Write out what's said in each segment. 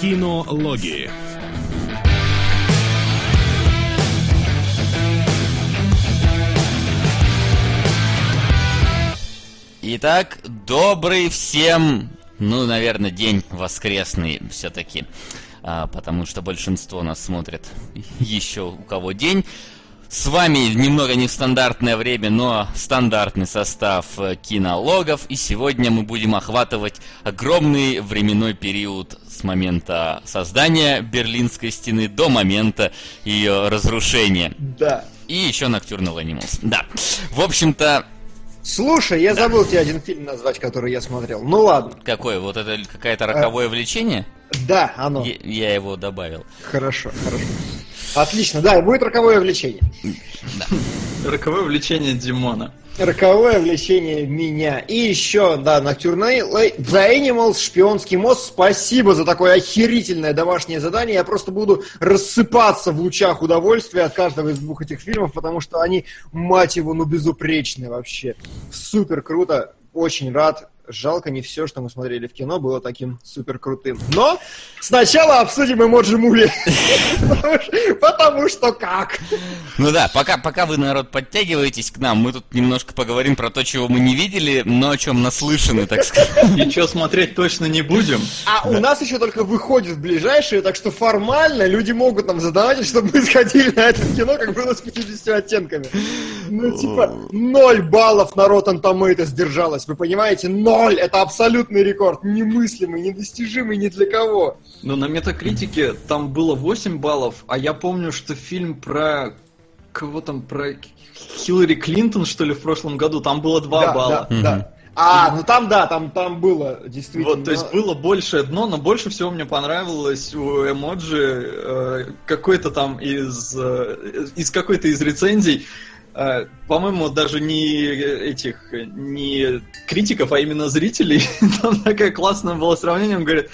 Кинологии. Итак, добрый всем, ну, наверное, день воскресный все-таки, а, потому что большинство нас смотрит еще у кого день. С вами немного не в стандартное время, но стандартный состав э, кинологов. И сегодня мы будем охватывать огромный временной период с момента создания Берлинской стены до момента ее разрушения. Да. И еще Nocturnal Animals. Да. В общем-то, Слушай, я Да. забыл тебе один фильм назвать, который я смотрел. Ну ладно. какое? Вот это какое-то роковое влечение? Да, оно. Я, я его добавил. Хорошо, хорошо. Отлично, да, и будет роковое влечение. Роковое влечение Димона. Роковое влечение меня. И еще, да, Nocturnal The Animals, шпионский мост. Спасибо за такое охерительное домашнее задание. Я просто буду рассыпаться в лучах удовольствия от каждого из двух этих фильмов, потому что они, мать его, ну безупречные вообще. Супер круто. Очень рад. Жалко, не все, что мы смотрели в кино, было таким супер крутым. Но сначала обсудим эмоджи муви. Потому что- Потому что как? Ну да, пока, пока вы, народ, подтягиваетесь к нам, мы тут немножко поговорим про то, чего мы не видели, но о чем наслышаны, так сказать. И что смотреть точно не будем. А у нас еще только выходит в ближайшие, так что формально люди могут нам задавать, чтобы мы сходили на это кино, как было с 50 оттенками. Ну, типа, ноль баллов на Rotten Tomatoes держалось, вы понимаете? Ноль! Это абсолютный рекорд, немыслимый, недостижимый ни для кого. Но на метакритике там было 8 баллов, а я помню, что фильм про... Кого там? Про Хиллари Клинтон, что ли, в прошлом году, там было 2 да, балла. Да, да. А, ну там, да, там, там было, действительно. Вот, то есть было большее дно, но больше всего мне понравилось у эмоджи э, какой-то там из, э, из какой-то из рецензий, по-моему, даже не этих, не критиков, а именно зрителей. Там такое классное было сравнение, он говорит,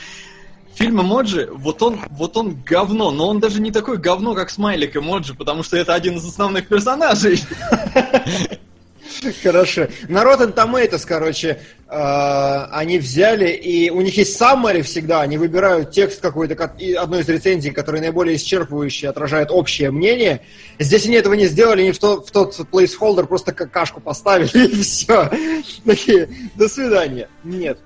фильм эмоджи, вот он, вот он говно, но он даже не такой говно, как смайлик эмоджи, потому что это один из основных персонажей. Хорошо. На Rotten Tomatoes, короче, э, они взяли, и у них есть summary всегда, они выбирают текст какой-то, одной из рецензий, который наиболее исчерпывающий, отражает общее мнение. Здесь они этого не сделали, они в, тот- в тот placeholder просто какашку поставили, и все. Такие, до свидания. Нет.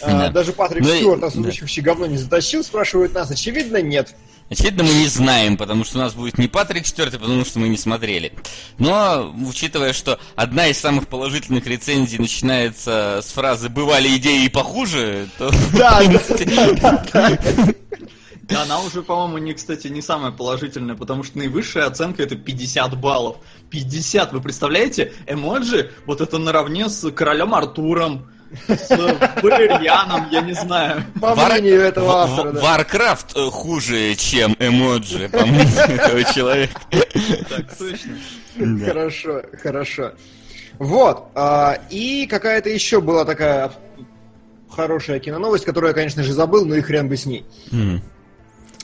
А, Да. Даже Патрик Ну и- Стюарт, да. озвучивающий говно, не затащил, спрашивают нас. Очевидно, нет. Очевидно, мы не знаем, потому что у нас будет не Патрик четвертый, потому что мы не смотрели. Но, учитывая, что одна из самых положительных рецензий начинается с фразы «бывали идеи и похуже», то... Да, да. Да, Она уже, по-моему, не, кстати, не самая положительная, потому что наивысшая оценка это 50 баллов. 50, вы представляете? Эмоджи, вот это наравне с королем Артуром, с Валерьяном, я не знаю. По Вар- мнению этого автора, да. Warcraft э, хуже, чем эмоджи, по мнению этого человека. Так, точно. Хорошо, хорошо. Вот. а, и какая-то еще была такая хорошая киноновость, которую я, конечно же, забыл, но и хрен бы с ней.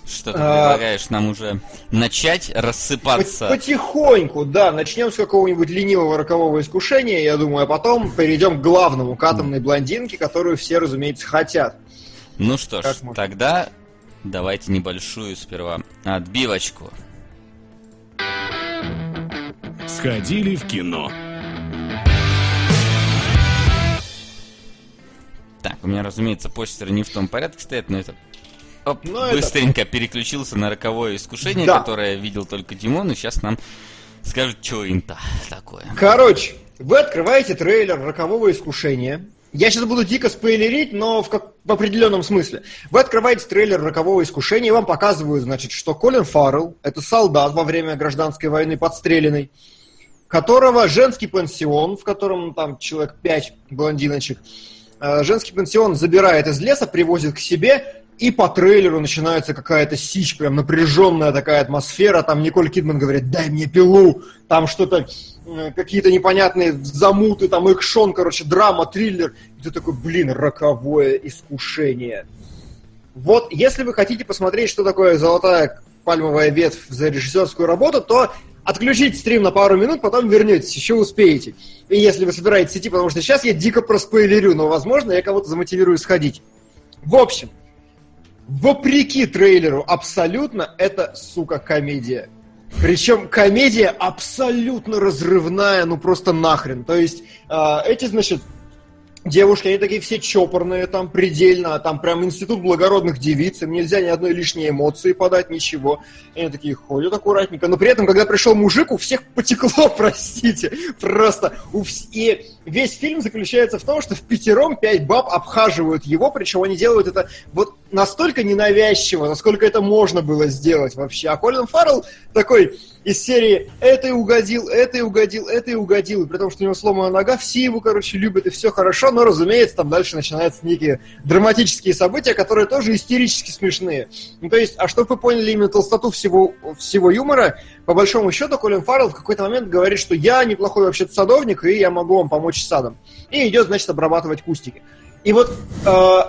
Что ты А. предлагаешь нам уже начать рассыпаться? Потихоньку, да, начнем с какого-нибудь ленивого рокового искушения, я думаю, а потом перейдем к главному, к атомной блондинке, которую все, разумеется, хотят. Ну что ж, Как можно? тогда давайте небольшую сперва отбивочку. Сходили в кино. Так, у меня, разумеется, постеры не в том порядке стоят, но это... Оп, Ну, это- быстренько переключился на роковое искушение, Да. которое видел только Димон, и сейчас нам скажет, что им-то такое. Короче, вы открываете трейлер рокового искушения. Я сейчас буду дико спойлерить, но в, как- в определенном смысле. Вы открываете трейлер рокового искушения, и вам показывают, значит, что Колин Фаррелл, это солдат во время гражданской войны подстреленный, которого женский пансион, в котором там человек 5 блондиночек, э, женский пансион забирает из леса, привозит к себе, и по трейлеру начинается какая-то сичь, прям напряженная такая атмосфера. Там Николь Кидман говорит, дай мне пилу. Там что-то, э, какие-то непонятные замуты, там экшон, короче, драма, триллер. И ты такой, блин, роковое искушение. Вот, если вы хотите посмотреть, что такое золотая пальмовая ветвь за режиссерскую работу, то отключите стрим на пару минут, потом вернетесь, еще успеете. И если вы собираетесь идти, потому что сейчас я дико проспойлерю, но, возможно, я кого-то замотивирую сходить. В общем, вопреки трейлеру абсолютно, это, сука, комедия. Причем комедия абсолютно разрывная, ну просто нахрен. То есть э, эти, значит, девушки, они такие все чопорные, там предельно, там прям институт благородных девиц, им нельзя ни одной лишней эмоции подать, ничего. И они такие ходят аккуратненько. Но при этом, когда пришел мужик, у всех потекло, простите. Просто. У вс... И весь фильм заключается в том, что в пятером пять баб обхаживают его, причем они делают это вот настолько ненавязчиво, насколько это можно было сделать вообще. А Колин Фаррелл такой из серии «это и угодил, это и угодил, это и угодил», и при том, что у него сломана нога, все его, короче, любят, и все хорошо, но, разумеется, там дальше начинаются некие драматические события, которые тоже истерически смешные. Ну, то есть, а чтобы вы поняли именно толстоту всего, всего юмора, по большому счету, Колин Фаррелл в какой-то момент говорит, что я неплохой вообще садовник, и я могу вам помочь с садом. И идет, значит, обрабатывать кустики. И вот э,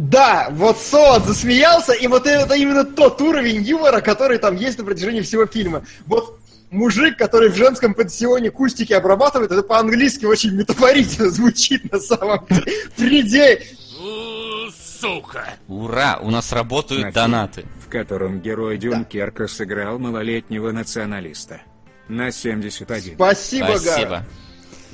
да, вот Солод засмеялся, и вот это именно тот уровень юмора, который там есть на протяжении всего фильма. Вот мужик, который в женском пансионе кустики обрабатывает, это по-английски очень метафорично звучит на самом деле. Предель. Сука! Ура, у нас работают на донаты. Фильм, в котором герой Дюнкерка да. сыграл малолетнего националиста. На 71. Спасибо, Спасибо. Гара.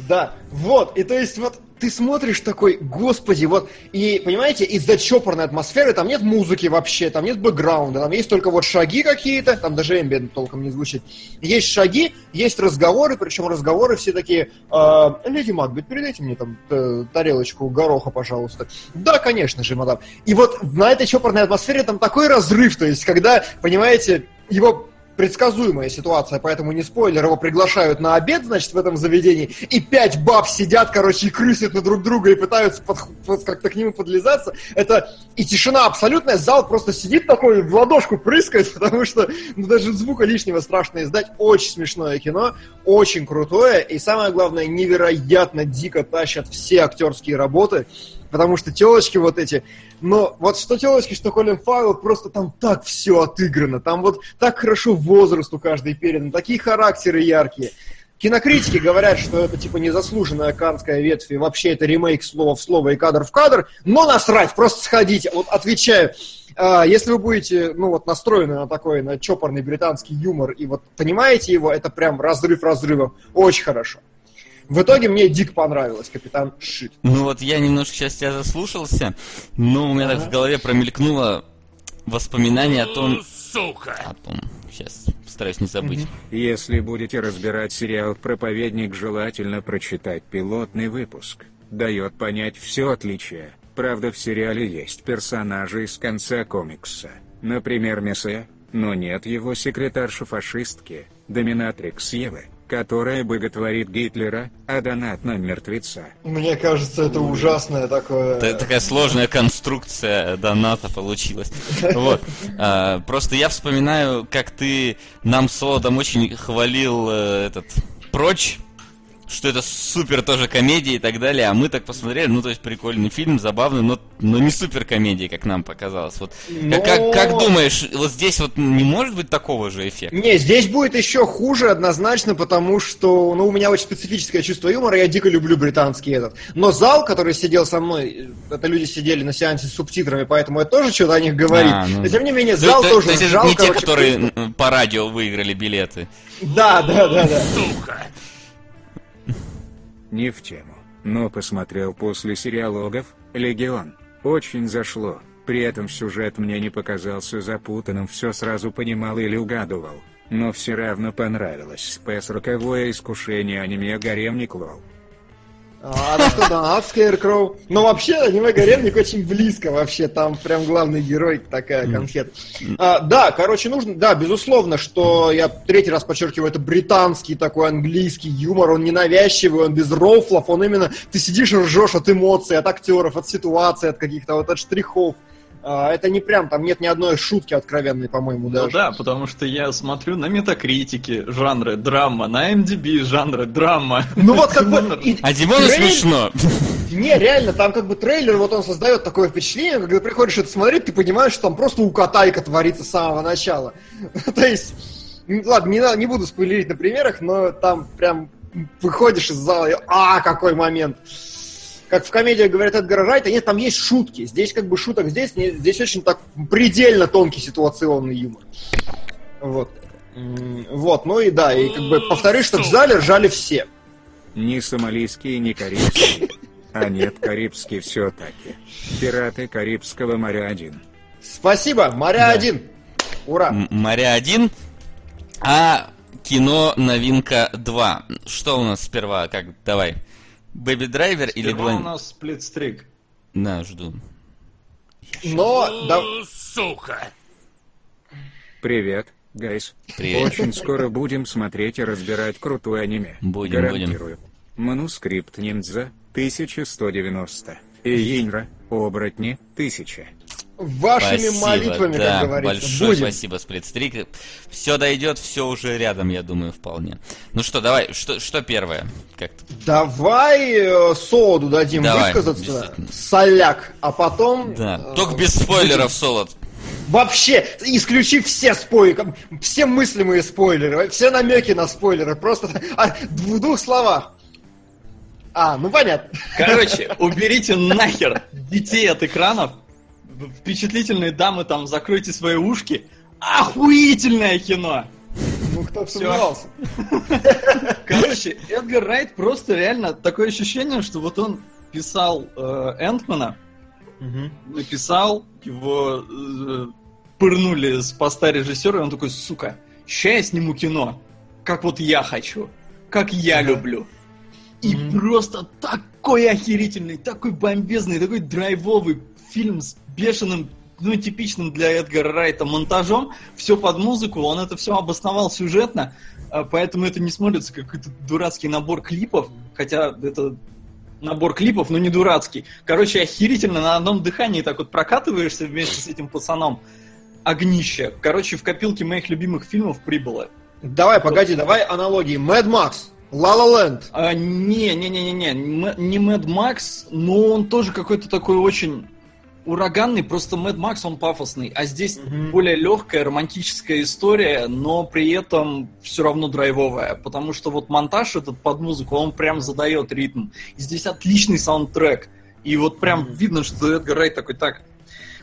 Да, вот, и то есть вот ты смотришь такой, господи, вот, и, понимаете, из-за чопорной атмосферы там нет музыки вообще, там нет бэкграунда, там есть только вот шаги какие-то, там даже эмбиент толком не звучит. Есть шаги, есть разговоры, причем разговоры все такие, э, леди Макбет, передайте мне там э, тарелочку гороха, пожалуйста. Да, конечно же, мадам. И вот на этой чопорной атмосфере там такой разрыв, то есть, когда, понимаете, его предсказуемая ситуация, поэтому не спойлер, его приглашают на обед, значит, в этом заведении, и пять баб сидят, короче, и крысят на друг друга и пытаются под, под, как-то к нему подлизаться. Это и тишина абсолютная, зал просто сидит такой, в ладошку прыскает, потому что ну, даже звука лишнего страшно издать. Очень смешное кино, очень крутое, и самое главное, невероятно дико тащат все актерские работы потому что телочки вот эти, но вот что телочки, что Колин Фаррелл, просто там так все отыграно, там вот так хорошо возраст у каждой передан, такие характеры яркие. Кинокритики говорят, что это типа незаслуженная канская ветвь, и вообще это ремейк слова в слово и кадр в кадр, но насрать, просто сходите. Вот отвечаю, а, если вы будете, ну вот, настроены на такой, на чопорный британский юмор, и вот понимаете его, это прям разрыв разрывов, очень хорошо. В итоге мне дико понравилось, капитан Шит. Ну вот я немножко сейчас тебя заслушался, но у меня так в голове промелькнуло воспоминание о том... Сука! О том, сейчас стараюсь не забыть. Если будете разбирать сериал «Проповедник», желательно прочитать пилотный выпуск. Дает понять все отличие. Правда, в сериале есть персонажи из конца комикса. Например, Мессе, но нет его секретарши-фашистки, доминатрикс Евы которая боготворит Гитлера, а донат на мертвеца. Мне кажется, это ужасное такое... Это такая сложная конструкция доната получилась. Вот. А, просто я вспоминаю, как ты нам с Солодом очень хвалил э, этот прочь что это супер тоже комедия и так далее, а мы так посмотрели, ну, то есть прикольный фильм, забавный, но, но не супер комедия, как нам показалось. Вот, но... как, как думаешь, вот здесь вот не может быть такого же эффекта? Не, здесь будет еще хуже однозначно, потому что, ну, у меня очень специфическое чувство юмора, я дико люблю британский этот. Но зал, который сидел со мной, это люди сидели на сеансе с субтитрами, поэтому это тоже что-то о них говорит. А, ну... Но тем не менее, зал то, тоже то, то, ржал, не те, которые по радио выиграли билеты. Да, да, да, да. Сука не в тему, но посмотрел после сериалогов «Легион». Очень зашло, при этом сюжет мне не показался запутанным, все сразу понимал или угадывал, но все равно понравилось спс роковое искушение аниме «Гарем Клоу». А, ну что, да, Скейркроу. Но вообще, аниме Гаремник очень близко вообще, там прям главный герой такая конфета. А, да, короче, нужно, да, безусловно, что я третий раз подчеркиваю, это британский такой английский юмор, он ненавязчивый, он без рофлов, он именно, ты сидишь и ржешь от эмоций, от актеров, от ситуации, от каких-то вот от штрихов. А, это не прям, там нет ни одной шутки откровенной, по-моему, даже. Ну да, потому что я смотрю на метакритике жанры драма, на MDB жанры драма. Ну вот как бы... А Димону смешно. Не, реально, там как бы трейлер, вот он создает такое впечатление, когда приходишь это смотреть, ты понимаешь, что там просто у Катайка творится с самого начала. То есть, ладно, не, не буду спойлерить на примерах, но там прям выходишь из зала и а, какой момент. Как в комедиях говорят Эдгара Райта, нет, там есть шутки. Здесь как бы шуток здесь, не- здесь очень так предельно тонкий ситуационный юмор. Вот. Вот, ну и да, и как бы повторюсь, что в зале ржали все. Ни сомалийский, ни карибский. А нет, карибский все-таки. Пираты Карибского моря 1. Спасибо, Моря один. Ура. Моря 1, а кино новинка 2. Что у нас сперва? Как, давай. Baby Driver или Сперва у нас сплитстрик. Да, жду. Но да, Сука! Привет, guys. Привет. Очень скоро будем смотреть и разбирать крутое аниме. Будем, Гарантирую. Манускрипт ниндзя 1190. И Инра, оборотни 1000. Вашими Спасибо, молитвами, да, как говорится. большое Будем. спасибо, Сплитстрик. Все дойдет, все уже рядом, я думаю, вполне. Ну что, давай, что, что первое? Как-то. Давай э, Соду дадим Давай, высказаться. Соляк. А потом... Да, э, только без спойлеров, Солод. Вообще, исключив все спойлеры, все мыслимые спойлеры, все намеки на спойлеры, просто а, в двух словах. А, ну понятно. Короче, уберите нахер детей от экранов. Впечатлительные дамы там, закройте свои ушки. Охуительное кино! Ну кто б Всё. сомневался. Короче, Эдгар Райт просто реально такое ощущение, что вот он писал э, Энтмана, написал, его э, пырнули с поста режиссера, и он такой, сука, ща я сниму кино, как вот я хочу, как я Ага. люблю. И Мгм. просто такой охерительный, такой бомбезный, такой драйвовый фильм с бешеным, ну, типичным для Эдгара Райта монтажом, все под музыку, он это все обосновал сюжетно, а, поэтому это не смотрится как какой-то дурацкий набор клипов, хотя это набор клипов, но не дурацкий. Короче, охерительно на одном дыхании так вот прокатываешься вместе с этим пацаном. Огнище. Короче, в копилке моих любимых фильмов прибыло. Давай, погоди, давай аналогии. Мэд Макс, Ла Ла Ленд. А, не, не, не, не, не, не Мэд Макс, но он тоже какой-то такой очень ураганный, просто Мэд Макс он пафосный, а здесь Мгм. более легкая романтическая история, но при этом все равно драйвовая, потому что вот монтаж этот под музыку, он прям задает ритм. И здесь отличный саундтрек, и вот прям Мгм. видно, что Эдгар Райт такой, так,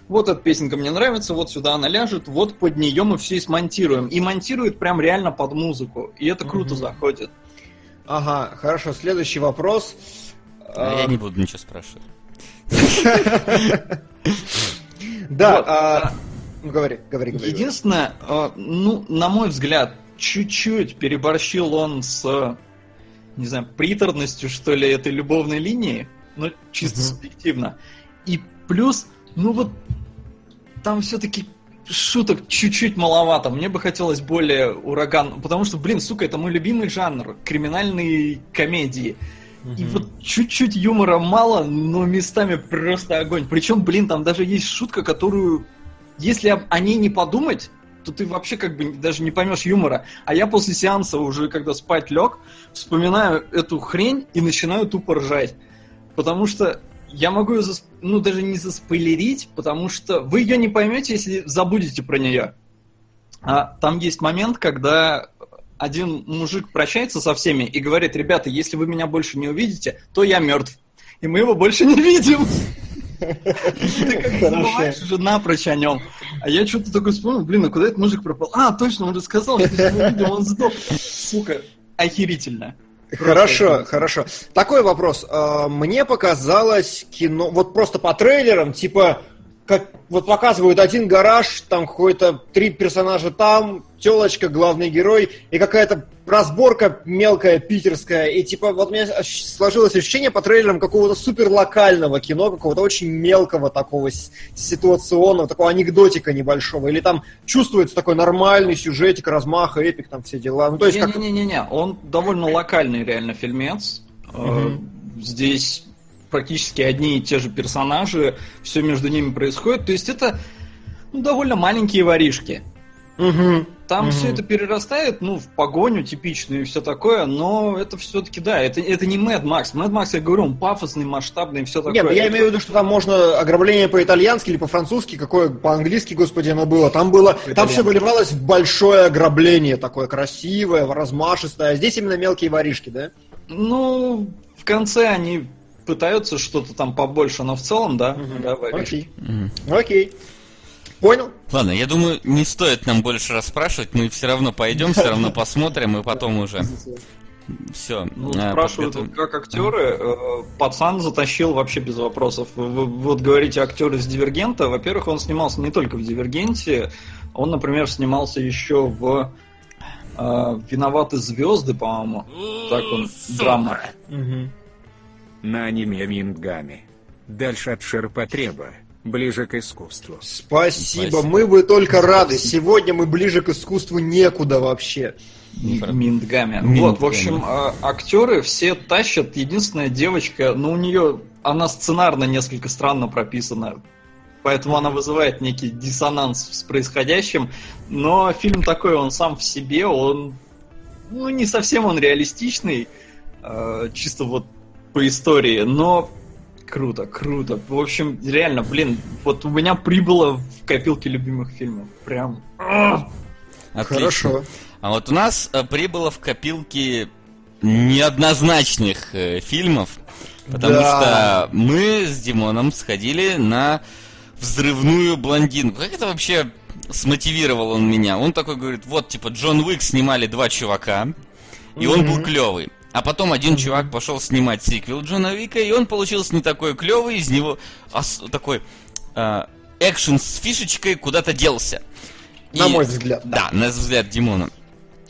вот эта песенка мне нравится, вот сюда она ляжет, вот под нее мы все и смонтируем. И монтирует прям реально под музыку, и это круто Мгм. заходит. Ага, хорошо, следующий вопрос. А А, Я не буду ничего спрашивать. Да, а, ну говори, говори, говори. Единственное, э, ну, на мой взгляд, чуть-чуть переборщил он с, не знаю, приторностью, что ли, этой любовной линии, ну, чисто субъективно. И плюс, ну вот, там все-таки шуток чуть-чуть маловато. Мне бы хотелось более ураган, потому что, блин, сука, это мой любимый жанр, криминальные комедии. И вот чуть-чуть юмора мало, но местами просто огонь. Причем, блин, там даже есть шутка, которую, если об- о ней не подумать, то ты вообще как бы даже не поймешь юмора. А я после сеанса уже, когда спать лег, вспоминаю эту хрень и начинаю тупо ржать. Потому что я могу ее, зас- ну, даже не заспойлерить, потому что вы ее не поймете, если забудете про нее. А там есть момент, когда один мужик прощается со всеми и говорит, ребята, если вы меня больше не увидите, то я мертв. И мы его больше не видим. Ты как забываешь уже напрочь о нем. А я что-то такой вспомнил, блин, а куда этот мужик пропал? А, точно, он же сказал, что мы увидим, он сдох. Сука, охерительно. Хорошо, хорошо. Такой вопрос. А, Мне показалось кино, вот просто по трейлерам, типа, как вот показывают один гараж, там какой-то три персонажа там, телочка, главный герой, и какая-то разборка мелкая питерская, и типа вот у меня сложилось ощущение по трейлерам какого-то супер локального кино, какого-то очень мелкого такого ситуационного, такого анекдотика небольшого, или там чувствуется такой нормальный сюжетик, размаха, эпик, там все дела. Ну то есть как Не-не-не-не, он довольно локальный реально фильмец. Мгм. Здесь практически одни и те же персонажи, все между ними происходит. То есть это ну, довольно маленькие воришки. Мгм. Там Мгм. все это перерастает, ну, в погоню типичную и все такое, но это все-таки, да, это, это не Mad Max. Mad Max, я говорю, он пафосный, масштабный и все такое. Нет, я Это- имею в виду, что там можно ограбление по-итальянски или по-французски, какое по-английски, господи, оно было. Там было, там По-итальянски. все выливалось в большое ограбление, такое красивое, размашистое. А здесь именно мелкие воришки, да? Ну, в конце они пытаются что-то там побольше, но в целом, да, говоришь. Окей. Окей. Понял? Ладно, я думаю, не стоит нам больше расспрашивать, мы все равно пойдем, все равно посмотрим, и потом уже все. Ну, спрашивают, вот как актеры, э, пацан затащил вообще без вопросов. Вы вот говорите актеры из Дивергента. Во-первых, он снимался не только в Дивергенте, он, например, снимался еще в э, Виноваты звезды, по-моему. Так он, драма. На аниме Мингами. Дальше от ширпотреба. Ближе к искусству. Спасибо. Спасибо. мы бы только рады. Сегодня мы ближе к искусству некуда вообще. Миндгами. Миндгами. Вот, в общем, э, актеры все тащат. Единственная девочка, ну, у нее она сценарно несколько странно прописана. Поэтому она вызывает некий диссонанс с происходящим. Но фильм такой, он сам в себе, он ну, не совсем он реалистичный, э, чисто вот по истории, но круто, круто. В общем, реально, блин, вот у меня прибыло в копилке любимых фильмов. Прям. Отлично. Хорошо. А вот у нас э, прибыло в копилки неоднозначных э, фильмов, потому Да. что мы с Димоном сходили на взрывную блондинку. Как это вообще смотивировал он меня? Он такой говорит, вот, типа, Джон Уик снимали два чувака, и он был клевый. А потом один чувак пошел снимать сиквел Джона Уика, и он получился не такой клевый, из него ос- такой э, экшен с фишечкой куда-то делся. На И- мой взгляд, Да, на взгляд Димона.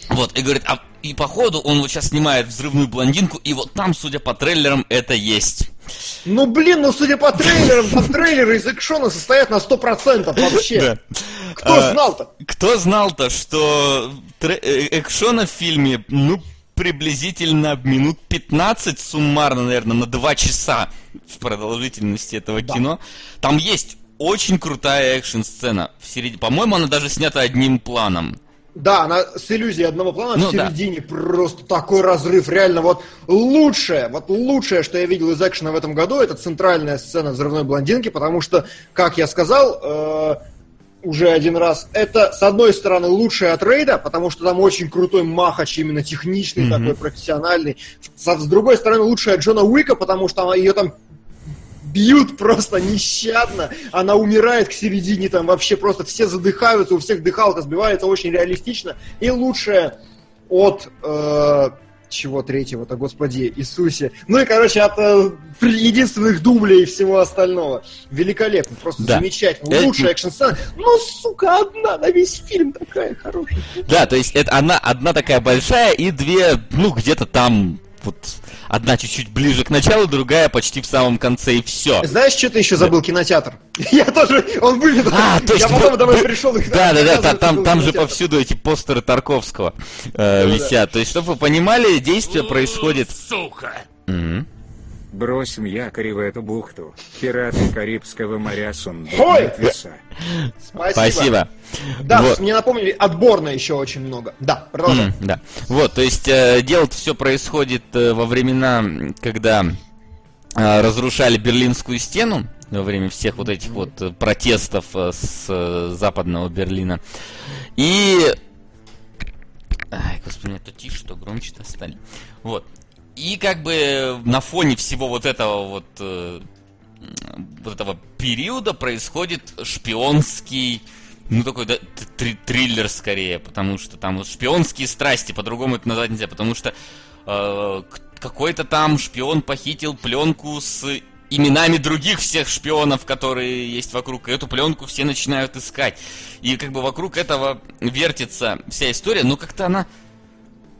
Вот, и говорит, а и походу он вот сейчас снимает взрывную блондинку, и вот там, судя по трейлерам, это есть. Ну блин, ну судя по трейлерам, там трейлеры из экшона состоят на 100% вообще. Кто А, знал-то? Кто знал-то, что э, экшона в фильме, ну, приблизительно минут 15 суммарно, наверное, на 2 часа в продолжительности этого кино. Там есть очень крутая экшн-сцена. В середине, по-моему, она даже снята одним планом. Да, она с иллюзией одного плана Ну в да. середине просто такой разрыв. Реально, вот лучшее, вот лучшее, что я видел из экшена в этом году, это центральная сцена взрывной блондинки, потому что, как я сказал, э, уже один раз, это, с одной стороны, лучшее от рейда, потому что там очень крутой махач, именно техничный, такой профессиональный. С, с другой стороны, лучшее от Джона Уика, потому что она, ее там бьют просто нещадно, она умирает к середине, там вообще просто все задыхаются, у всех дыхалка сбивается очень реалистично. И лучшее от э, чего третьего-то, господи, Иисусе. Ну и, короче, от э, единственных дублей и всего остального. Великолепно, просто Да. замечательно. Это- Лучшая экшн-сцена. Ну, сука, одна на весь фильм такая хорошая. Да, то есть это одна, одна такая большая и две, ну, где-то там, вот, одна чуть-чуть ближе к началу, другая почти в самом конце, и все. Знаешь, что ты еще забыл? Кинотеатр. Я тоже, он вывел. А, точно. Я потом домой пришел и Да, да, да, там, там, же повсюду эти постеры Тарковского э, висят. То есть, чтобы вы понимали, действие происходит. Сука! Бросим якорь в эту бухту. Пираты Карибского моря сундук Ой! мертвеца. Спасибо. Спасибо. Да, Вот. мне напомнили, отборно еще очень много. Да, продолжай. М, Да. Вот, то есть э, дело все происходит э, во времена, когда э, разрушали Берлинскую стену во время всех вот этих вот э, протестов э, с э, западного Берлина. И... Ай, господи, то тише, то громче-то стали. Вот. И как бы на фоне всего вот этого вот э, вот этого периода происходит шпионский, ну такой да, т- три- триллер скорее, потому что там вот шпионские страсти, по-другому это назвать нельзя, потому что э, какой-то там шпион похитил пленку с именами других всех шпионов, которые есть вокруг, и эту пленку все начинают искать. И как бы вокруг этого вертится вся история, но как-то она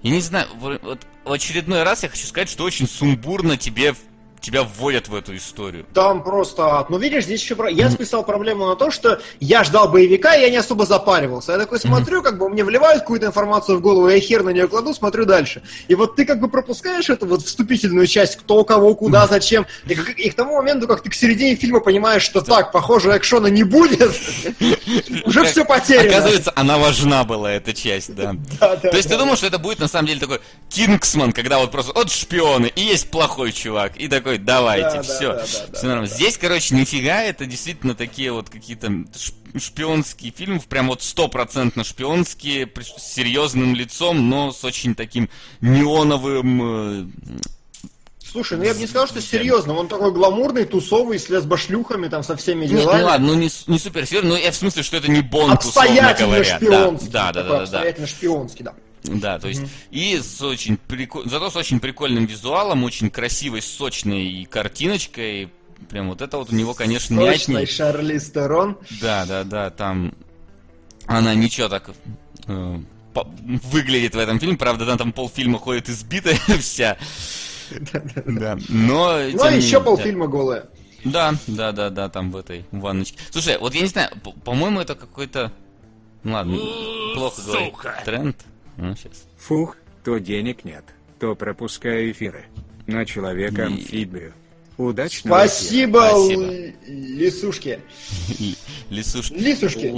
я не знаю, вот в очередной раз я хочу сказать, что очень сумбурно тебе, тебя вводят в эту историю. Там просто. Ну, видишь, здесь еще... Я списал проблему на то, что я ждал боевика, и я не особо запаривался. Я такой смотрю, как бы мне вливают какую-то информацию в голову, я хер на нее кладу, смотрю дальше. И вот ты как бы пропускаешь эту вот вступительную часть, кто, кого, куда, зачем. И, и к тому моменту, как ты к середине фильма понимаешь, что так, похоже, экшона не будет, уже все потеряно. Оказывается, она важна была, эта часть, да. То есть ты думал, что это будет на самом деле такой Кингсман, когда вот просто вот шпионы, и есть плохой чувак, и такой, давайте, Да, да, все. да, да, да, все нормально. Здесь, короче, нифига, это действительно такие вот какие-то шпионские фильмы, прям вот стопроцентно шпионские, с серьезным лицом, но с очень таким неоновым э, Слушай, ну я бы не сказал, что серьезно. Он такой гламурный, тусовый, с лесбошлюхами, там, со всеми Не, делами. ну ладно, ну не, не супер серьезно, но я в смысле, что это не Бонд, условно Обстоятельно говоря. шпионский. Да, да, да, Такой да, да. Обстоятельно шпионский, да. Да, то есть и с очень прикол... зато с очень прикольным визуалом, очень красивой, сочной картиночкой. Прям вот это вот у него, конечно, не Сочный отнять. Шарли Стерон. Да, да, да, там она ничего так э, по- выглядит в этом фильме. Правда, она там полфильма ходит избитая вся. Да, но... Ну, тем а не еще полфильма голая. Да, да, да, да, там в этой ванночке. Слушай, вот я не знаю, по- по-моему, это какой-то... Ну ладно, плохо говорить. Тренд. Сейчас. Фух, то денег нет, то пропускаю эфиры. На человека-амфибию. Эфира. Спасибо, Спасибо. лисушки. Лисушки. Лисушки.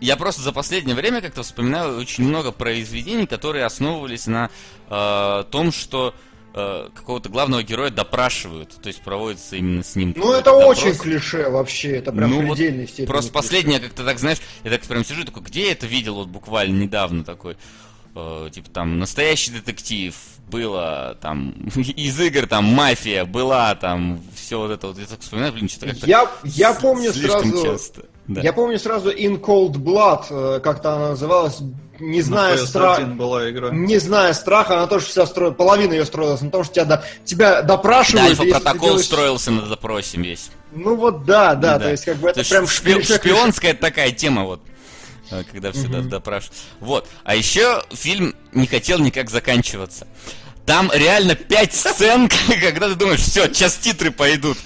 Я, просто за последнее время как-то вспоминаю очень много произведений, которые основывались на э, том, что э, какого-то главного героя допрашивают, то есть проводится именно с ним. Ну, это какой-то очень допрос. клише вообще, это прям Ну, вот предельной степени. Просто клише. последнее, как-то так, знаешь, я так прям сижу, такой, где я это видел вот буквально недавно такой, э, типа там настоящий детектив было, там из игр там мафия была, там все вот это вот, я так вспоминаю, блин, что-то как-то Я, я помню сразу... часто. Да. Я помню сразу In Cold Blood, э, как-то она называлась, не зная На страха. PS1 была игра. Не зная страха, она тоже вся строила, половина ее строилась на том, что тебя, до- тебя Да, допрашивают. ты альфа-протокол делаешь- строился на допросе весь. Ну вот да, да, то есть как бы это есть прям шпи- шпионская такая тема вот. Э, Когда все до- допрашивают. Вот. А еще фильм не хотел никак заканчиваться. Там реально пять сцен, когда ты думаешь, все, сейчас титры пойдут.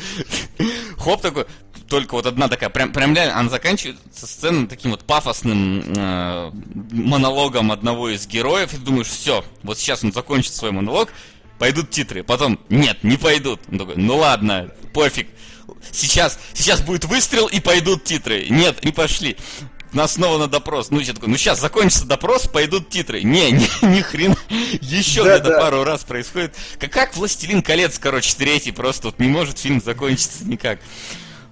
Хоп такой, только вот одна такая, прям, прям реально, она заканчивается сценой таким вот пафосным э, монологом одного из героев, и ты думаешь, все, вот сейчас он закончит свой монолог, пойдут титры. Потом, нет, не пойдут. Он такой, ну ладно, пофиг. Сейчас, сейчас будет выстрел и пойдут титры. Нет, не пошли. Нас снова на допрос. Ну, я такой, ну сейчас закончится допрос, пойдут титры. Не, ни, ни хрена. Еще Да, где-то да. пару раз происходит. Как, как Властелин колец, короче, третий. Просто вот не может фильм закончиться никак.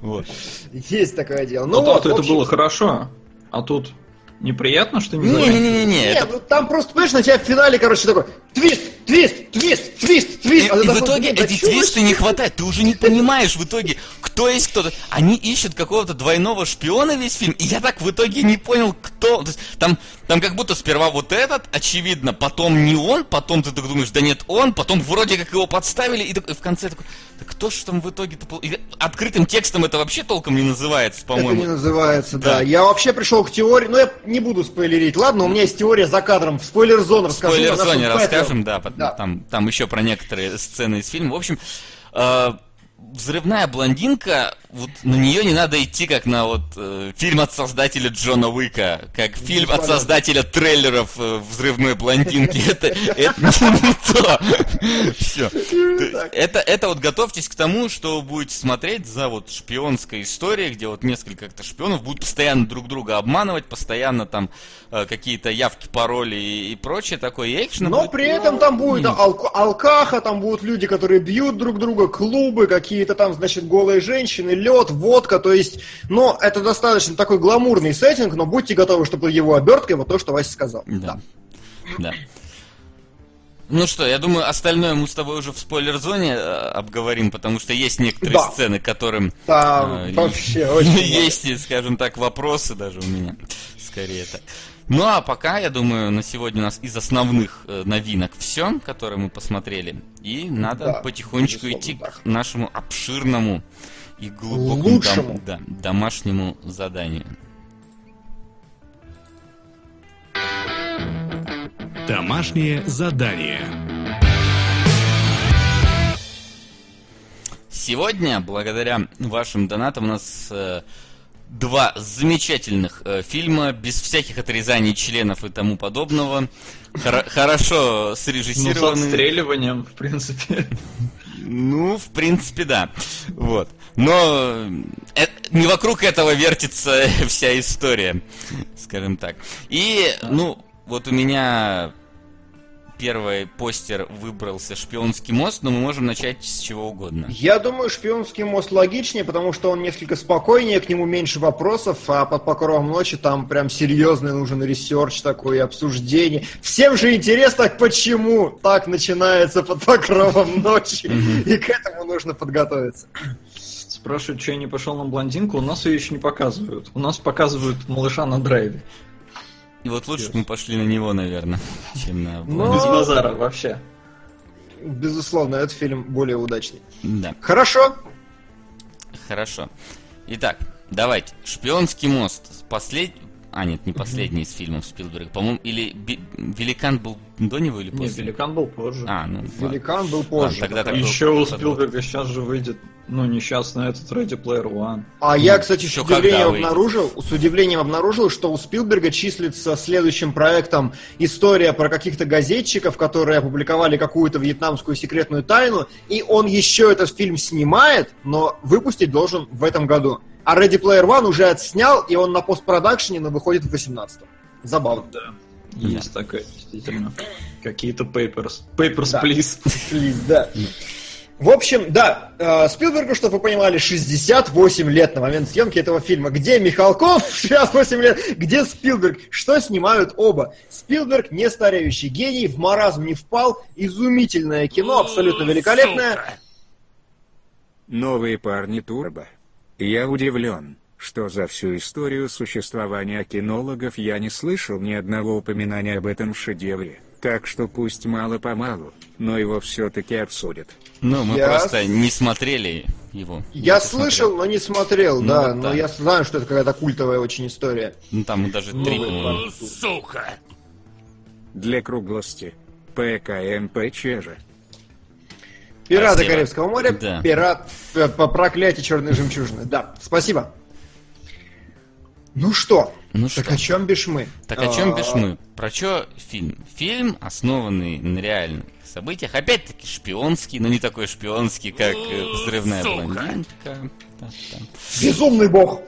Вот. Есть такое дело. Ну, Ну вот, то это общем- было хорошо. А тут неприятно, что не? Не-не-не-не, Не, это ну там просто, понимаешь, на тебя в финале, короче, такой твист, твист, твист, твист, И, твист. А ты и в такой, итоге да эти твисты не хватает. Ты уже не понимаешь в итоге, кто есть кто-то. Они ищут какого-то двойного шпиона весь фильм. И я так в итоге не понял, кто. То есть, там, там как будто сперва вот этот, очевидно, потом не он, потом ты так думаешь, да нет, он, потом вроде как его подставили, и, так- и в конце такой, да кто ж там в итоге-то... пол-» И открытым текстом это вообще толком не называется, Это по-моему. не называется, да. Да. Я вообще пришел к теории, но я не буду спойлерить. Ладно, у меня есть теория за кадром. В спойлер-зон расскажу. В спойлер-зоне расскажем, да, Да. Там, там еще про некоторые сцены из фильма. В общем, э, взрывная блондинка, вот на нее не надо идти, как на вот э, фильм от создателя Джона Уика, как фильм от понятно. создателя трейлеров э, взрывной блондинки. Это, это не то. Все. Это, это вот готовьтесь к тому, что будете смотреть за вот шпионской историей, где вот несколько как-то шпионов будут постоянно друг друга обманывать, постоянно там э, какие-то явки, пароли и, и прочее такое. И Но будет, при этом там будет алк- алкаха, там будут люди, которые бьют друг друга, клубы, какие-то там, значит, голые женщины, лед, водка, то есть, но это достаточно такой гламурный сеттинг, но будьте готовы, чтобы его оберткой вот то, что Вася сказал. Да. Да. Ну что, я думаю, остальное мы с тобой уже в спойлер-зоне э, обговорим, потому что есть некоторые Да. сцены, которым Там э, вообще очень есть, скажем так, вопросы даже у меня. Скорее так. Ну а пока, я думаю, на сегодня у нас из основных э, новинок все, которые мы посмотрели. И надо Да, потихонечку идти да. к нашему обширному и глубокому Лучшему. да, домашнему заданию. Домашнее задание. Сегодня, благодаря вашим донатам, у нас э, два замечательных э, фильма, без всяких отрезаний членов и тому подобного. Хоро- хорошо Ну, с срежиссированные. отстреливанием, в принципе. Ну, в принципе, да. Вот. Но э, не вокруг этого вертится вся история, скажем так. И, ну, вот у меня первый постер выбрался «Шпионский мост», но мы можем начать с чего угодно. Я думаю, «Шпионский мост» логичнее, потому что он несколько спокойнее, к нему меньше вопросов, а под покровом ночи там прям серьезный нужен research такой, обсуждение. Всем же интересно, почему так начинается под покровом ночи, и к этому нужно подготовиться. Спрашивают, что я не пошел на блондинку, у нас ее еще не показывают. У нас показывают малыша на драйве. И вот лучше бы мы пошли на него, наверное, чем на... Но- Без базара вообще. Безусловно, этот фильм более удачный. Да, Хорошо. хорошо. Итак, давайте. «Шпионский мост». Послед... А, нет, не последний из фильмов Спилберга. По-моему, или Би- «Великан» был до него или Не, после? Великан был позже. А, ну, ладно. Великан был Ладно, позже. тогда так Еще у. Спилберга сейчас же выйдет, ну, несчастный этот Ready Player One. А я, кстати, с удивлением выйдет? обнаружил, с удивлением обнаружил, что у Спилберга числится следующим проектом история про каких-то газетчиков, которые опубликовали какую-то вьетнамскую секретную тайну, и он еще этот фильм снимает, но выпустить должен в этом году. А Ready Player One уже отснял, и он на постпродакшене, но выходит в 18-м. Забавно. Есть такая, действительно. Какие-то papers. Papers, Да. please. Плиз, да. В общем, да, э, Спилбергу, чтобы вы понимали, 68 лет на момент съемки этого фильма. Где Михалков? 68 лет. Где Спилберг? Что снимают оба? Спилберг, не стареющий гений, в маразм не впал. Изумительное кино, абсолютно великолепное. Новые парни Турбо. Я удивлен, что за всю историю существования кинологов я не слышал ни одного упоминания об этом шедевре. Так что пусть мало-помалу, но его все-таки обсудят. Ну, мы Я просто не смотрели его. Я слышал, но не смотрел, Ну, да. вот Но так. я знаю, что это какая-то культовая очень история. Ну, там даже три, по-моему. парни. Для круглости. ПКМПЧ же. Пираты Спасибо. Карибского моря, Да. пират э, по проклятию черной жемчужины. Да, спасибо. Ну что? Ну так что? о чем бишь мы? Так о чем А, бишь мы? Про что фильм? Фильм, основанный на реальных событиях. Опять-таки шпионский, но не такой шпионский, как э, взрывная блондинка. Безумный бог.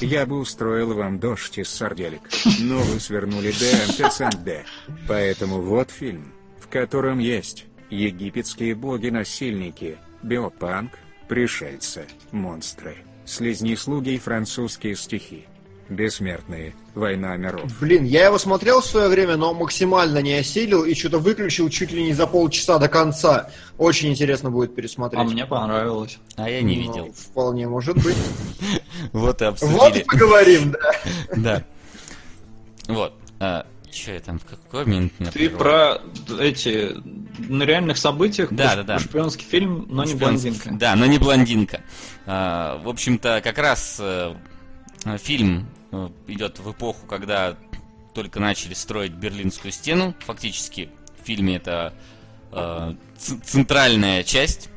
Я бы устроил вам дождь из сарделек, но вы свернули ДМТ СНД. Поэтому вот фильм, в котором есть египетские боги-насильники, биопанк, пришельцы, монстры, слизни-слуги и французские стихи. Бессмертные, война миров. Блин, я его смотрел в свое время, но максимально не осилил и что-то выключил чуть ли не за полчаса до конца. Очень интересно будет пересмотреть. А мне понравилось. А я не Ну, видел. Вполне может быть. Вот и Вот обсудили. и поговорим, да. Да. Вот. Че я там, какой момент Ты про эти на реальных событиях Да, да, да. шпионский фильм, но не Шпионский- блондинка. Да, но не блондинка. А, в общем-то, как раз э, фильм э, идет в эпоху, когда только начали строить Берлинскую стену. Фактически в фильме это э, центральная часть.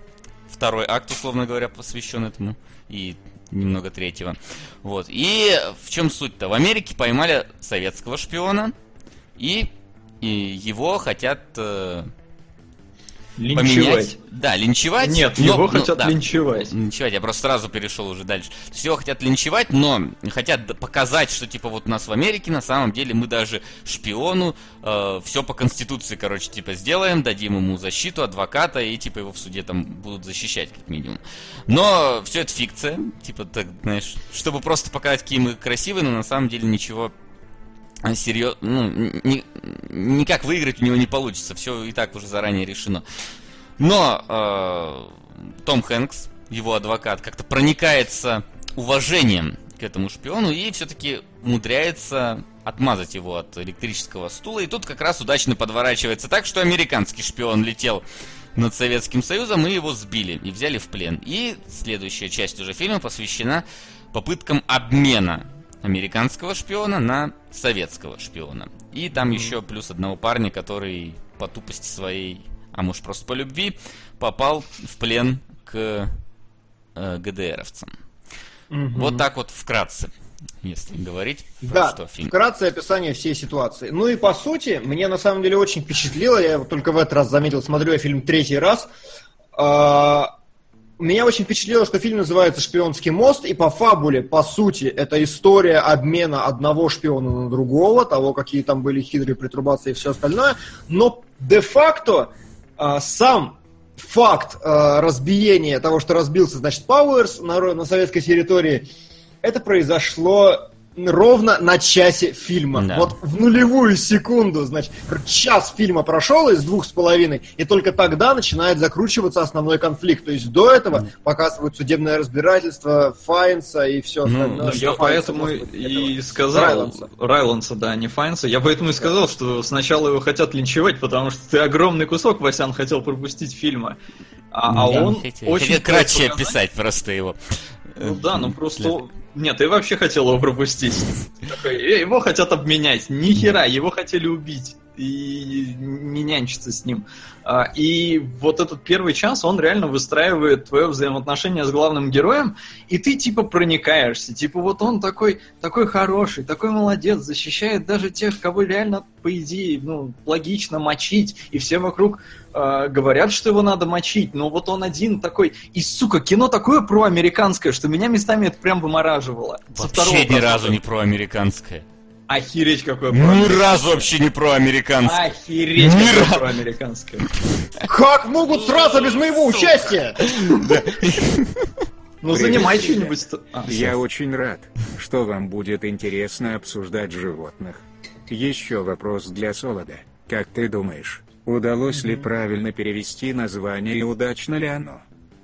Второй акт, условно говоря, посвящен этому. И немного третьего. Вот. И в чем суть-то? В Америке поймали советского шпиона. И, и его хотят э, поменять. Линчевать. Да, линчевать. Нет, но- его ну, хотят да. линчевать. Линчевать, я просто сразу перешел уже дальше. То есть его хотят линчевать, но хотят показать, что типа вот у нас в Америке на самом деле мы даже шпиону все по конституции, короче, типа сделаем, дадим ему защиту, адвоката и типа его в суде там будут защищать как минимум. Но все это фикция, типа так, знаешь, чтобы просто показать, какие мы красивые, но на самом деле ничего серьезно, ну, ни- никак выиграть у него не получится, все и так уже заранее решено. Но э, Том Хэнкс, его адвокат, как-то проникается уважением к этому шпиону и все-таки умудряется отмазать его от электрического стула. И тут как раз удачно подворачивается так, что американский шпион летел над Советским Союзом и его сбили и взяли в плен. И следующая часть уже фильма посвящена попыткам обмена американского шпиона на советского шпиона. И там еще плюс одного парня, который по тупости своей, а может просто по любви, попал в плен к э, ГДРовцам. Вот так вот вкратце, если говорить про Да, что фильм. вкратце описание всей ситуации. Ну и по сути, мне на самом деле очень впечатлило, я вот только в этот раз заметил, смотрю я фильм третий раз. А, меня очень впечатлило, что фильм называется «Шпионский мост», и по фабуле, по сути, это история обмена одного шпиона на другого, того, какие там были хитрые претрубации и все остальное, но де-факто а, сам факт а, разбиения того, что разбился, значит, Пауэрс на, на советской территории, это произошло ровно на часе фильма. Да. Вот в нулевую секунду, значит, час фильма прошел из двух с половиной, и только тогда начинает закручиваться основной конфликт. То есть до этого mm. показывают судебное разбирательство Файнса и все ну, остальное. Ну, я поэтому и этого. сказал... Райланса. Райланса, да, не Файнса. Я поэтому и сказал, что сначала его хотят линчевать, потому что ты огромный кусок, Васян, хотел пропустить фильма. А, а он хотел, очень... Хотел кратче описать просто его. Ну да, ну просто нет, ты вообще хотел его пропустить. его хотят обменять. Ни хера, его хотели убить. И не нянчиться с ним. А, и вот этот первый час, он реально выстраивает твое взаимоотношение с главным героем, и ты типа проникаешься. Типа вот он такой, такой хороший, такой молодец, защищает даже тех, кого реально, по идее, ну, логично мочить. И все вокруг э, говорят, что его надо мочить, но вот он один такой. И, сука, кино такое проамериканское, что меня местами это прям вымораживало. Вообще ни разу не проамериканское. Охереть какое Ни разу вообще не проамериканское. Охереть Ни какое проамериканское. Как могут сразу без моего участия? Ну занимай что-нибудь. А, Я очень рад, что вам будет интересно обсуждать животных. Еще вопрос для Солода. Как ты думаешь, удалось ли правильно перевести название и удачно ли оно?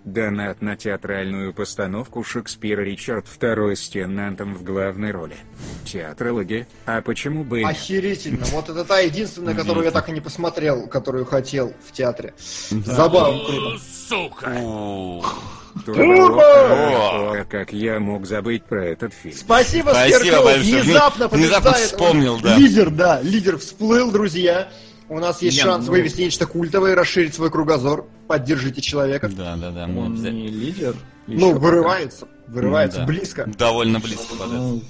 Донат на театральную постановку Шекспира Ричард II с Теннантом в главной роли. Театрологи, а почему бы... Охерительно. Вот это та единственная, которую я так и не посмотрел, которую хотел в театре. Забавно, круто. Сука! Турбо! Как я мог забыть про этот фильм? Спасибо, Спасибо большое. Внезапно, Внезапно вспомнил, да. Лидер, да, лидер всплыл, друзья. У нас есть Нет, шанс ну... вывести нечто культовое, расширить свой кругозор. Поддержите человека. Да, да, да. Он не лидер. Ну, вырывается. Вырывается ну, да. близко. Довольно близко. Ну,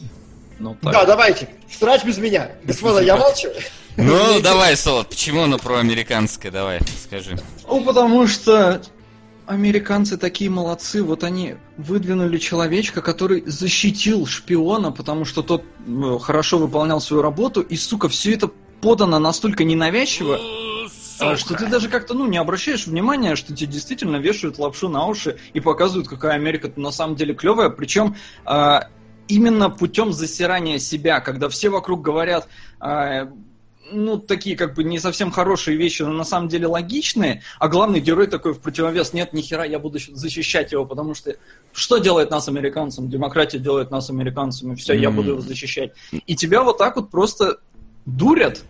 ну, да, давайте. Срач без меня. Господа, я молчу. Ну, давай, Солод, почему оно проамериканское? Давай, скажи. Ну, потому что американцы такие молодцы, вот они выдвинули человечка, который защитил шпиона, потому что тот ну, хорошо выполнял свою работу, и, сука, все это подано настолько ненавязчиво, Сука. что ты даже как-то, ну, не обращаешь внимания, что тебе действительно вешают лапшу на уши и показывают, какая Америка на самом деле клевая. Причем а, именно путем засирания себя, когда все вокруг говорят, а, ну, такие как бы не совсем хорошие вещи, но на самом деле логичные, а главный герой такой в противовес, нет, ни хера, я буду защищать его, потому что что делает нас американцам? Демократия делает нас американцами, все, mm. я буду его защищать. И тебя вот так вот просто дурят.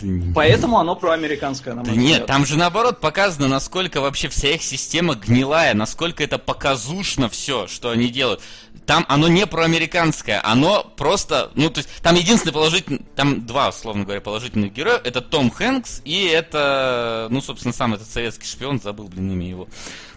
Да Поэтому оно проамериканское, на мой да Нет, там же наоборот показано, насколько вообще вся их система гнилая, насколько это показушно все, что они делают. Там оно не проамериканское, оно просто, ну, то есть, там единственный положительный, там два, условно говоря, положительных героя, это Том Хэнкс и это, ну, собственно, сам этот советский шпион, забыл, блин, имя его.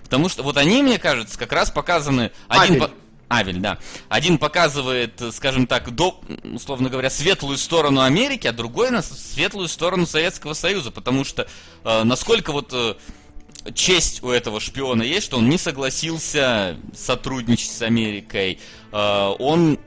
Потому что вот они, мне кажется, как раз показаны... Один, по... Авель, да. Один показывает, скажем так, до, условно говоря, светлую сторону Америки, а другой на светлую сторону Советского Союза, потому что э, насколько вот э, честь у этого шпиона есть, что он не согласился сотрудничать с Америкой, э, он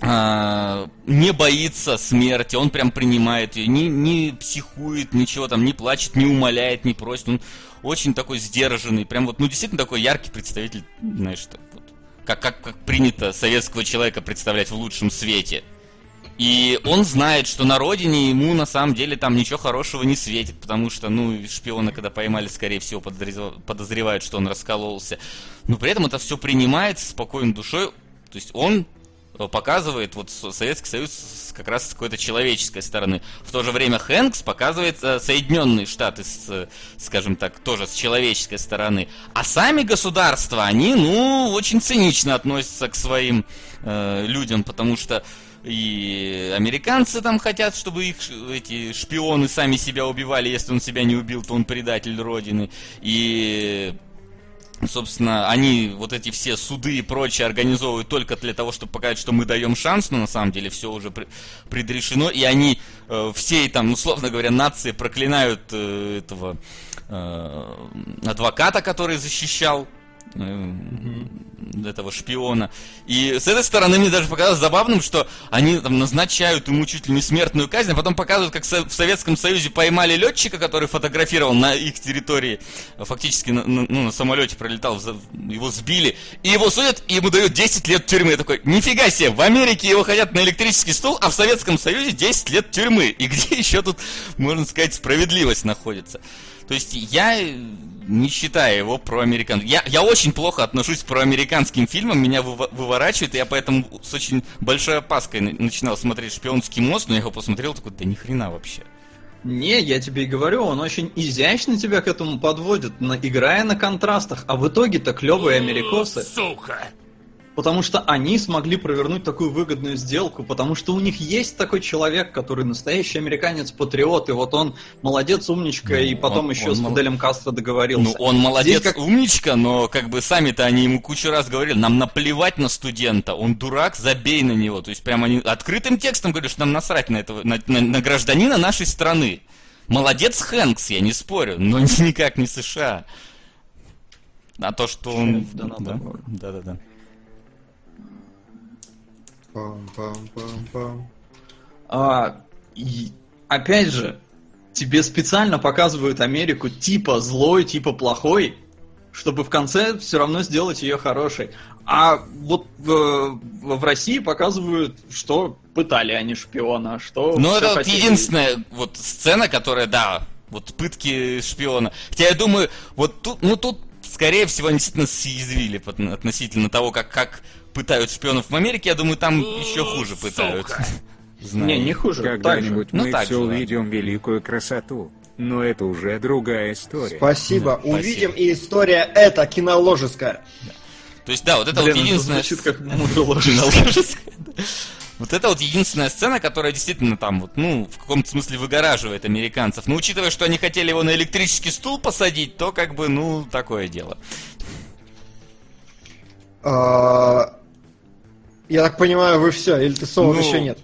э, не боится смерти, он прям принимает ее, не, не психует, ничего там, не плачет, не умоляет, не просит, он очень такой сдержанный, прям вот, ну, действительно такой яркий представитель, знаешь, что как, как, как принято советского человека представлять в лучшем свете. И он знает, что на родине ему на самом деле там ничего хорошего не светит, потому что, ну, шпиона, когда поймали, скорее всего, подозревают, что он раскололся. Но при этом это все принимается спокойной душой. То есть он показывает вот Советский Союз как раз с какой-то человеческой стороны. В то же время Хэнкс показывает э, Соединенные Штаты, с, э, скажем так, тоже с человеческой стороны. А сами государства, они, ну, очень цинично относятся к своим э, людям, потому что и американцы там хотят, чтобы их эти шпионы сами себя убивали. Если он себя не убил, то он предатель Родины. И собственно, они вот эти все суды и прочее организовывают только для того, чтобы показать, что мы даем шанс, но на самом деле все уже предрешено, и они э, всей там, условно говоря, нации проклинают э, этого э, адвоката, который защищал э, этого шпиона. И с этой стороны мне даже показалось забавным, что они там назначают ему чуть ли не смертную казнь, а потом показывают, как в Советском Союзе поймали летчика, который фотографировал на их территории, фактически на, ну, на самолете пролетал, его сбили, и его судят, и ему дают 10 лет тюрьмы. Я такой, нифига себе, в Америке его хотят на электрический стул, а в Советском Союзе 10 лет тюрьмы. И где еще тут, можно сказать, справедливость находится? То есть я не считаю его проамериканским. Я, я очень плохо отношусь к проамериканским фильмам, меня выворачивает, и я поэтому с очень большой опаской начинал смотреть «Шпионский мост», но я его посмотрел, такой, да ни хрена вообще. Не, я тебе и говорю, он очень изящно тебя к этому подводит, на, играя на контрастах, а в итоге-то клевые америкосы. Сука! Потому что они смогли провернуть такую выгодную сделку, потому что у них есть такой человек, который настоящий американец-патриот, и вот он молодец, умничка, ну, и потом он, еще он с Фиделем Кастро договорился. Ну, он молодец, как... умничка, но как бы сами-то они ему кучу раз говорили, нам наплевать на студента, он дурак, забей на него. То есть прямо они открытым текстом говорят, что нам насрать на этого, на, на, на гражданина нашей страны. Молодец Хэнкс, я не спорю, но никак не США. А то, что он... Да, да, да, да. Пам-пам-пам-пам. А, и, опять же, тебе специально показывают Америку типа злой, типа плохой, чтобы в конце все равно сделать ее хорошей. А вот в, в России показывают, что пытали они шпиона, что... Ну, это вот единственная вот сцена, которая, да, вот пытки шпиона. Хотя я думаю, вот тут, ну тут, скорее всего, они действительно съязвили относительно того, как, как пытают шпионов в Америке, я думаю, там еще хуже пытают. Знаю. Не, не хуже. Когда-нибудь ну, мы ну, все увидим великую красоту. Но это уже другая история. Спасибо. Да, Увидим, спасибо. и история эта киноложеская. Да. То есть, да, вот это Блин, вот единственная... звучит как киноложеская. Вот это вот единственная сцена, которая действительно там вот, ну, в каком-то смысле выгораживает американцев. Но учитывая, что они хотели его на электрический стул посадить, то как бы, ну, такое дело. Я так понимаю, вы все, или ты соло ну, еще нет?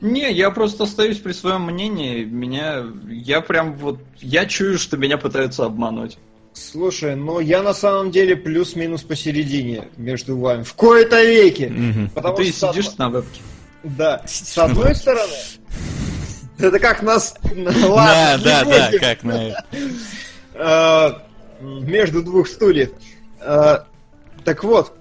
Не, я просто остаюсь при своем мнении. Меня. Я прям вот. Я чую, что меня пытаются обмануть. Слушай, но я на самом деле плюс-минус посередине между вами. В кои-то веке. Угу. Потому ты что сидишь на вебке. Да. С одной стороны. Это как нас. Ладно, да, да, да, как на. А, между двух стульев. А, так вот,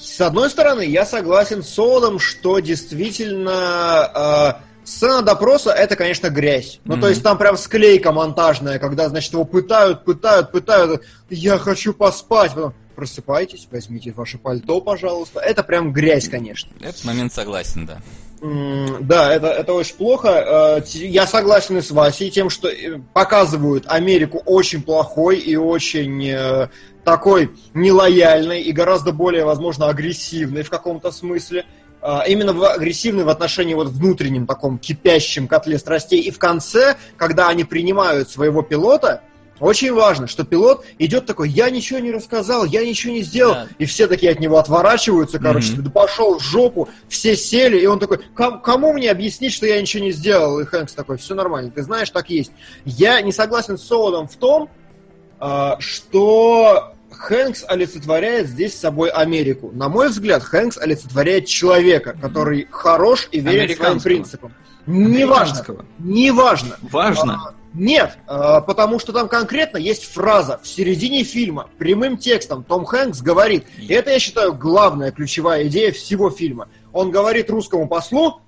с одной стороны, я согласен с Солодом, что действительно э, сцена допроса это, конечно, грязь. Ну, mm-hmm. то есть там прям склейка монтажная, когда, значит, его пытают, пытают, пытают. Я хочу поспать. Потом, просыпайтесь, возьмите ваше пальто, пожалуйста. Это прям грязь, конечно. Этот момент согласен, да. Да, это, это очень плохо. Э, я согласен с Васей тем, что э, показывают Америку очень плохой и очень э, такой нелояльной и гораздо более, возможно, агрессивной в каком-то смысле. А, именно в, агрессивной в отношении вот внутреннем таком кипящем котле страстей. И в конце, когда они принимают своего пилота, очень важно, что пилот идет такой, я ничего не рассказал, я ничего не сделал, да. и все такие от него отворачиваются, короче, mm-hmm. да пошел в жопу, все сели, и он такой, кому мне объяснить, что я ничего не сделал? И Хэнкс такой, все нормально, ты знаешь, так есть. Я не согласен с Солодом в том, а, что Хэнкс олицетворяет здесь собой Америку. На мой взгляд, Хэнкс олицетворяет человека, который хорош и верит своим принципам. Неважно. Неважно. Важно. А, нет, а, потому что там конкретно есть фраза в середине фильма, прямым текстом Том Хэнкс говорит, и это, я считаю, главная ключевая идея всего фильма. Он говорит русскому послу,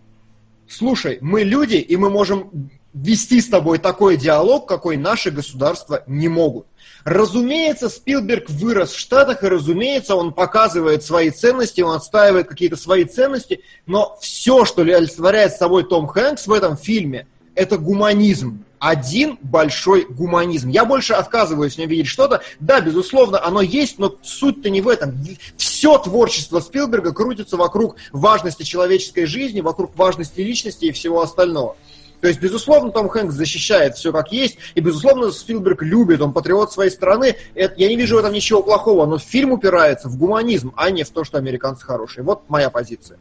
слушай, мы люди, и мы можем вести с тобой такой диалог, какой наши государства не могут. Разумеется, Спилберг вырос в Штатах, и, разумеется, он показывает свои ценности, он отстаивает какие-то свои ценности, но все, что олицетворяет собой Том Хэнкс в этом фильме, это гуманизм. Один большой гуманизм. Я больше отказываюсь в нем видеть что-то. Да, безусловно, оно есть, но суть-то не в этом. Все творчество Спилберга крутится вокруг важности человеческой жизни, вокруг важности личности и всего остального. То есть, безусловно, Том Хэнкс защищает все как есть, и, безусловно, Спилберг любит, он патриот своей страны. Это, я не вижу в этом ничего плохого, но фильм упирается в гуманизм, а не в то, что американцы хорошие. Вот моя позиция.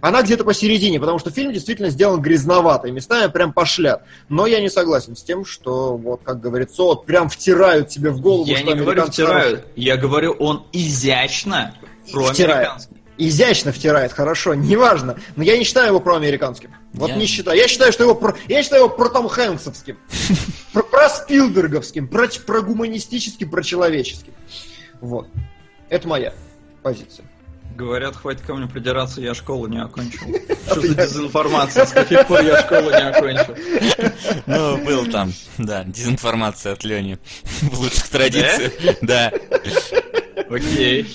Она где-то посередине, потому что фильм действительно сделан грязновато, и местами прям пошлят. Но я не согласен с тем, что, вот, как говорится, вот прям втирают тебе в голову, Я что не говорю втирают, хорошие. я говорю, он изящно Втирает. проамериканский. Изящно втирает, хорошо, неважно. Но я не считаю его проамериканским. Вот Я- не считаю. Я считаю, что его про... я считаю его про Том Хэнксовским. Про, про Спилберговским, про, про гуманистическим, про человеческим. Вот. Это моя позиция. Говорят, хватит ко мне придираться, я школу не окончил. А Что за дезинформация? С каких пор я школу не окончил? Ну, был там, да, дезинформация от Лени. В лучших традициях. Да, Окей.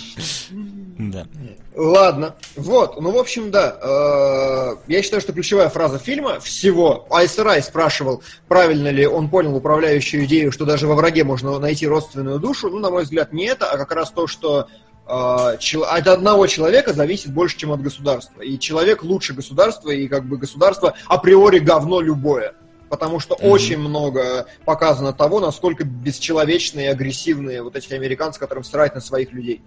да. Ладно. Вот. Ну, в общем, да. э, Я считаю, что ключевая фраза фильма всего. Айс Рай спрашивал, правильно ли он понял управляющую идею, что даже во враге можно найти родственную душу. Ну, на мой взгляд, не это, а как раз то, что э, от одного человека зависит больше, чем от государства. И человек лучше государства, и как бы государство априори говно любое. Потому что очень много показано того, насколько бесчеловечные и агрессивные вот эти американцы, которым срать на своих людей.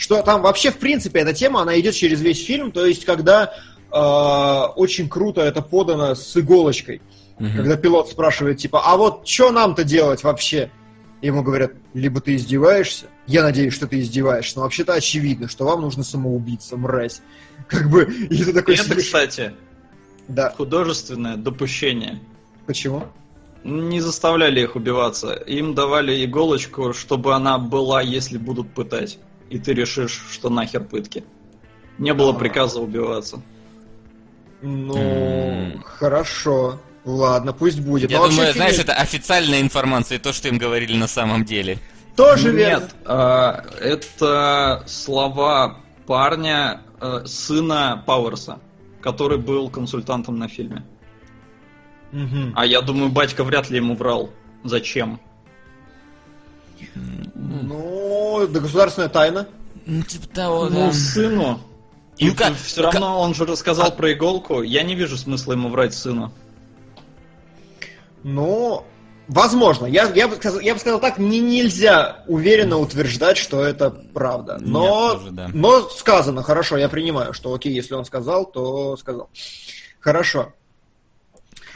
Что там вообще, в принципе, эта тема, она идет через весь фильм, то есть когда э, очень круто это подано с иголочкой. Мгм. Когда пилот спрашивает, типа, а вот что нам-то делать вообще? Ему говорят, либо ты издеваешься, я надеюсь, что ты издеваешься, но вообще-то очевидно, что вам нужно самоубийца, мразь. Как бы, и ты такой Это, сидишь- кстати, Да, художественное допущение. почему? Не заставляли их убиваться. Им давали иголочку, чтобы она была, если будут пытать. И ты решишь, что нахер пытки. Не было Ага. приказа убиваться. Ну, хорошо. Ладно, пусть будет. Я Но думаю, знаешь, это официальная информация, и то, что им говорили на самом деле. тоже верно. Нет, а, это слова парня, э, сына Пауэрса, который был консультантом на фильме. Мгм. А я думаю, батька вряд ли ему врал. Зачем? Ну, да государственная тайна. Ну, типа того, Ну, да. сыну. И Ну, как- все как- равно он же рассказал А- про иголку. Я не вижу смысла ему врать сыну. Ну, возможно. Я, я, бы сказал, я бы сказал так, не, нельзя уверенно утверждать, что это правда. Но, Нет, тоже да. но сказано, хорошо, я принимаю, что окей, если он сказал, то сказал. Хорошо.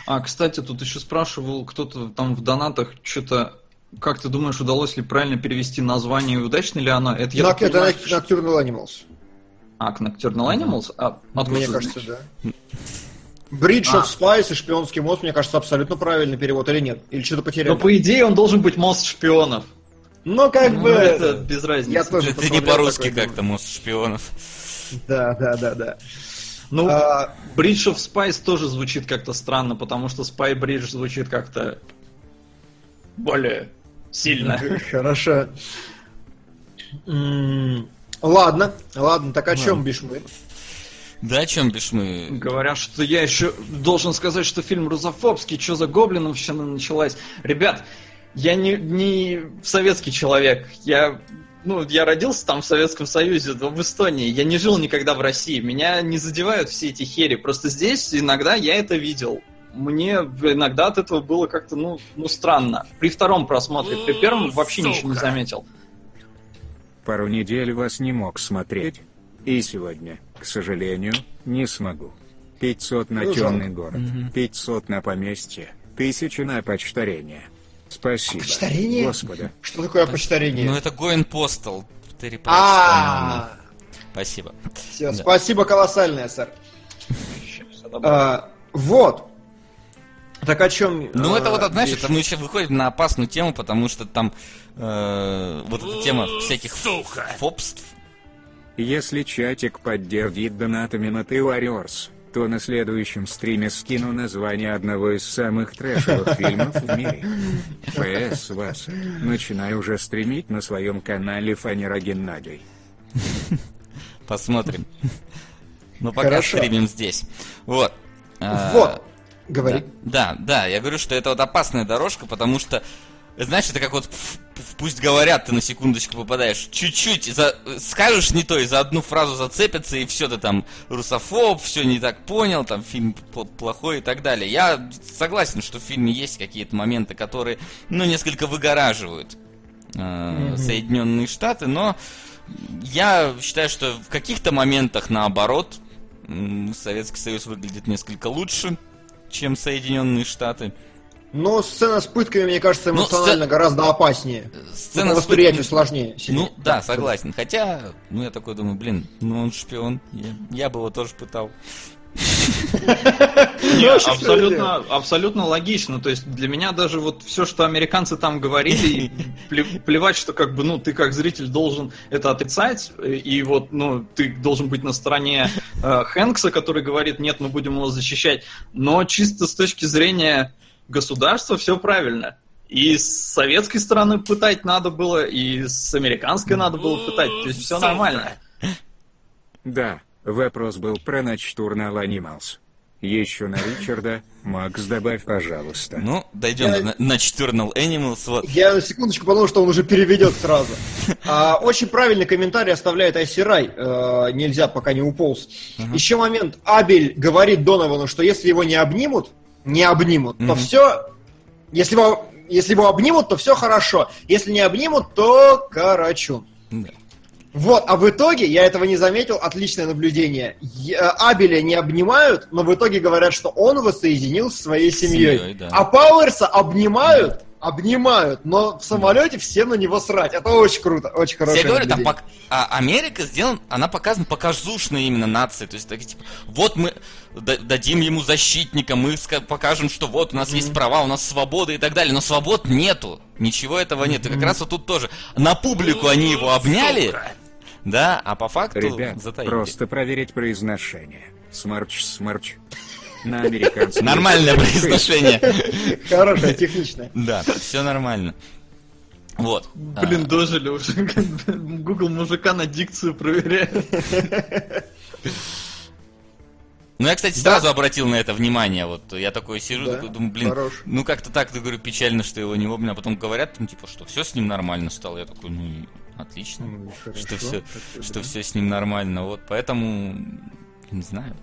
А, кстати, тут еще спрашивал кто-то там в донатах что-то. Как ты думаешь, удалось ли правильно перевести название и удачно ли оно? Это я так это понимаю, Noc- Nocturnal Animals. А, Nocturnal Animals? А, откуда Мне кажется, знаешь? да. Bridge А. of Spies и Шпионский мост, мне кажется, абсолютно правильный перевод, или нет? Или что-то потеряли? Но по идее он должен быть мост шпионов. Ну, как Ну, бы... это без разницы. Я тоже Это не по-русски как-то, мост шпионов. Да, да, да, да. Ну, А, Bridge of Spies тоже звучит как-то странно, потому что Spy Bridge звучит как-то более сильно. Хорошо. Ладно, ладно, так о чем бишь мы? Да, о чем бишь мы? Говорят, что я еще должен сказать, что фильм русофобский, что за гоблиновщина началась. Ребят, я не, не советский человек, я, ну, я родился там в Советском Союзе, в Эстонии, я не жил никогда в России, меня не задевают все эти хери, просто здесь иногда я это видел. Мне иногда от этого было как-то, ну, ну, странно. При втором просмотре, при первом вообще ничего не заметил. Пару недель вас не мог смотреть. И сегодня, к сожалению, не смогу. 500 на Ну, темный город, 500 на поместье, 1000 на почтарение. Спасибо. Почтарение? Господа. Что такое почтарение? Ну, это Гоин Постал. Репач, А. Спасибо. Да. спасибо колоссальное, сэр. А, Вот. Так о чем? Ну, это вот, знаешь, это мы еще выходим на опасную тему, потому что там э, вот эта тема всяких фобств. Если чатик поддержит донатами на The Warriors, то на следующем стриме скину название одного из самых трэшевых фильмов в мире. ПС вас. Начинаю уже стримить на своем канале Фанера Геннадий. Посмотрим. Ну, пока Хорошо. стримим здесь. Вот. А, Вот. Говори. Да, да, да, я говорю, что это вот опасная дорожка, потому что знаешь, это как вот пусть говорят, ты на секундочку попадаешь. Чуть-чуть за, скажешь не то, и за одну фразу зацепятся, и все, ты там русофоб, все не так понял, там фильм пл- плохой и так далее. Я согласен, что в фильме есть какие-то моменты, которые, ну, несколько выгораживают э, Соединенные Штаты, но я считаю, что в каких-то моментах наоборот Советский Союз выглядит несколько лучше, чем Соединенные Штаты. Но сцена с пытками, мне кажется, Ну, эмоционально гораздо опаснее. Сцена Ну, восприятию пытками- сложнее. сильнее. Ну, да, согласен. Хотя, ну, я такой думаю, блин, ну он шпион. Я, я бы его тоже пытал. Не, Ну, абсолютно, абсолютно логично. То есть для меня даже вот все, что американцы там говорили, плевать, что как бы, ну, ты как зритель должен это отрицать, и вот, ну, ты должен быть на стороне э, Хэнкса, который говорит, нет, мы будем его защищать. Но чисто с точки зрения государства все правильно. И с советской стороны пытать надо было, и с американской надо было пытать. То есть все нормально. Да, вопрос был про Nocturnal Animals. Еще на Ричарда. Макс, добавь, пожалуйста. Ну, дойдем Я- на, на Nocturnal Animals. Вот. Я на секундочку подумал, что он уже переведет сразу. А, очень правильный комментарий оставляет Айсирай. Э, нельзя, пока не уполз. Еще момент. Абель говорит Доновану, что если его не обнимут, не обнимут, то Мгм. все... Если его, если его обнимут, то все хорошо. Если не обнимут, то карачун. Да. Вот, а в итоге, я этого не заметил, отличное наблюдение. Я- Абеля не обнимают, но в итоге говорят, что он воссоединил с своей семьей. семьей, да. А Пауэрса обнимают, обнимают, но в самолете всем на него срать. Это очень круто, очень хорошее Я говорю, там пок- а Америка сделана, она показана показушная именно нация. То есть, такие, типа, вот мы да- дадим ему защитника, мы покажем, что вот у нас есть права, у нас свобода и так далее. Но свобод нету. Ничего этого нет. И как раз вот тут тоже на публику они его обняли, да, а по факту Ребят, затаили. просто проверить произношение. Смарч, смарч. На американском. Нормальное произношение. Хорошее, техничное. Да, все нормально. Вот. Блин, А, дожили уже. Google мужика на дикцию проверяет. Ну, я, кстати, Да. сразу обратил на это внимание. Вот я такой сижу, Да, такой думаю, блин, хорош. ну как-то так, ты говорю, печально, что его не обнял. А потом говорят, ну, типа, что все с ним нормально стало. Я такой, ну, отлично, что все, что все с ним нормально. Вот, поэтому, не знаю.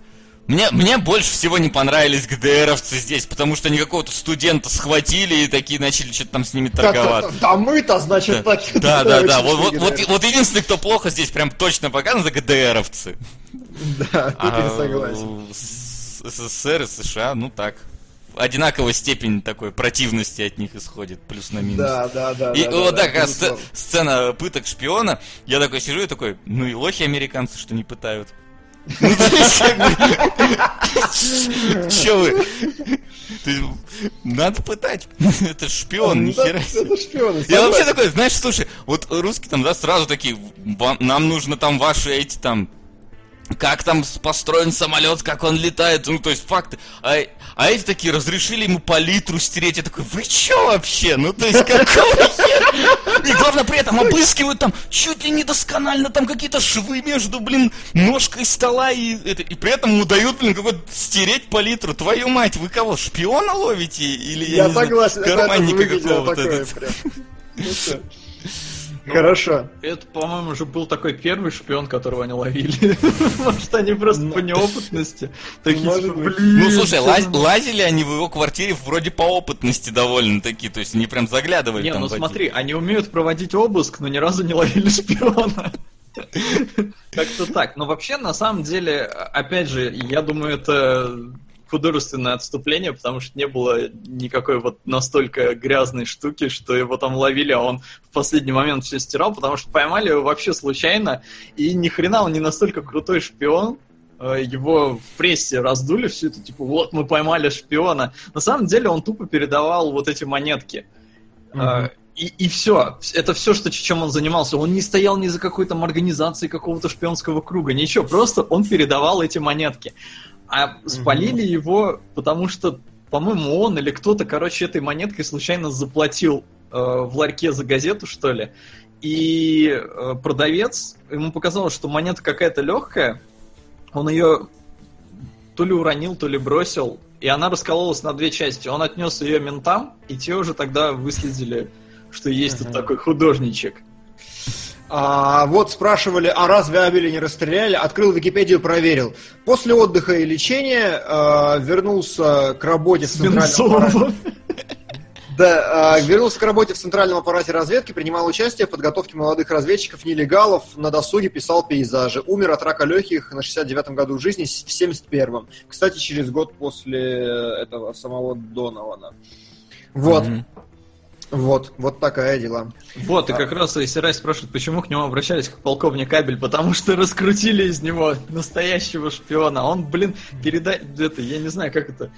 Мне, мне больше всего не понравились ГДРовцы здесь, потому что они какого-то студента схватили и такие начали что-то там с ними торговаться. Да мы-то, значит, так... Да, да, да. очень Вот, вот, вот, вот единственный, кто плохо здесь прям точно показан, это ГДРовцы. Да, тут я А согласен. СССР и США, ну так. Одинаковая степень такой противности от них исходит, плюс на минус. Да, да, да. И да, вот да, такая безусловно. сцена пыток шпиона. Я такой сижу и такой, ну и лохи американцы, что не пытают. Ну, то есть, Чё вы? Надо пытать. Это шпион, Ну, нихера да, себе. Это шпионы. Я вообще такой, знаешь, слушай, вот русские там, да, сразу такие, «Вам- нам нужно там ваши эти там, как там построен самолет, как он летает, ну, то есть факты. А, а эти такие разрешили ему палитру стереть. Я такой, вы чё вообще? Ну, то есть, какого хера? И главное, при этом обыскивают там чуть ли не досконально, там какие-то швы между, блин, ножкой стола и, это, и при этом ему дают, блин, какой-то стереть палитру. Твою мать, вы кого, шпиона ловите? Или, я, Я не знаю, согласен, это карманника какого-то? Ну. Хорошо. Это, по-моему, уже был такой первый шпион, которого они ловили. Может, они просто по неопытности. Типа. Ну, слушай, лазили они в его квартире вроде по опытности довольно такие, то есть они прям заглядывали Не, ну смотри, они умеют проводить обыск, но ни разу не ловили шпиона. Как-то так. Но вообще, на самом деле, опять же, я думаю, это художественное отступление, потому что не было никакой вот настолько грязной штуки, что его там ловили, а он в последний момент все стирал, потому что поймали его вообще случайно, и ни хрена он не настолько крутой шпион, э, его в прессе раздули все это, типа, вот мы поймали шпиона. На самом деле он тупо передавал вот эти монетки. А, И, и все. Это все, что, чем он занимался. Он не стоял ни за какой там организацией какого-то шпионского круга, ничего. Просто он передавал эти монетки. А спалили его, потому что, по-моему, он или кто-то, короче, этой монеткой случайно заплатил э, в ларьке за газету, что ли. И э, продавец, ему показалось, что монета какая-то легкая. Он ее то ли уронил, то ли бросил. и она раскололась на две части. Он отнес ее ментам, и те уже тогда выследили, что есть тут такой художничек. А, вот спрашивали, а разве Абеля не расстреляли? Открыл Википедию, проверил. После отдыха и лечения а, вернулся к работе в центральном аппарате. Да, а, вернулся к работе в центральном аппарате разведки, принимал участие в подготовке молодых разведчиков, нелегалов, на досуге писал пейзажи. Умер от рака легких на 69-м году жизни, в 71-м. Кстати, через год после этого самого Донована. Вот. Мгм. Вот, вот такая дела. Вот, и как раз если Рай спрашивает, почему к нему обращались как полковник Кабель, потому что раскрутили из него настоящего шпиона. Он, блин, передать это, я не знаю, как это.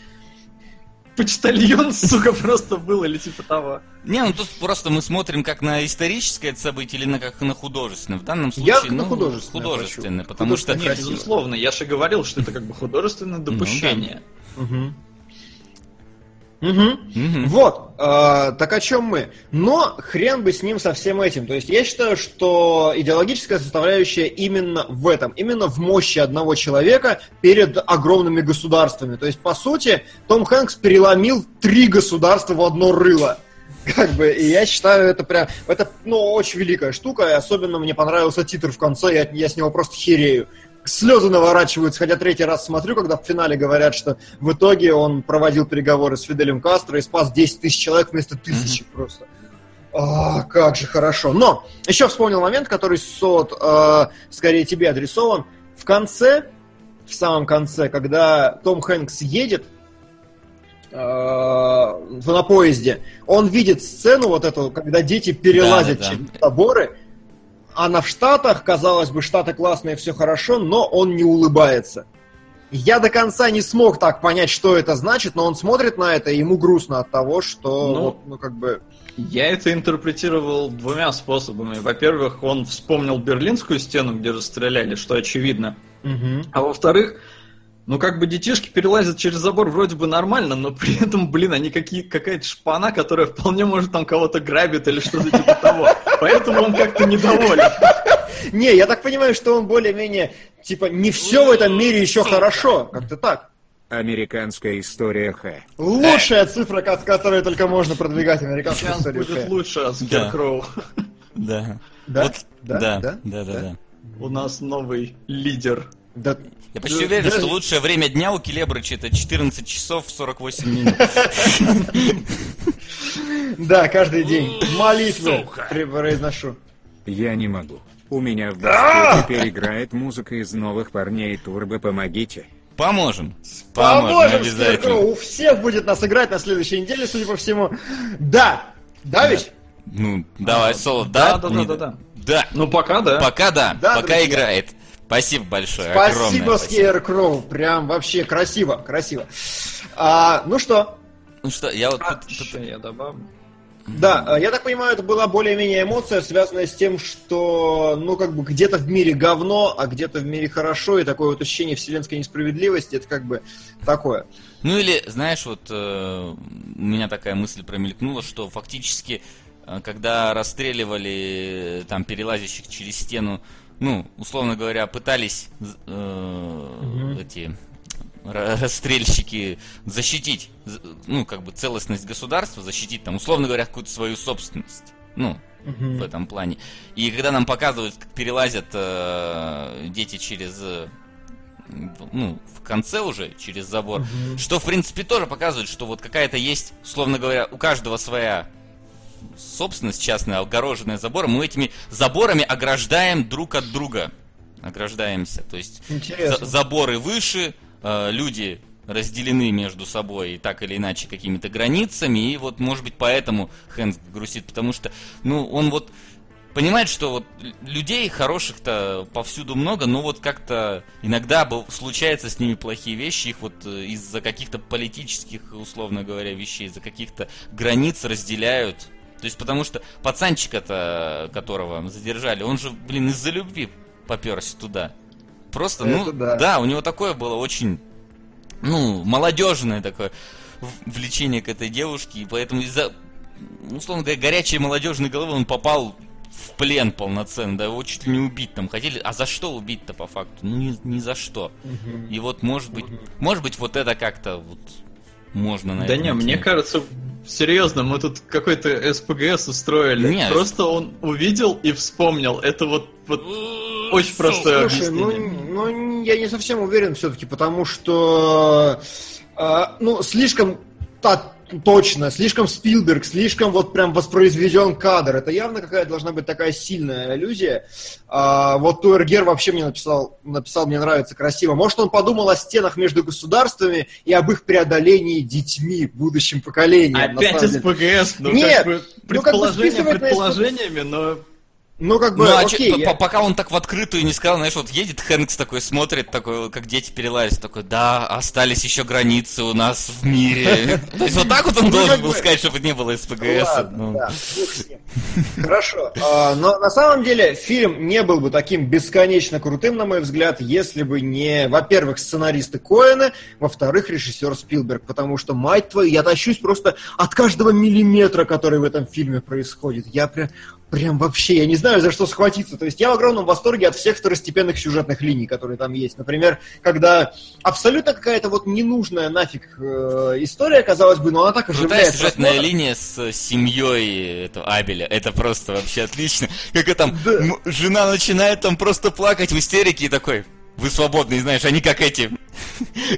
Почтальон, сука, просто был, или типа того. Не, ну тут просто мы смотрим как на историческое это событие или на как на художественное. В данном Я случае, на ну, художественное художественное, хочу. потому что Художественное Нет, Красиво. безусловно, я же говорил, что это как бы художественное допущение. Мгм. Мгм. Мгм. Вот, э, так о чем мы? Но хрен бы с ним со всем этим. То есть я считаю, что идеологическая составляющая именно в этом, именно в мощи одного человека перед огромными государствами. То есть, по сути, Том Хэнкс переломил три государства в одно рыло. Как бы, и я считаю, это прям, это, ну, очень великая штука, и особенно мне понравился титр в конце, я, я с него просто херею. Слезы наворачиваются, хотя третий раз смотрю, когда в финале говорят, что в итоге он проводил переговоры с Фиделем Кастро и спас 10 тысяч человек вместо тысячи просто. А, как же хорошо. Но еще вспомнил момент, который, Сот, э, скорее тебе адресован. В конце, в самом конце, когда Том Хэнкс едет э, на поезде, он видит сцену вот эту, когда дети перелазят Да, да, да. через заборы, она в Штатах, казалось бы, Штаты классные, все хорошо, но он не улыбается. Я до конца не смог так понять, что это значит, но он смотрит на это, и ему грустно от того, что, Ну, вот, ну, как бы... Я это интерпретировал двумя способами. Во-первых, он вспомнил Берлинскую стену, где расстреляли, что очевидно. Мгм. А во-вторых, ну как бы детишки перелазят через забор вроде бы нормально, но при этом, блин, они какие, какая-то шпана, которая вполне может там кого-то грабит или что-то типа того. Поэтому он как-то недоволен. Не, я так понимаю, что он более-менее, типа, не все в этом мире еще хорошо, как-то так. Американская история Х. Лучшая цифра, ко- которую только можно продвигать американскую Сейчас историю. будет Х. лучше от Скеркроу. Да. Да? Вот, Да? да, Да? да, да, Да? да. У нас новый лидер. Да. Я почти Да, уверен, да. что лучшее время дня у Келебрыча это 14 часов 48 минут. Да, каждый день. Молитвы при- произношу. Я не могу. У меня в башке теперь играет музыка из новых парней Турбо, помогите. Поможем. Поможем Поможем, обязательно. У всех будет нас играть на следующей неделе, судя по всему. Да. Да ведь? Ну, давай, Соло, да? Да, да, да, да, да. Ну пока да. Пока да, пока играет. Спасибо большое, Спасибо, Скейркроу. Прям вообще красиво, красиво. А, ну что, Ну что, я вот А, тут- тут- я добавлю. Да, э, я так понимаю, это была более-менее эмоция, связанная с тем, что, ну, как бы где-то в мире говно, а где-то в мире хорошо, и такое вот ощущение вселенской несправедливости, это как бы такое. Ну или, знаешь, вот э, у меня такая мысль промелькнула, что фактически, э, когда расстреливали э, там перелазящих через стену, ну, условно говоря, пытались э, эти ра- расстрельщики защитить, ну, как бы целостность государства, защитить там, условно говоря, какую-то свою собственность. Ну, в этом плане. И когда нам показывают, как перелазят э, дети через, э, ну, в конце уже, через забор, что, в принципе, тоже показывает, что вот какая-то есть, условно говоря, у каждого своя собственность частная, огороженная забором. Мы этими заборами ограждаем друг от друга. Ограждаемся. То есть за- заборы выше, э, люди разделены между собой так или иначе какими-то границами, и вот, может быть, поэтому Хэнс грустит, потому что, ну, он вот понимает, что вот людей хороших-то повсюду много, но вот как-то иногда случаются с ними плохие вещи, их вот э, из-за каких-то политических, условно говоря, вещей, из-за каких-то границ разделяют. То есть потому что пацанчика-то, которого задержали, он же, блин, из-за любви поперся туда. Просто, ну, Это да. да, у него такое было очень, ну, молодежное такое влечение к этой девушке, и поэтому из-за, ну, условно говоря, горячей молодежной головы он попал в плен полноценно, да его чуть ли не убить там хотели, а за что убить-то по факту? Ну, ни, ни за что. И вот, может быть, может быть, вот это как-то вот можно на Да не, мне кажется, серьезно, мы тут какой-то СПГС устроили. Нет. Просто он увидел и вспомнил. Это вот, вот очень простое Слушай, ну, объяснение. ну, я не совсем уверен все-таки, потому что, э, ну, слишком та- точно, слишком Спилберг, слишком вот прям воспроизведен кадр. Это явно какая должна быть такая сильная аллюзия. А, вот Туэргер вообще мне написал, написал, мне нравится красиво. Может, он подумал о стенах между государствами и об их преодолении детьми, будущим поколением. Опять деле. СПГС, ну Нет, как бы ну, как бы предположение списывать предположениями, но Ну, как бы, Ну, а окей, чё- я- по- пока он так в открытую не сказал, знаешь, вот едет Хэнкс такой, смотрит, такой, как дети перелазят, такой, да, остались еще границы у нас в мире. То есть вот так вот он Ну, должен был бы- сказать, чтобы не было СПГС. Ну. да, бог с ним. Хорошо. А, Но на самом деле фильм не был бы таким бесконечно крутым, на мой взгляд, если бы не, во-первых, сценаристы Коэна, во-вторых, режиссер Спилберг. Потому что, мать твою, я тащусь просто от каждого миллиметра, который в этом фильме происходит. Я прям, прям вообще, я не знаю, за что схватиться. То есть я в огромном восторге от всех второстепенных сюжетных линий, которые там есть. Например, когда абсолютно какая-то вот ненужная нафиг э, история, казалось бы, но она так Крутая оживляет сюжетная просмотр. линия с семьей этого Абеля. Это просто вообще отлично. Как там, Да. жена начинает там просто плакать в истерике и такой, вы свободны, знаешь, они как эти,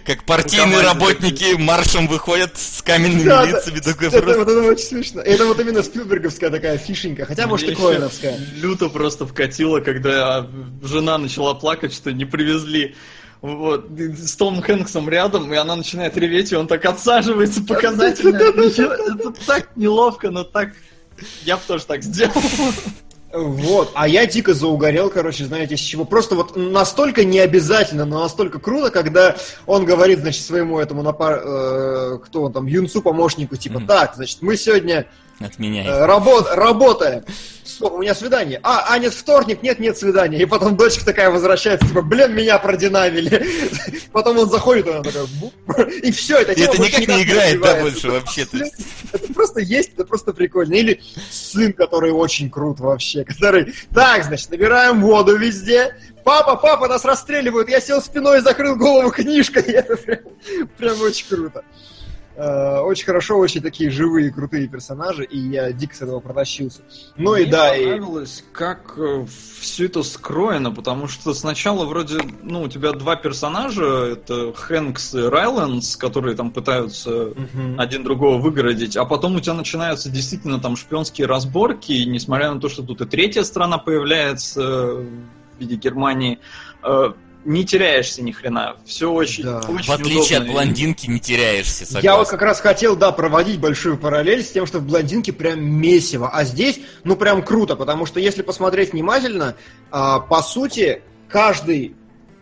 как партийные работники маршем выходят с каменными Да, да. лицами. Такой Это, просто... вот это очень смешно. Это вот именно Спилберговская такая фишенька, хотя, может, и Коэновская. Люто просто вкатило, когда жена начала плакать, что не привезли. Вот, с Томом Хэнксом рядом, и она начинает реветь, и он так отсаживается показательно. Это так неловко, но так... Я бы тоже так сделал. Вот, а я дико заугорел, короче, знаете, с чего. Просто вот настолько не обязательно, но настолько круто, когда он говорит, значит, своему этому напар... э, кто он там, юнцу помощнику, типа, так, значит, мы сегодня Отменяет. э, работ... работаем. Стоп, у меня свидание. А, нет, вторник, нет, нет свидания. И потом дочка такая возвращается, типа, блин, меня продинамили. Потом он заходит, и она такая, и все, это это никак не играет, да, больше вообще. Это просто есть, это просто прикольно. Или сын, который очень крут вообще, который, так, значит, набираем воду везде, папа, папа, нас расстреливают, я сел спиной и закрыл голову книжкой, это прям, прям очень круто. Э, Очень хорошо, очень такие живые, крутые персонажи, и я дико с этого протащился. Ну и Мне да, и... понравилось, как все это скроено, потому что сначала вроде, ну, у тебя два персонажа, это Хэнкс и Райленс, которые там пытаются Мгм. один другого выгородить, а потом у тебя начинаются действительно там шпионские разборки, и несмотря на то, что тут и третья страна появляется э, в виде Германии, э, не теряешься ни хрена. Все очень, Да. очень В отличие от удобно. блондинки не теряешься, согласен. Я вот как раз хотел, да, проводить большую параллель с тем, что в блондинке прям месиво, а здесь, ну, прям круто, потому что если посмотреть внимательно, а, по сути, каждый,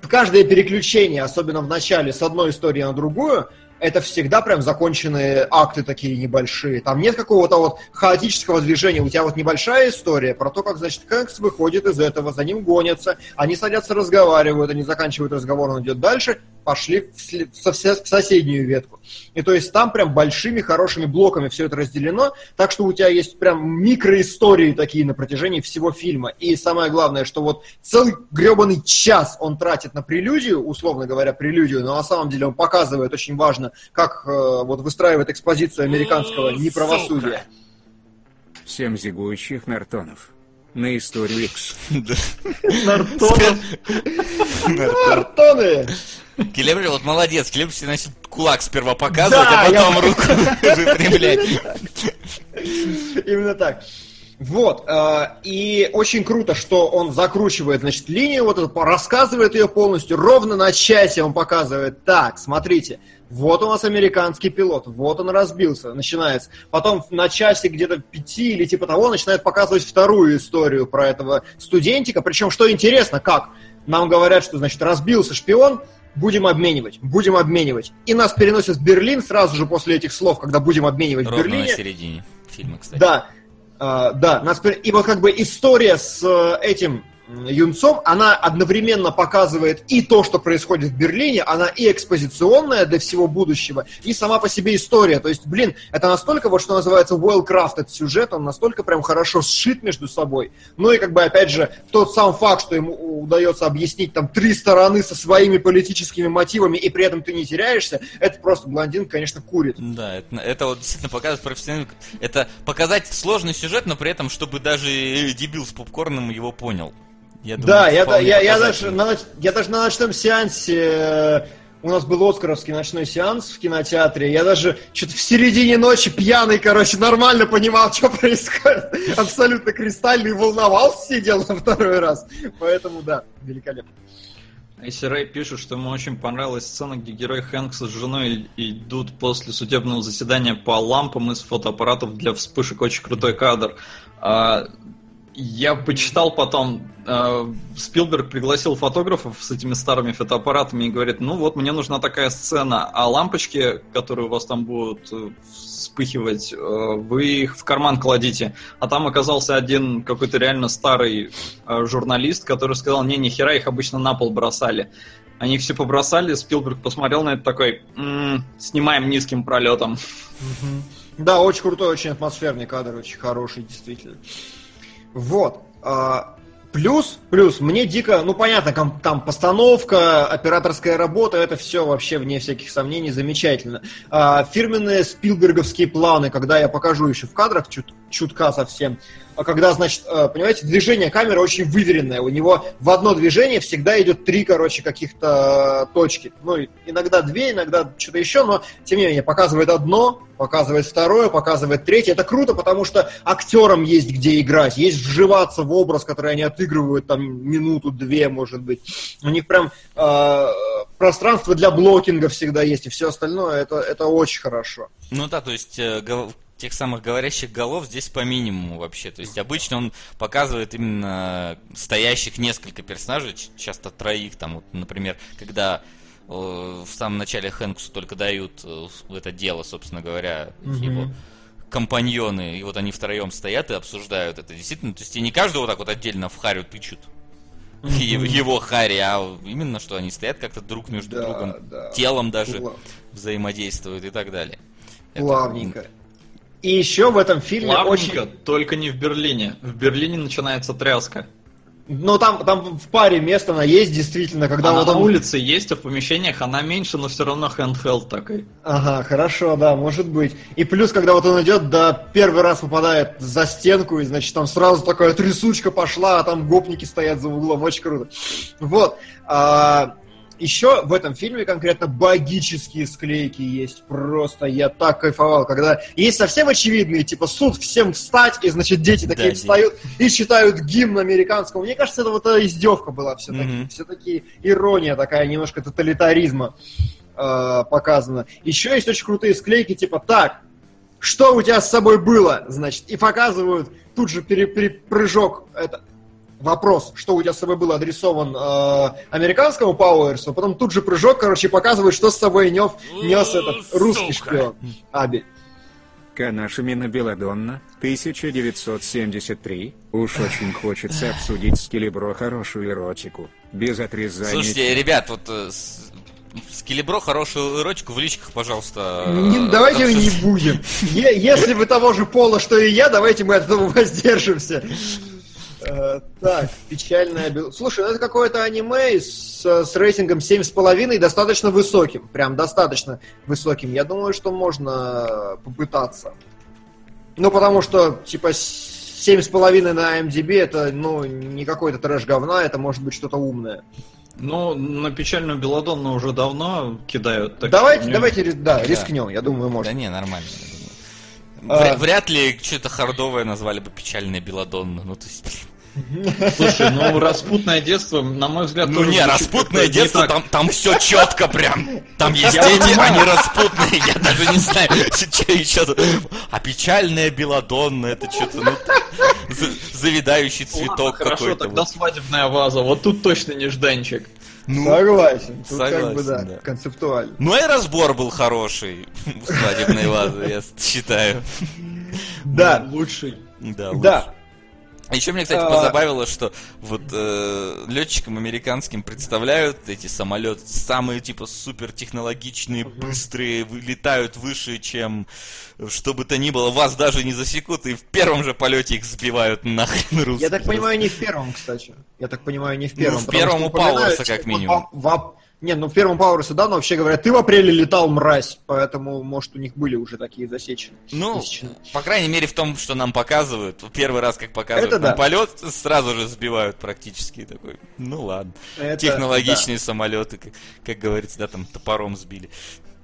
каждое переключение, особенно в начале, с одной истории на другую, это всегда прям законченные акты такие небольшие. Там нет какого-то вот хаотического движения. У тебя вот небольшая история про то, как, значит, Хэнкс выходит из этого, за ним гонятся, они садятся, разговаривают, они заканчивают разговор, он идет дальше, пошли в, соседнюю ветку. И то есть там прям большими хорошими блоками все это разделено, так что у тебя есть прям микроистории такие на протяжении всего фильма. И самое главное, что вот целый гребаный час он тратит на прелюдию, условно говоря, прелюдию, но на самом деле он показывает очень важно, как э, вот выстраивает экспозицию американского неправосудия. Семь зигующих нартонов. На историю X. Нартонов. Артоны! Келебри, вот молодец, Келебри начал кулак сперва показывать, Да, а я- потом руку выпрямлять. Именно так. Вот, э, и очень круто, что он закручивает, значит, линию, вот эту, рассказывает ее полностью, ровно на часе он показывает, так, смотрите, вот у нас американский пилот, вот он разбился, начинается. Потом на часе где-то пяти или типа того начинает показывать вторую историю про этого студентика, причем, что интересно, как? Нам говорят, что, значит, разбился шпион, будем обменивать, будем обменивать. И нас переносят в Берлин сразу же после этих слов, когда будем обменивать в Ровно Берлине. на середине фильма, кстати. Да, а, да, нас пер- и вот как бы история с э, этим юнцом, она одновременно показывает и то, что происходит в Берлине, она и экспозиционная для всего будущего, и сама по себе история. То есть, блин, это настолько, вот что называется, well-crafted сюжет, он настолько прям хорошо сшит между собой. Ну и как бы, опять же, тот сам факт, что ему удается объяснить там три стороны со своими политическими мотивами, и при этом ты не теряешься, это просто блондин, конечно, курит. Да, это, это вот действительно показывает профессиональный... Это показать сложный сюжет, но при этом, чтобы даже дебил с попкорном его понял. Я думаю, да, я, я, я, даже на, я даже на ночном сеансе, э, у нас был Оскаровский ночной сеанс в кинотеатре, я даже что-то в середине ночи пьяный, короче, нормально понимал, что происходит. Абсолютно кристальный, волновался, сидел на второй раз. Поэтому, да, великолепно. Если Рэй пишет, что ему очень понравилась сцена, где герой Хэнкс с женой идут после судебного заседания по лампам из фотоаппаратов для вспышек. Очень крутой кадр. А, я почитал потом, э, Спилберг пригласил фотографов с этими старыми фотоаппаратами и говорит, ну вот мне нужна такая сцена, а лампочки, которые у вас там будут э, вспыхивать, э, вы их в карман кладите. А там оказался один какой-то реально старый э, журналист, который сказал, не, ни хера, их обычно на пол бросали. Они все побросали, Спилберг посмотрел на это такой, м-м, снимаем низким пролетом. Да, очень крутой, очень атмосферный кадр, очень хороший, действительно. Вот. А, плюс, плюс, мне дико, ну понятно, там, там постановка, операторская работа, это все вообще вне всяких сомнений замечательно. А, фирменные спилберговские планы, когда я покажу еще в кадрах чут, чутка совсем, а когда, значит, э, понимаете, движение камеры очень выверенное. У него в одно движение всегда идет три, короче, каких-то точки. Ну, иногда две, иногда что-то еще, но, тем не менее, показывает одно, показывает второе, показывает третье. Это круто, потому что актерам есть где играть, есть вживаться в образ, который они отыгрывают там минуту-две, может быть. У них прям э, пространство для блокинга всегда есть, и все остальное, это, это очень хорошо. Ну да, то есть э, тех самых говорящих голов здесь по минимуму вообще. То есть обычно он показывает именно стоящих несколько персонажей, часто троих. Там, вот, например, когда э, в самом начале Хэнксу только дают э, это дело, собственно говоря, mm-hmm. его компаньоны, и вот они втроем стоят и обсуждают это. Действительно, то есть и не каждого вот так вот отдельно в харю тычут. Mm-hmm. Его хари, а именно что они стоят как-то друг между да, другом, да. телом даже Плав. взаимодействуют и так далее. Плавненько. Это, и еще в этом фильме Плавненько, очень... только не в Берлине. В Берлине начинается тряска. Ну, там, там в паре мест она есть, действительно, когда она вот он... на улице есть, а в помещениях она меньше, но все равно handheld такой. Ага, хорошо, да, может быть. И плюс, когда вот он идет, да, первый раз попадает за стенку, и, значит, там сразу такая трясучка пошла, а там гопники стоят за углом, очень круто. Вот. А, еще в этом фильме конкретно богические склейки есть. Просто я так кайфовал, когда есть совсем очевидные, типа суд всем встать, и значит дети такие да, встают и читают гимн американского. Мне кажется, это вот эта издевка была все-таки. Mm-hmm. Все-таки ирония такая, немножко тоталитаризма э, показана. Еще есть очень крутые склейки, типа так, что у тебя с собой было, значит, и показывают тут же перепрыжок, это, вопрос, что у тебя с собой было, адресован э, американскому Пауэрсу, потом тут же прыжок, короче, показывает, что с собой нес, нес этот русский шпион. Аби. Канашемина Беладонна, 1973. Уж очень хочется обсудить с Келебро хорошую эротику. Без отрезания... Слушайте, ребят, вот э, Скелебро хорошую эротику в личках, пожалуйста. Не, давайте не будем. Если вы того же пола, что и я, давайте мы от этого воздержимся. Э, так, печальная... Слушай, ну это какое-то аниме с, с рейтингом 7,5 достаточно высоким. Прям достаточно высоким. Я думаю, что можно попытаться. Ну, потому что, типа, 7,5 на MDB это, ну, не какой-то трэш говна, это может быть что-то умное. Ну, на печальную Беладонну уже давно кидают. Так давайте, давайте, да, да, рискнем, я думаю, можно. Да не, нормально. А... Вряд ли что-то хардовое назвали бы печальная Беладонна. Ну, то есть, Слушай, ну распутное детство, на мой взгляд, Ну не, распутное детство, там, там все четко прям. Там есть дети, они распутные, я даже не знаю, что еще тут. А печальная беладонна, это что-то, ну, завидающий цветок какой-то. Хорошо, тогда свадебная ваза, вот тут точно нежданчик. Ну, согласен. Тут согласен, как бы, да, да, концептуально. Ну и разбор был хороший в свадебной вазе, я считаю. Да. Лучший. Да, лучший. Да. Еще мне, кстати, позабавило, что вот э, летчикам американским представляют эти самолеты самые типа супер технологичные, быстрые, вылетают выше, чем что бы то ни было. Вас даже не засекут, и в первом же полете их сбивают нахрен русские. Я так понимаю, не в первом, кстати. Я так понимаю, не в первом. Ну, в первом у Пауэрса, как минимум. в- в- Не, ну в первом Пауэрсе, да, но вообще говорят, ты в апреле летал, мразь. Поэтому, может, у них были уже такие засечены. Ну, Тысячи. по крайней мере, в том, что нам показывают. Первый раз, как показывают Это да. полет, сразу же сбивают практически такой. Ну ладно. Это Технологичные самолеты, как, как говорится, да, там топором сбили.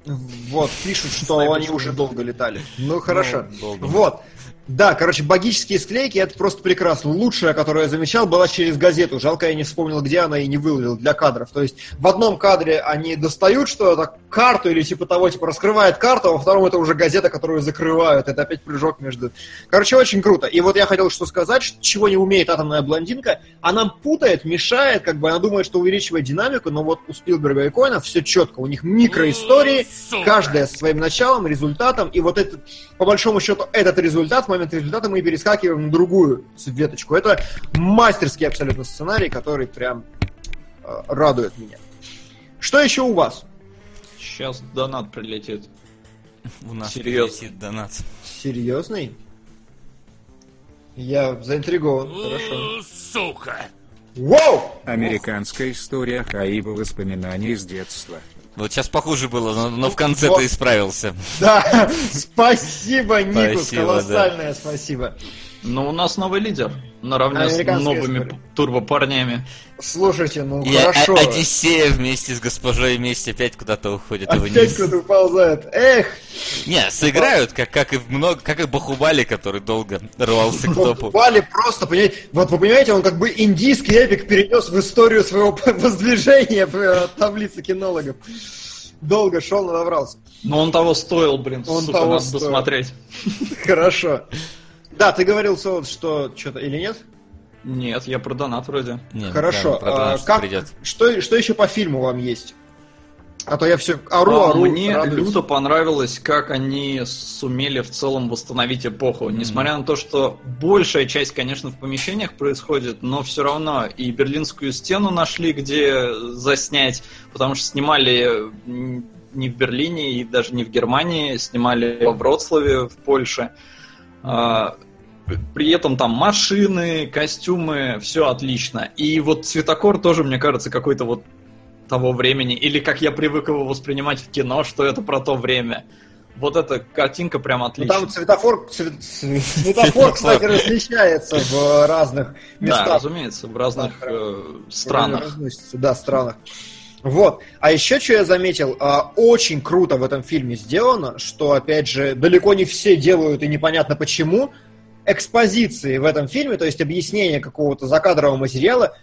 да. Вот, пишут, что они уже долго летали. Ну, хорошо. Ну, долго. Вот. Да, короче, богические склейки это просто прекрасно. Лучшая, которую я замечал, была через газету. Жалко, я не вспомнил, где она и не выловил для кадров. То есть в одном кадре они достают что-то, карту или типа того, типа раскрывает карту, а во втором это уже газета, которую закрывают. Это опять прыжок между... Короче, очень круто. И вот я хотел что сказать, чего не умеет атомная блондинка. Она путает, мешает, как бы она думает, что увеличивает динамику, но вот у Спилберга и Коэна все четко. У них микроистории, каждая с своим началом, результатом, и вот этот, по большому счету, этот результат, в момент результата мы перескакиваем на другую веточку. Это мастерский абсолютно сценарий, который прям э, радует меня. Что еще у вас? Сейчас донат прилетит. У нас Серьезно? прилетит донат. Серьезный? Я заинтригован. Хорошо. Сука! Вау! Американская история Хаиба воспоминания из детства. Вот сейчас похуже было, но, но в конце Вот. ты исправился. Да, спасибо, Никус, Спасибо, колоссальное спасибо. Но у нас новый лидер. Наравне с новыми история. турбопарнями. Слушайте, ну И хорошо. О- Одиссея вместе с госпожой вместе опять куда-то уходит и Опять вниз. куда-то уползает. Эх, Не, сыграют, как, как и в много, как и Бахубали, который долго рвался к топу. Бали просто, понимаете, вот вы понимаете, он как бы индийский эпик перенес в историю своего воздвижения в э, таблице кинологов. Долго шел, но добрался. Но он того стоил, блин, Он сука, того надо стоил. досмотреть. Хорошо. Да, ты говорил, Солод, что что-то или нет? Нет, я про донат вроде. Не, Хорошо. да, про а, что как, придет. что, что еще по фильму вам есть? А то я все ору, А, ору, Мне радуюсь. люто понравилось, как они сумели в целом восстановить эпоху. Несмотря на то, что большая часть, конечно, в помещениях происходит, но все равно и Берлинскую стену нашли, где заснять, потому что снимали не в Берлине и даже не в Германии, снимали во Вроцлаве в Польше. А, При этом там машины, костюмы, все отлично. И вот цветокор тоже, мне кажется, какой-то вот того времени, или как я привык его воспринимать в кино, что это про то время. Вот эта картинка прям Ну, отличная. там цветофор, цве- цве- цветофор, кстати, различается в разных Да, местах. разумеется, в разных Да, э, странах. Да, странах. Вот. А еще что я заметил, а, очень круто в этом фильме сделано, что, опять же, далеко не все делают и непонятно почему. Экспозиции в этом фильме, то есть объяснение какого-то закадрового материала,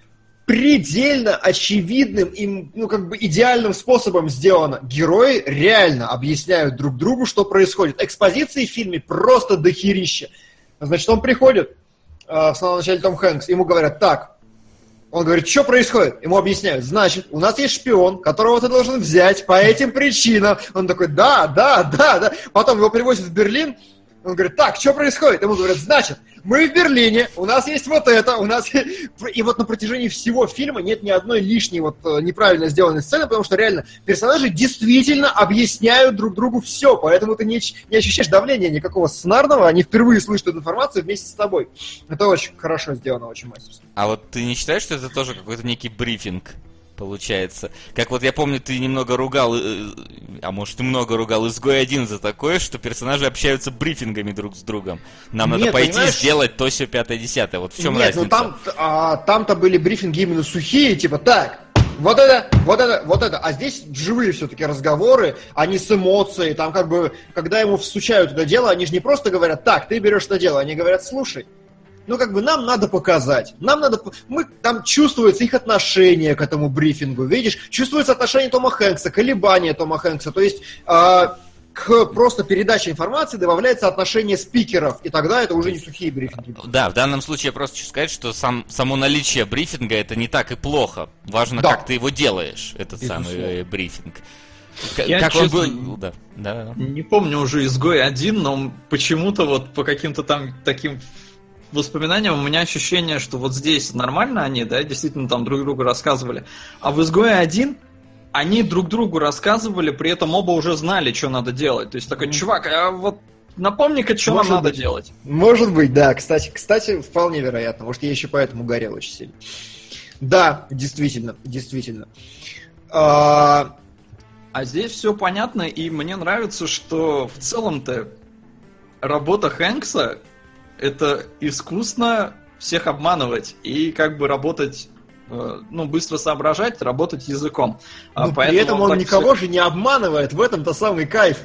предельно очевидным и, ну, как бы идеальным способом сделано. Герои реально объясняют друг другу, что происходит. Экспозиции в фильме просто дохерища. Значит, он приходит, э, в самом начале Том Хэнкс, ему говорят, так, он говорит, что происходит? Ему объясняют, значит, у нас есть шпион, которого ты должен взять по этим причинам. Он такой, да, да, да, да. Потом его привозят в Берлин, он говорит, так, что происходит? Ему говорят, значит, мы в Берлине, у нас есть вот это, у нас... И вот на протяжении всего фильма нет ни одной лишней вот э, неправильно сделанной сцены, потому что реально персонажи действительно объясняют друг другу все, поэтому ты не, не ощущаешь давления никакого сценарного, они впервые слышат эту информацию вместе с тобой. Это очень хорошо сделано, очень мастерски. А вот ты не считаешь, что это тоже какой-то некий брифинг? Получается. Как вот я помню, ты немного ругал, э, а может и много ругал изгой один за такое, что персонажи общаются брифингами друг с другом. Нам надо Нет, пойти понимаешь- сделать то, все пятое, десятое. Вот в чем Нет, разница? ну там, а, там-то были брифинги именно сухие, типа, так, вот это, вот это, вот это. А здесь живые все-таки разговоры, они с эмоцией. Там как бы, когда ему всучают это дело, они же не просто говорят, так, ты берешь это дело. Они говорят, слушай, ну как бы нам надо показать. Нам надо... Мы, там чувствуется их отношение к этому брифингу, видишь? Чувствуется отношение Тома Хэнкса, колебания Тома Хэнкса. То есть... а, к просто передаче информации добавляется отношение спикеров, и тогда это уже не сухие брифинги. Да, в данном случае я просто хочу сказать, что сам, само наличие брифинга это не так и плохо. Важно, Да. как ты его делаешь, этот Безусловно. самый э, брифинг. К- Я, как он честно, был. Да, да. Не помню уже изгой один, но почему-то вот по каким-то там таким воспоминаниям у меня ощущение, что вот здесь нормально они, да, действительно там друг другу рассказывали. А в изгое один они друг другу рассказывали, при этом оба уже знали, что надо делать. То есть такой, чувак, а вот напомни-ка, что нам Может надо быть. делать. Может быть, да. Кстати, кстати, вполне вероятно. Может, я еще поэтому горел очень сильно. Да, действительно, действительно. А, А здесь все понятно, и мне нравится, что в целом-то работа Хэнкса это искусно всех обманывать и как бы работать, э, ну, быстро соображать, работать языком. А при поэтому этом он так никого же не обманывает, в этом-то самый кайф.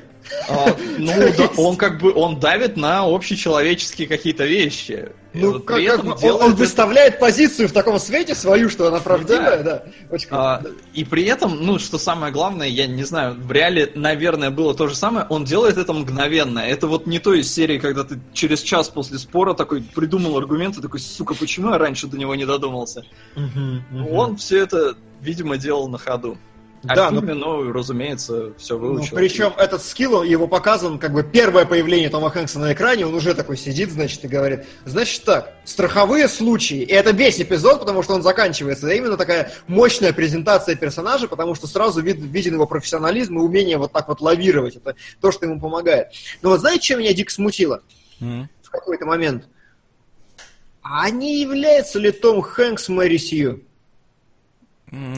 А, ну, да, он как бы, он давит на общечеловеческие какие-то вещи. Ну, вот как, как бы он, делает он выставляет позицию в таком свете свою, что она правдивая, да. Очень круто. А, и при этом, ну, что самое главное, я не знаю, в реале, наверное, было то же самое, он делает это мгновенно. Это вот не то из серии, когда ты через час после спора такой придумал аргумент и такой, сука, почему я раньше до него не додумался? Мгм, мгм. Он все это, видимо, делал на ходу. А Да, в ну- фильме, ну, разумеется, все Ну, выучил. причем этот скилл, его показан, как бы первое появление Тома Хэнкса на экране, он уже такой сидит, значит, и говорит, значит так, страховые случаи, и это весь эпизод, потому что он заканчивается, это именно такая мощная презентация персонажа, потому что сразу вид- виден его профессионализм и умение вот так вот лавировать, это то, что ему помогает. Но вот знаете, что меня дико смутило М. в какой-то момент? А не является ли Том Хэнкс Мэри Сью?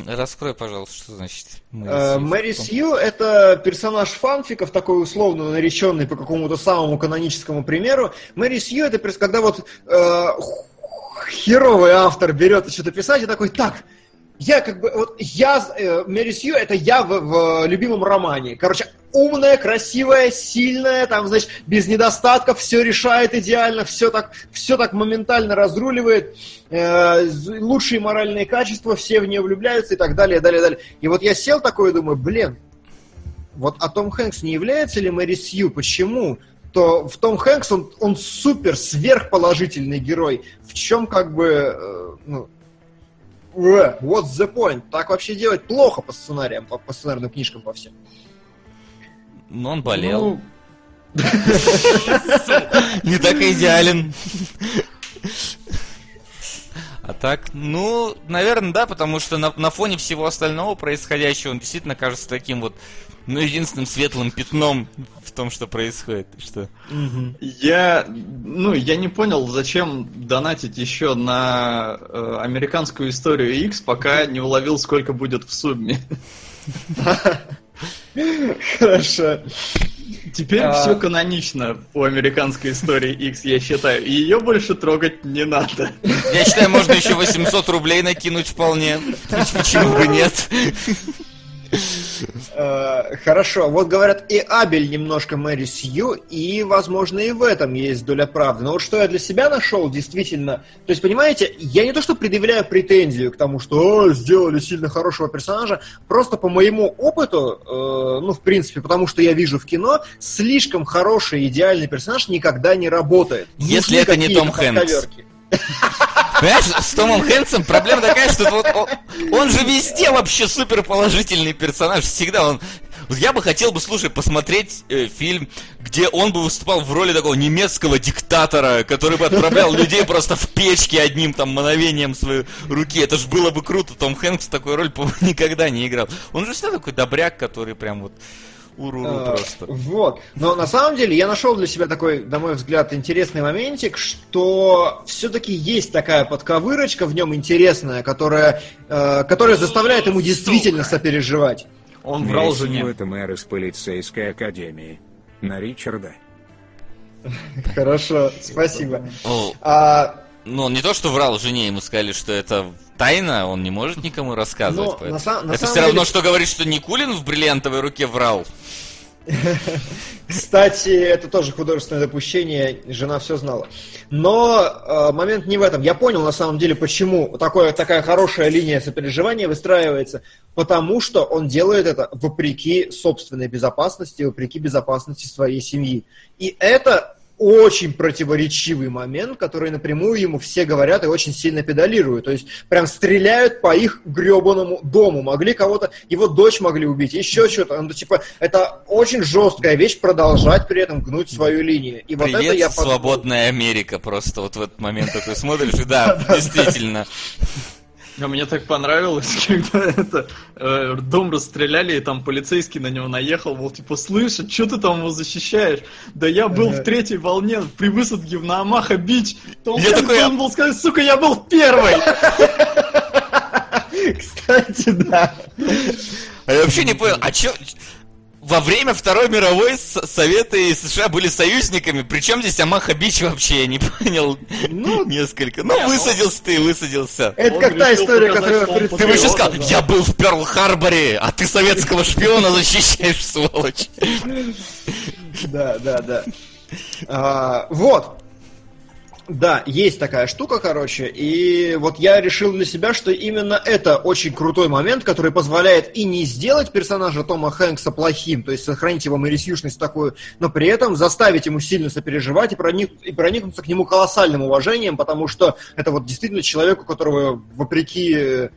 Раскрой, пожалуйста, что значит Мэри Э, Сью? Мэри Сью это персонаж фанфиков, такой условно нареченный по какому-то самому каноническому примеру. Мэри Сью это когда вот э, херовый автор берет и что-то писать и такой, так, я как бы, вот я, э, Мэри Сью это я в, в любимом романе. Короче, умная, красивая, сильная, там, значит, без недостатков, все решает идеально, все так, все так моментально разруливает, э, лучшие моральные качества, все в нее влюбляются и так далее, далее, далее. И вот я сел такой и думаю, блин, вот а Том Хэнкс не является ли Мэри Сью? Почему? То в Том Хэнкс он, он супер сверхположительный герой. В чем как бы, э, ну, э, what's the point? Так вообще делать плохо по сценариям, по, по сценарным книжкам по всем. Ну, он болел. Ну, Не так идеален. А так, ну, наверное, да, потому что на, на фоне всего остального происходящего он действительно кажется таким вот, ну, единственным светлым пятном в том, что происходит. Что... Я, ну, я не понял, зачем донатить еще на э, американскую историю X, пока не уловил, сколько будет в сумме. Хорошо. Теперь А. все канонично у американской истории X, я считаю. И ее больше трогать не надо. Я считаю, можно еще 800 рублей накинуть вполне. Почему бы нет? Э, Хорошо, вот говорят, и Абель немножко Мэри Сью, и, возможно, и в этом есть доля правды. Но вот что я для себя нашел, действительно... То есть, понимаете, я не то что предъявляю претензию к тому, что «О, сделали сильно хорошего персонажа, просто по моему опыту, э, ну, в принципе, потому что я вижу в кино, слишком хороший, идеальный персонаж никогда не работает. Если Нужны это не Том Хэнкс. Понимаешь, с Томом Хэнксом проблема такая, что вот он, он же везде вообще супер положительный персонаж. Всегда он... Я бы хотел бы, слушай, посмотреть э, фильм, где он бы выступал в роли такого немецкого диктатора, который бы отправлял людей просто в печки одним там мановением своей руки. Это же было бы круто. Том Хэнкс такой роль, по-моему, никогда не играл. Он же всегда такой добряк, который прям вот уруру Э, просто. Вот. Но на самом деле я нашел для себя такой, на мой взгляд, интересный моментик, что все-таки есть такая подковырочка в нем интересная, которая, э, которая заставляет ему действительно сопереживать. Он врал Сью жене. это мэр из полицейской академии. На Ричарда. Хорошо, спасибо. А, Ну, он не то, что врал жене, ему сказали, что это тайна, он не может никому рассказывать. Поэтому- на са- на это все равно, деле- что говорит, что Никулин в бриллиантовой руке врал. Кстати, это тоже художественное допущение, жена все знала. Но э, момент не в этом. Я понял на самом деле, почему такое, такая хорошая линия сопереживания выстраивается. Потому что он делает это вопреки собственной безопасности, вопреки безопасности своей семьи. И это очень противоречивый момент, который напрямую ему все говорят и очень сильно педалируют. То есть прям стреляют по их гребаному дому. Могли кого-то, его дочь могли убить, еще что-то. Ну, типа, это очень жесткая вещь продолжать при этом гнуть свою линию. И Привет, вот это я свободная Америка просто вот в этот момент такой смотришь, и да, действительно. А мне так понравилось, когда это э, дом расстреляли, и там полицейский на него наехал, мол, типа, слышь, а что ты там его защищаешь? Да я был в третьей волне при высадке в Наамаха Бич. То я такой... Он был сказать, сука, я был в первой! Кстати, да. А я вообще не понял, а чё во время Второй мировой Советы и США были союзниками, причем здесь Амаха Бич вообще, я не понял, ну, несколько. Ну, не, высадился ну, ты, высадился. Это как та история, которую... Ты бы еще сказал, я был в Перл-Харборе, а ты советского шпиона защищаешь, сволочь. Да, да, да. А, вот, да, есть такая штука, короче, и вот я решил для себя, что именно это очень крутой момент, который позволяет и не сделать персонажа Тома Хэнкса плохим, то есть сохранить его мэрисьюшность такую, но при этом заставить ему сильно сопереживать и, проник, и проникнуться к нему колоссальным уважением, потому что это вот действительно человек, у которого, вопреки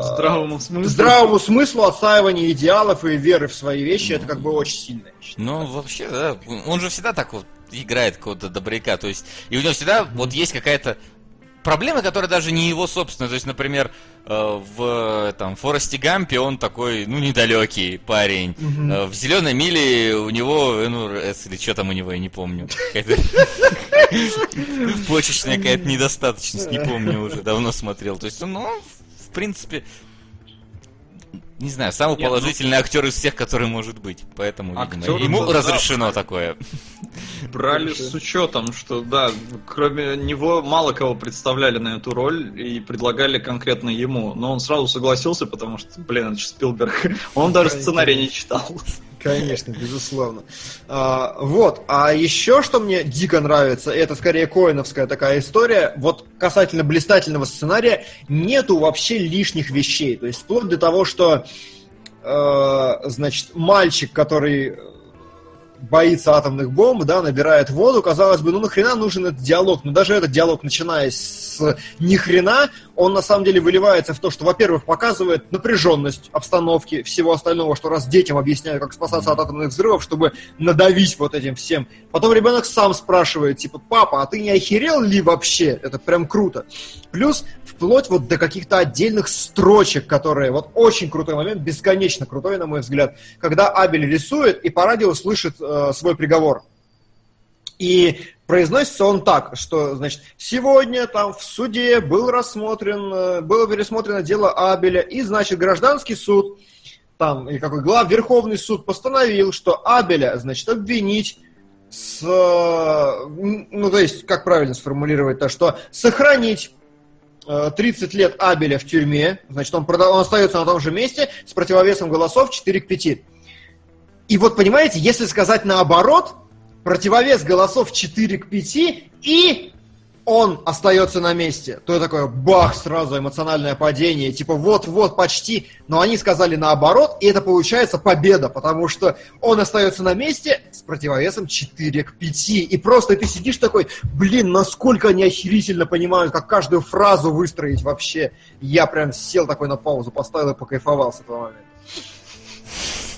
здравому смыслу. Здравому смыслу отстаивания идеалов и веры в свои вещи, это как бы очень сильно. Ну, вообще, да. Он же всегда так вот играет какого-то добряка. То есть, и у него всегда вот есть какая-то проблема, которая даже не его собственная. То есть, например, э, в там, Форесте Гампе он такой, ну, недалекий парень. Mm-hmm. В Зеленой миле у него НУРС или что там у него, я не помню. Почечная какая-то недостаточность, не помню уже, давно смотрел. То есть, ну, в принципе, не знаю, самый Нет, положительный ну... актер из всех, который может быть. Поэтому, видимо, ему да, разрешено да, такое. Брали с учетом, что да, кроме него мало кого представляли на эту роль и предлагали конкретно ему. Но он сразу согласился, потому что, блин, это же Спилберг. Он даже сценарий не читал. Конечно, безусловно. А, вот, а еще что мне дико нравится, это скорее коиновская такая история, вот касательно блистательного сценария, нету вообще лишних вещей. То есть вплоть до того, что, э, значит, мальчик, который боится атомных бомб, да, набирает воду, казалось бы, ну нахрена нужен этот диалог? Но даже этот диалог, начиная с ни хрена, он на самом деле выливается в то, что, во-первых, показывает напряженность обстановки, всего остального, что раз детям объясняют, как спасаться от атомных взрывов, чтобы надавить вот этим всем. Потом ребенок сам спрашивает, типа, папа, а ты не охерел ли вообще? Это прям круто. Плюс вплоть вот до каких-то отдельных строчек, которые, вот очень крутой момент, бесконечно крутой, на мой взгляд, когда Абель рисует и по радио слышит э, свой приговор. И произносится он так, что, значит, сегодня там в суде был рассмотрен, э, было пересмотрено дело Абеля, и, значит, гражданский суд, там, и какой глав Верховный суд постановил, что Абеля, значит, обвинить с, э, ну, то есть, как правильно сформулировать то, что сохранить 30 э, лет Абеля в тюрьме, значит, он, продав... он остается на том же месте с противовесом голосов 4 к 5. И вот, понимаете, если сказать наоборот, противовес голосов 4 к 5, и он остается на месте, то такое бах, сразу эмоциональное падение, типа вот-вот, почти, но они сказали наоборот, и это получается победа, потому что он остается на месте с противовесом 4 к 5, и просто ты сидишь такой, блин, насколько они охерительно понимают, как каждую фразу выстроить вообще. Я прям сел такой на паузу, поставил и покайфовал с этого момента.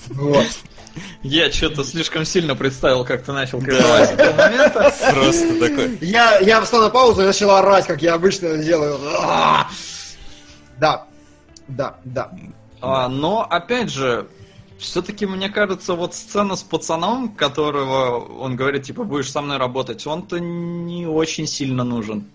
Вот. Я что-то слишком сильно представил, как ты начал кайфовать с этого момента. Просто такой. Я, я встал на паузу и начал орать, как я обычно делаю. Да, да, да. А, но, опять же, все-таки, мне кажется, вот сцена с пацаном, которого он говорит, типа, будешь со мной работать, он-то не очень сильно нужен.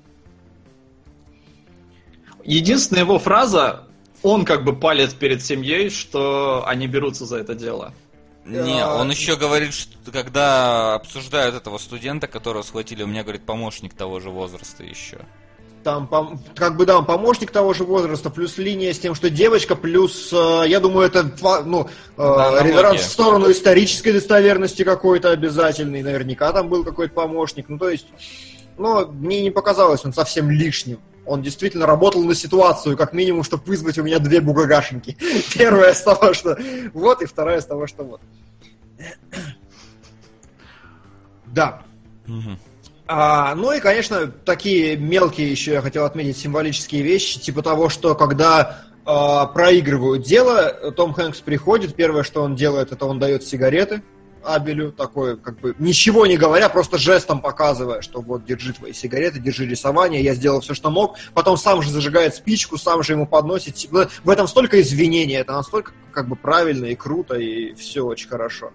Единственная его фраза, он как бы палит перед семьей, что они берутся за это дело. Не, он еще говорит, что когда обсуждают этого студента, которого схватили, у меня, говорит, помощник того же возраста еще. Там, как бы, да, он помощник того же возраста, плюс линия с тем, что девочка, плюс, э, я думаю, это, ну, да, реверанс в сторону исторической достоверности какой-то обязательный, наверняка там был какой-то помощник, ну, то есть, ну, мне не показалось он совсем лишним. Он действительно работал на ситуацию, как минимум, чтобы вызвать у меня две бугагашеньки. Первая с того, что вот, и вторая с того, что вот. Да. А, ну и, конечно, такие мелкие еще я хотел отметить символические вещи, типа того, что когда а, проигрывают дело, Том Хэнкс приходит, первое, что он делает, это он дает сигареты Абелю, такой, как бы, ничего не говоря, просто жестом показывая, что вот, держи твои сигареты, держи рисование, я сделал все, что мог, потом сам же зажигает спичку, сам же ему подносит, в этом столько извинений, это настолько, как бы, правильно и круто, и все очень хорошо.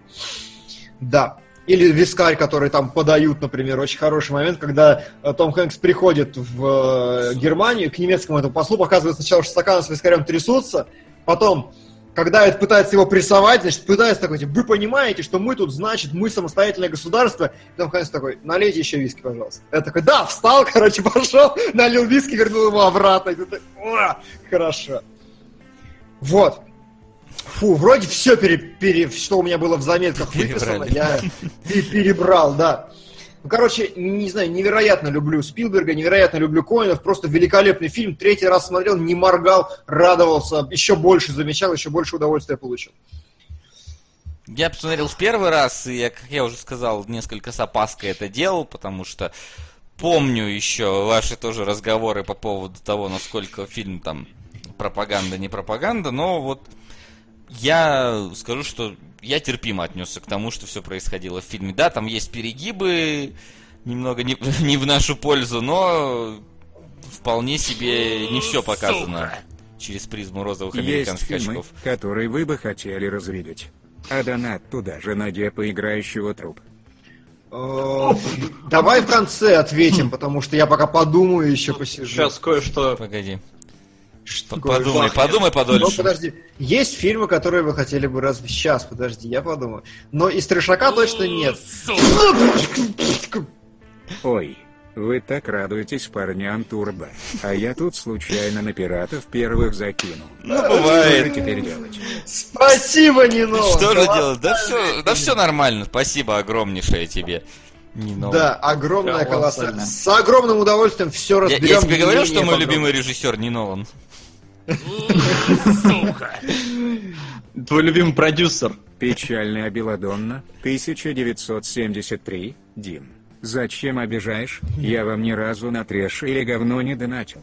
Да. Или вискарь, который там подают, например, очень хороший момент, когда э, Том Хэнкс приходит в э, Германию, к немецкому этому послу, показывает сначала, что стаканы с вискарем трясутся, потом когда это пытается его прессовать, значит, пытается такой, типа, вы понимаете, что мы тут, значит, мы самостоятельное государство. И Том Хэнкс такой, налейте еще виски, пожалуйста. Я такой, да, встал, короче, пошел, налил виски, вернул его обратно. И ты «Ура, хорошо. Вот. Фу, вроде все, пере, пере, что у меня было в заметках выписано, я пе- перебрал, да. Ну, короче, не знаю, невероятно люблю Спилберга, невероятно люблю Коинов, просто великолепный фильм. Третий раз смотрел, не моргал, радовался, еще больше замечал, еще больше удовольствия получил. Я посмотрел в первый раз, и, я, как я уже сказал, несколько с опаской это делал, потому что помню еще ваши тоже разговоры по поводу того, насколько фильм там пропаганда, не пропаганда, но вот я скажу, что я терпимо отнесся к тому, что все происходило в фильме. Да, там есть перегибы, немного не, не в нашу пользу, но вполне себе не все показано через призму розовых Есть американских фильмы, очков. которые вы бы хотели разрядить. А донат туда же на играющего труп. Давай в конце ответим, потому что я пока подумаю, еще посижу. Сейчас кое-что... Погоди. Что такое? Подумай, пахнет. подумай Ну, подольше. подожди. Есть фильмы, которые вы хотели бы разве Сейчас, подожди, я подумаю. Но из трешака точно нет. Ой, вы так радуетесь парням Турбо, а я тут случайно на пиратов первых закинул. Ну, Что же бывает. теперь делать? Спасибо, Нино! Что же делать? Да все, да все нормально. Спасибо огромнейшее тебе. Новое. Да, огромное Колоссально. колоссальное. С огромным удовольствием все Я, разберем. я тебе говорил, что мой любимый режиссер не Нолан. Твой любимый продюсер. Печальная Беладонна, 1973, Дим. Зачем обижаешь? Я вам ни разу на трэш или говно не донатил.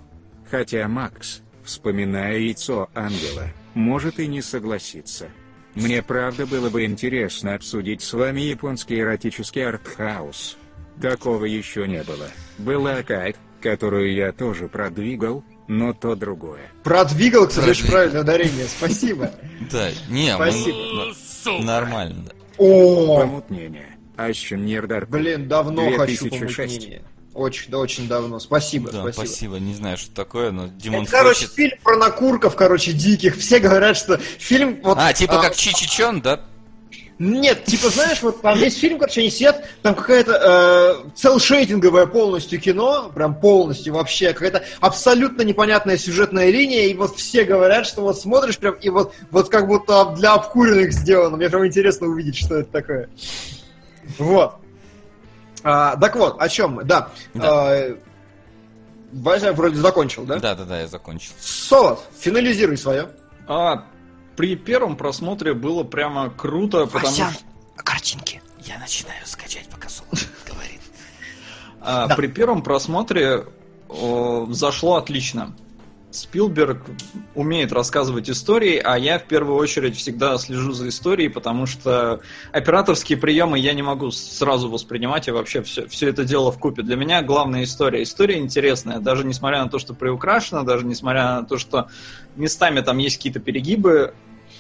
Хотя Макс, вспоминая яйцо ангела, может и не согласиться. Мне правда было бы интересно обсудить с вами японский эротический артхаус. Такого еще не было. Была Кайт, которую я тоже продвигал, но то другое. Продвигал, кстати, очень Продвигал. правильное ударение. Спасибо. Да, не, Спасибо. нормально. да. О, Помутнение. Ащеньердар. блин, давно хочу 2006. помутнение. Очень, да, очень давно. Спасибо, Да, спасибо. спасибо. Не знаю, что такое, но Димон Это, короче, хочет. фильм про накурков, короче, диких. Все говорят, что фильм... Вот, А, типа а, как Чичичон, да? Нет, типа, знаешь, вот там весь фильм, короче, они сидят, там какая-то э, целшейдинговое полностью кино, прям полностью вообще, какая-то абсолютно непонятная сюжетная линия, и вот все говорят, что вот смотришь прям, и вот, вот как будто для обкуренных сделано. Мне прям интересно увидеть, что это такое. Вот. А, так вот, о чем мы? Да. Да. А, Вася вроде закончил, да? Да, да, да, я закончил. Солод, финализируй свое. А при первом просмотре было прямо круто, потому что... картинки. Я начинаю скачать, пока Соло говорит. А. При первом просмотре зашло отлично. Спилберг умеет рассказывать истории, а я в первую очередь всегда слежу за историей, потому что операторские приемы я не могу сразу воспринимать, и вообще все, все это дело в купе. Для меня главная история. История интересная, даже несмотря на то, что приукрашена, даже несмотря на то, что местами там есть какие-то перегибы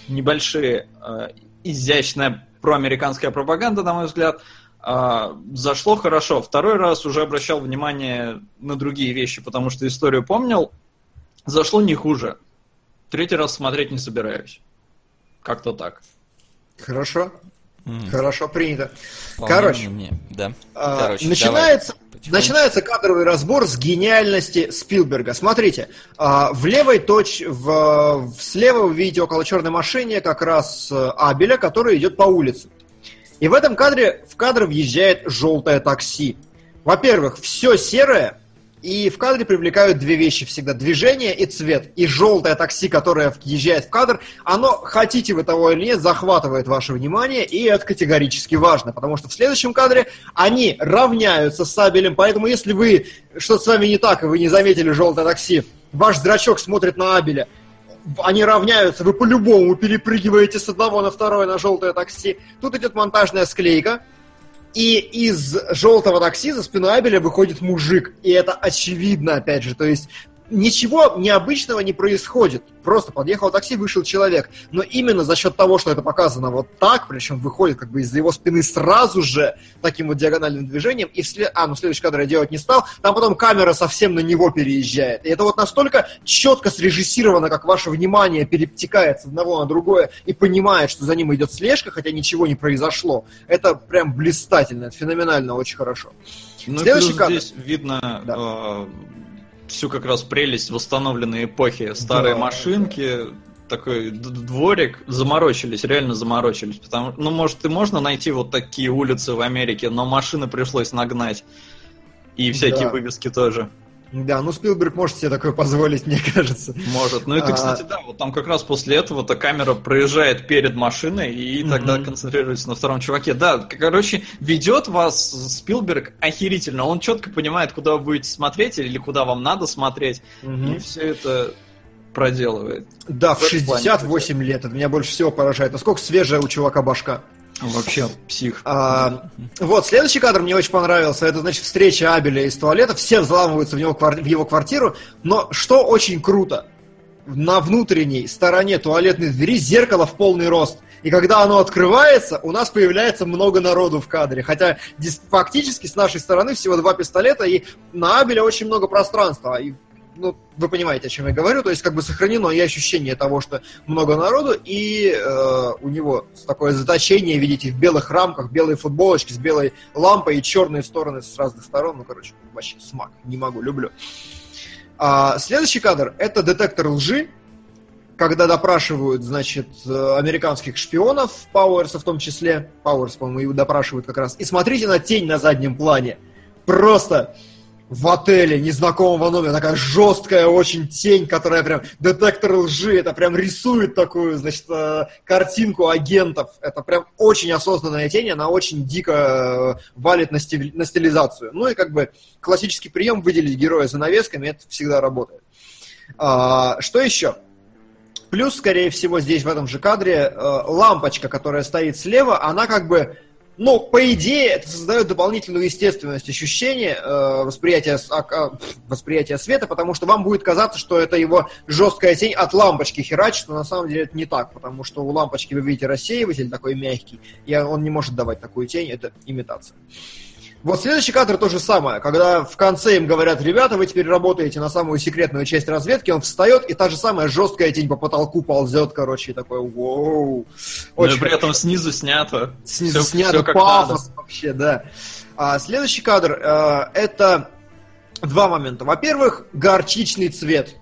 небольшие, э, изящная проамериканская пропаганда, на мой взгляд, а, зашло хорошо. Второй раз уже обращал внимание на другие вещи, потому что историю помнил. Зашло не хуже. Третий раз смотреть не собираюсь. Как-то так. Хорошо, М, хорошо, принято. вполне Короче, мне, да. А, Короче, начинается, начинается кадровый разбор с гениальности Спилберга. Смотрите, а, в левой точ, в, в- слева вы видите около черной машине как раз э, Абеля, который идет по улице. И в этом кадре в кадр въезжает желтое такси. Во-первых, все серое И в кадре привлекают две вещи всегда. Движение и цвет. И желтое такси, которое въезжает в кадр, оно, хотите вы того или нет, захватывает ваше внимание, и это категорически важно, потому что в следующем кадре они равняются с Сабелем, поэтому если вы, что-то с вами не так, и вы не заметили желтое такси, ваш зрачок смотрит на Абеля, они равняются, вы по-любому перепрыгиваете с одного на второе на желтое такси. Тут идет монтажная склейка, и из желтого такси за спиной Абеля выходит мужик. И это очевидно, опять же. То есть ничего необычного не происходит. Просто подъехал такси, вышел человек. Но именно за счет того, что это показано вот так, причем выходит как бы из-за его спины сразу же таким вот диагональным движением, и вслед... А, ну следующий кадр я делать не стал, там потом камера совсем на него переезжает. И это вот настолько четко срежиссировано, как ваше внимание перетекает с одного на другое и понимает, что за ним идет слежка, хотя ничего не произошло. Это прям блистательно, это феноменально, очень хорошо. Ну, Следующий плюс кадр. здесь видно да. э, всю как раз прелесть восстановленной эпохи. Старые да. машинки, такой дворик, заморочились, реально заморочились. Потому, ну, может, и можно найти вот такие улицы в Америке, но машины пришлось нагнать. И всякие да. вывески тоже. Да, ну Спилберг может себе такое позволить, мне кажется. Может. Ну это, а... кстати, да, вот там как раз после этого-то камера проезжает перед машиной и mm-hmm. тогда концентрируется на втором чуваке. Да, короче, ведет вас Спилберг охерительно. Он четко понимает, куда вы будете смотреть или куда вам надо смотреть. Mm-hmm. И все это проделывает. Да, в, в 68 лет. Это меня больше всего поражает. Насколько свежая у чувака башка. Вообще псих. А, вот, следующий кадр мне очень понравился. Это, значит, встреча Абеля из туалета. Все взламываются в, него, в его квартиру. Но что очень круто, на внутренней стороне туалетной двери зеркало в полный рост. И когда оно открывается, у нас появляется много народу в кадре. Хотя фактически с нашей стороны всего два пистолета, и на Абеля очень много пространства. И ну, вы понимаете, о чем я говорю, то есть как бы сохранено и ощущение того, что много народу, и э, у него такое заточение, видите, в белых рамках, белые футболочки с белой лампой и черные стороны с разных сторон, ну, короче, вообще смак, не могу, люблю. А, следующий кадр – это детектор лжи, когда допрашивают, значит, американских шпионов, Пауэрса в том числе, Пауэрс, по-моему, его допрашивают как раз, и смотрите на тень на заднем плане. Просто в отеле незнакомого номера, такая жесткая очень тень, которая прям детектор лжи, это прям рисует такую, значит, э, картинку агентов. Это прям очень осознанная тень, она очень дико э, валит на, стили, на стилизацию. Ну и как бы классический прием выделить героя занавесками, это всегда работает. А, что еще? Плюс, скорее всего, здесь в этом же кадре э, лампочка, которая стоит слева, она как бы ну, по идее, это создает дополнительную естественность ощущения э, восприятия, э, восприятия света, потому что вам будет казаться, что это его жесткая тень от лампочки херачит, но на самом деле это не так, потому что у лампочки вы видите рассеиватель такой мягкий, и он не может давать такую тень, это имитация. Вот следующий кадр то же самое, когда в конце им говорят, ребята, вы теперь работаете на самую секретную часть разведки, он встает, и та же самая жесткая тень по потолку ползет, короче, и такой, воу. Но при этом снизу снято. Снизу все, снято, все пафос вообще, да. А, следующий кадр, э, это два момента. Во-первых, горчичный цвет.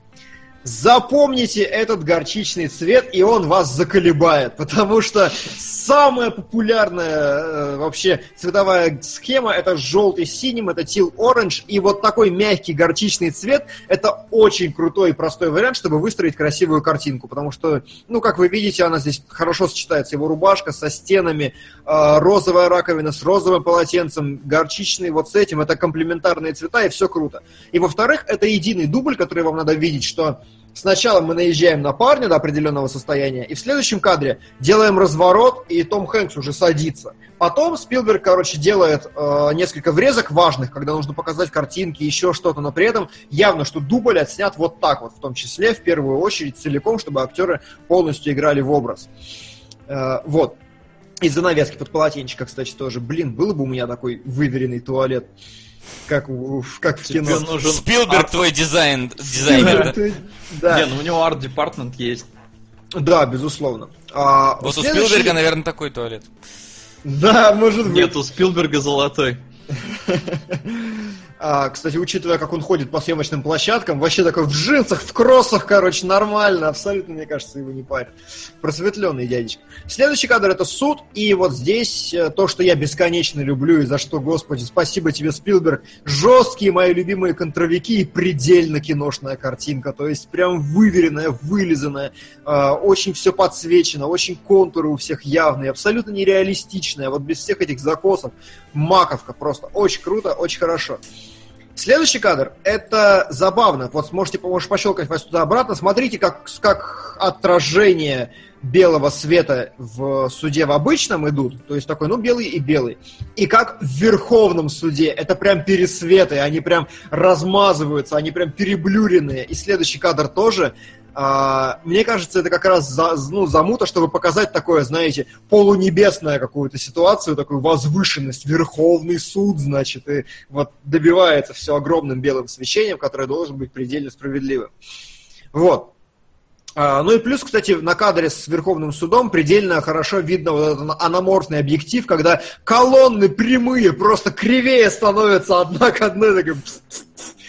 Запомните этот горчичный цвет, и он вас заколебает, потому что самая популярная э, вообще цветовая схема это желтый с синим, это teal orange, и вот такой мягкий горчичный цвет это очень крутой и простой вариант, чтобы выстроить красивую картинку, потому что, ну, как вы видите, она здесь хорошо сочетается, его рубашка со стенами, э, розовая раковина с розовым полотенцем, горчичный вот с этим, это комплементарные цвета, и все круто. И во-вторых, это единый дубль, который вам надо видеть, что Сначала мы наезжаем на парня до определенного состояния, и в следующем кадре делаем разворот, и Том Хэнкс уже садится. Потом Спилберг, короче, делает э, несколько врезок важных, когда нужно показать картинки, еще что-то, но при этом явно, что дубль отснят вот так вот, в том числе, в первую очередь, целиком, чтобы актеры полностью играли в образ. Э, вот. Из занавески под полотенчика, кстати, тоже. Блин, был бы у меня такой выверенный туалет. Как, как в кино. нужен Спилберг арт... твой дизайн, дизайнер. Да. да. Не, ну у него арт-департмент есть. Да, безусловно. А, вот следующий... у Спилберга, наверное, такой туалет. Да, может быть. Нет, у Спилберга золотой. А, кстати, учитывая, как он ходит по съемочным площадкам, вообще такой в джинсах, в кроссах, короче, нормально, абсолютно, мне кажется, его не парит. Просветленный дядечка. Следующий кадр это суд, и вот здесь э, то, что я бесконечно люблю, и за что, господи, спасибо тебе, Спилберг, жесткие мои любимые контровики и предельно киношная картинка, то есть прям выверенная, вылизанная, э, очень все подсвечено, очень контуры у всех явные, абсолютно нереалистичная, вот без всех этих закосов, маковка просто, очень круто, очень хорошо. Следующий кадр, это забавно. Вот сможете, можешь пощелкать вас туда-обратно. Смотрите, как, как отражение белого света в суде в обычном идут. То есть такой, ну, белый и белый. И как в Верховном суде. Это прям пересветы, они прям размазываются, они прям переблюренные. И следующий кадр тоже а, мне кажется, это как раз за, ну, замута, чтобы показать такое, знаете, полунебесное какую-то ситуацию, такую возвышенность, верховный суд, значит, и вот добивается все огромным белым свечением, которое должен быть предельно справедливым. Вот. А, ну и плюс, кстати, на кадре с Верховным судом предельно хорошо видно вот этот аноморфный объектив, когда колонны прямые просто кривее становятся одна к одной,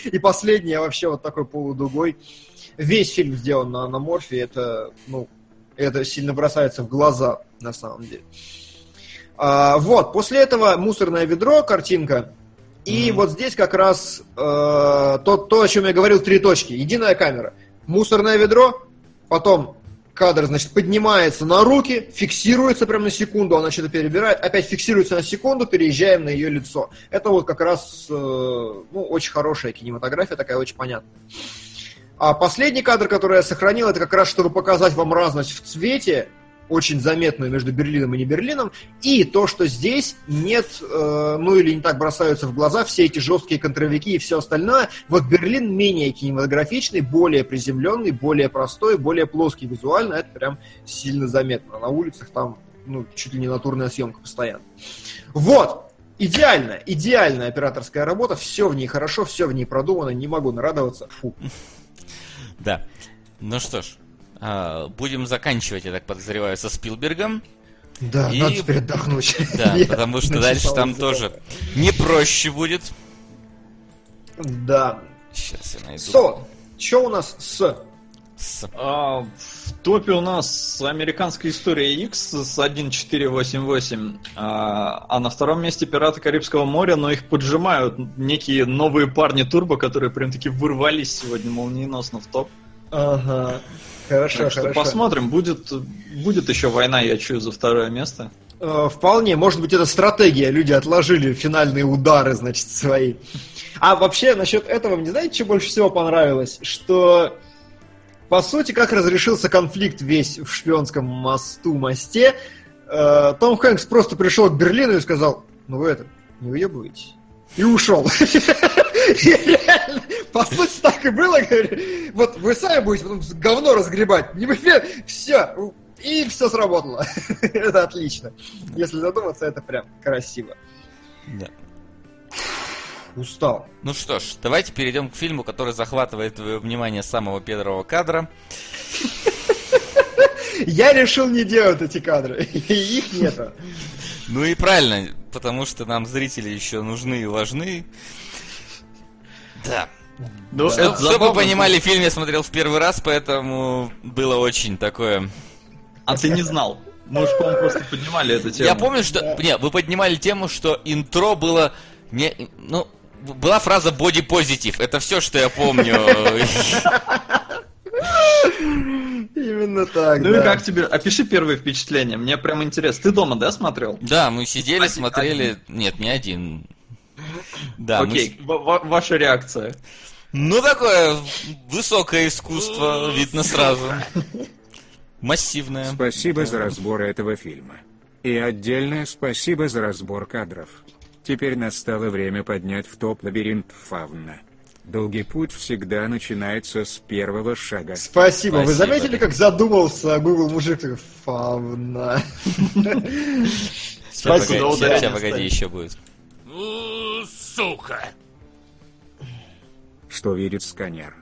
и последняя вообще вот такой полудугой весь фильм сделан на аноморфе, это, ну, это сильно бросается в глаза, на самом деле. А, вот, после этого мусорное ведро, картинка, и mm вот здесь как раз э, то, то, о чем я говорил, три точки. Единая камера. Мусорное ведро, потом кадр, значит, поднимается на руки, фиксируется прямо на секунду, она что-то перебирает, опять фиксируется на секунду, переезжаем на ее лицо. Это вот как раз, э, ну, очень хорошая кинематография, такая очень понятная. А последний кадр, который я сохранил, это как раз, чтобы показать вам разность в цвете, очень заметную между Берлином и не Берлином, и то, что здесь нет, э, ну или не так бросаются в глаза все эти жесткие контровики и все остальное. Вот Берлин менее кинематографичный, более приземленный, более простой, более плоский визуально, это прям сильно заметно. На улицах там ну, чуть ли не натурная съемка постоянно. Вот, Идеально, идеальная операторская работа, все в ней хорошо, все в ней продумано, не могу нарадоваться. Фу. Да. Ну что ж, а, будем заканчивать, я так подозреваю, со Спилбергом. Да, и... надо теперь отдохнуть. Да, потому что дальше там тоже не проще будет. Да. Сейчас я найду. Со, что у нас с? А, в топе у нас американская история X с 1488, а, а на втором месте Пираты Карибского моря, но их поджимают некие новые парни Турбо, которые прям таки вырвались сегодня молниеносно в топ. Ага. Хорошо, так хорошо. посмотрим, будет, будет еще война, я чую, за второе место. Э, вполне, может быть, это стратегия. Люди отложили финальные удары, значит, свои. А вообще, насчет этого, мне знаете, что больше всего понравилось? Что по сути, как разрешился конфликт весь в шпионском мосту, мосте, э, Том Хэнкс просто пришел к Берлину и сказал, ну вы это, не уебываете. И ушел. по сути, так и было. Вот вы сами будете потом говно разгребать. Все. И все сработало. это отлично. Если задуматься, это прям красиво. Устал. Ну что ж, давайте перейдем к фильму, который захватывает твое внимание с самого первого кадра. Я решил не делать эти кадры. Их нету. Ну и правильно, потому что нам зрители еще нужны и важны. Да. Ну, Что, чтобы вы понимали, фильм я смотрел в первый раз, поэтому было очень такое... А ты не знал? Мы уж, по-моему, просто поднимали эту тему. Я помню, что... Да. Не, вы поднимали тему, что интро было... Не, ну, была фраза body positive. Это все, что я помню. Именно так. Ну да. и как тебе? Опиши первые впечатления. Мне прям интересно. Ты дома, да, смотрел? Да, мы сидели, один, смотрели. Один. Нет, не один. Да. Окей. Мы... Ваша реакция. Ну такое высокое искусство, видно сразу. Массивное. Спасибо за разбор этого фильма. И отдельное спасибо за разбор кадров. Теперь настало время поднять в топ лабиринт фауна. Долгий путь всегда начинается с первого шага. Спасибо. Спасибо. Вы заметили, как задумался Google мужик? Фауна. Спасибо. Сейчас, погоди, еще будет. Сука! Что видит сканер?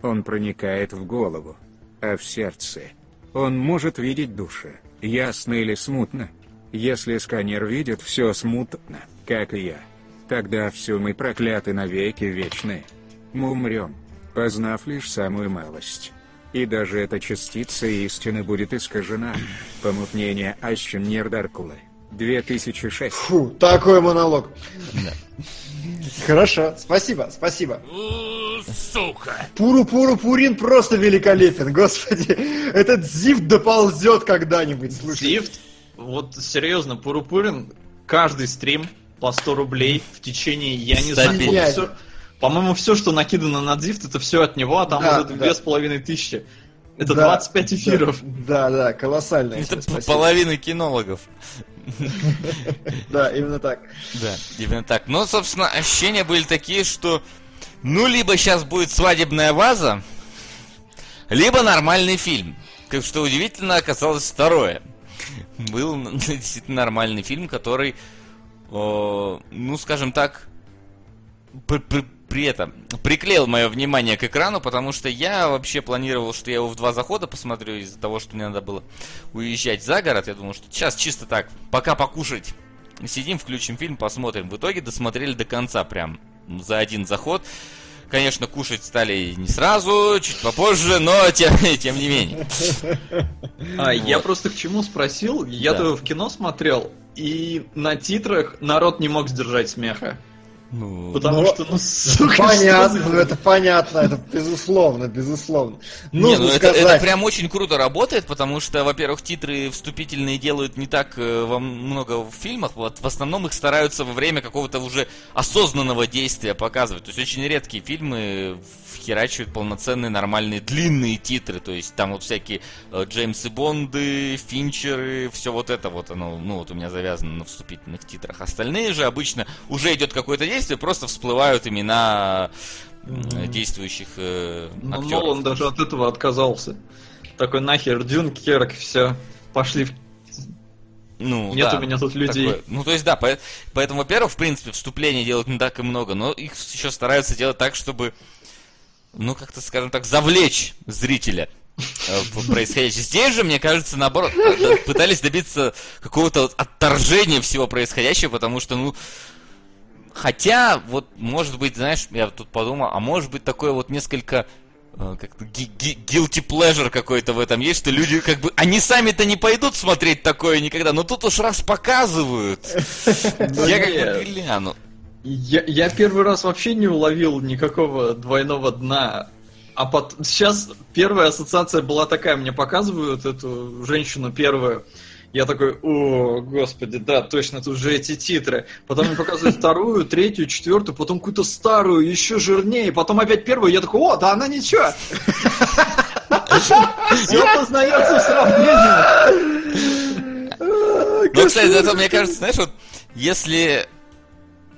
Он проникает в голову, а в сердце. Он может видеть души, ясно или смутно. Если сканер видит все смутно, как и я, Тогда все мы прокляты навеки вечные. Мы умрем, познав лишь самую малость. И даже эта частица истины будет искажена. Помутнение Ащен Нердаркулы. 2006. Фу, такой монолог. Хорошо, спасибо, спасибо. Сука! Пуру-пуру-пурин просто великолепен, господи. Этот зифт доползет когда-нибудь, слушай. Зифт, вот серьезно, Пурупурин, каждый стрим по 100 рублей в течение, я не знаю, всё- по-моему, все, что накидано на Зифт, это все от него, а там Да, уже да. две с половиной тысячи. Это Да, 25 эфиров. Да, да, колоссально. Это спасибо. половина кинологов. Да, именно так. Да, именно так. Но, собственно, ощущения были такие, что ну, либо сейчас будет свадебная ваза, либо нормальный фильм. Как что удивительно оказалось второе. Был действительно нормальный фильм, который, ну, скажем так, при, при- при этом приклеил мое внимание к экрану, потому что я вообще планировал, что я его в два захода посмотрю из-за того, что мне надо было уезжать за город. Я думал, что сейчас чисто так, пока покушать, сидим, включим фильм, посмотрим. В итоге досмотрели до конца прям за один заход. Конечно, кушать стали не сразу, чуть попозже, но тем, тем не менее. А, Я Вот. просто к чему спросил, я Да. в кино смотрел, и на титрах народ не мог сдержать смеха. Ну, Потому Ну, что, ну, сука, что Понятно, ну это понятно, это безусловно, безусловно. Не, Нужно ну это, сказать, это прям очень круто работает, потому что, во-первых, титры вступительные делают не так э, во много в фильмах, вот в основном их стараются во время какого-то уже осознанного действия показывать. То есть очень редкие фильмы вхерачивают полноценные нормальные длинные титры, то есть там вот всякие э, Джеймсы Бонды, Финчеры, все вот это вот оно, ну вот у меня завязано на вступительных титрах. Остальные же обычно уже идет какое-то действие, просто всплывают имена э, действующих э, Ну, актеров. Нолан даже от этого отказался. Такой нахер, Дюнкерк, все, пошли в Ну, Нет да, у меня тут людей. такое. Ну, то есть, да, по- поэтому, во-первых, в принципе, вступления делают не так и много, но их еще стараются делать так, чтобы, ну, как-то, скажем так, завлечь зрителя э, в происходящее. Здесь же, мне кажется, наоборот, э, пытались добиться какого-то вот отторжения всего происходящего, потому что, ну, хотя, вот, может быть, знаешь, я тут подумал, а может быть такое вот несколько э, как-то guilty pleasure какой-то в этом есть, что люди как бы, они сами-то не пойдут смотреть такое никогда, но тут уж раз показывают, я как бы гляну. Я, я первый раз вообще не уловил никакого двойного дна. А пот- сейчас первая ассоциация была такая, мне показывают эту женщину первую. Я такой, о, господи, да, точно, тут же эти титры. Потом мне показывают вторую, третью, четвертую, потом какую-то старую, еще жирнее, потом опять первую, я такой, о, да она ничего. Все познается в сравнении. Ну, кстати, зато мне кажется, знаешь, вот если...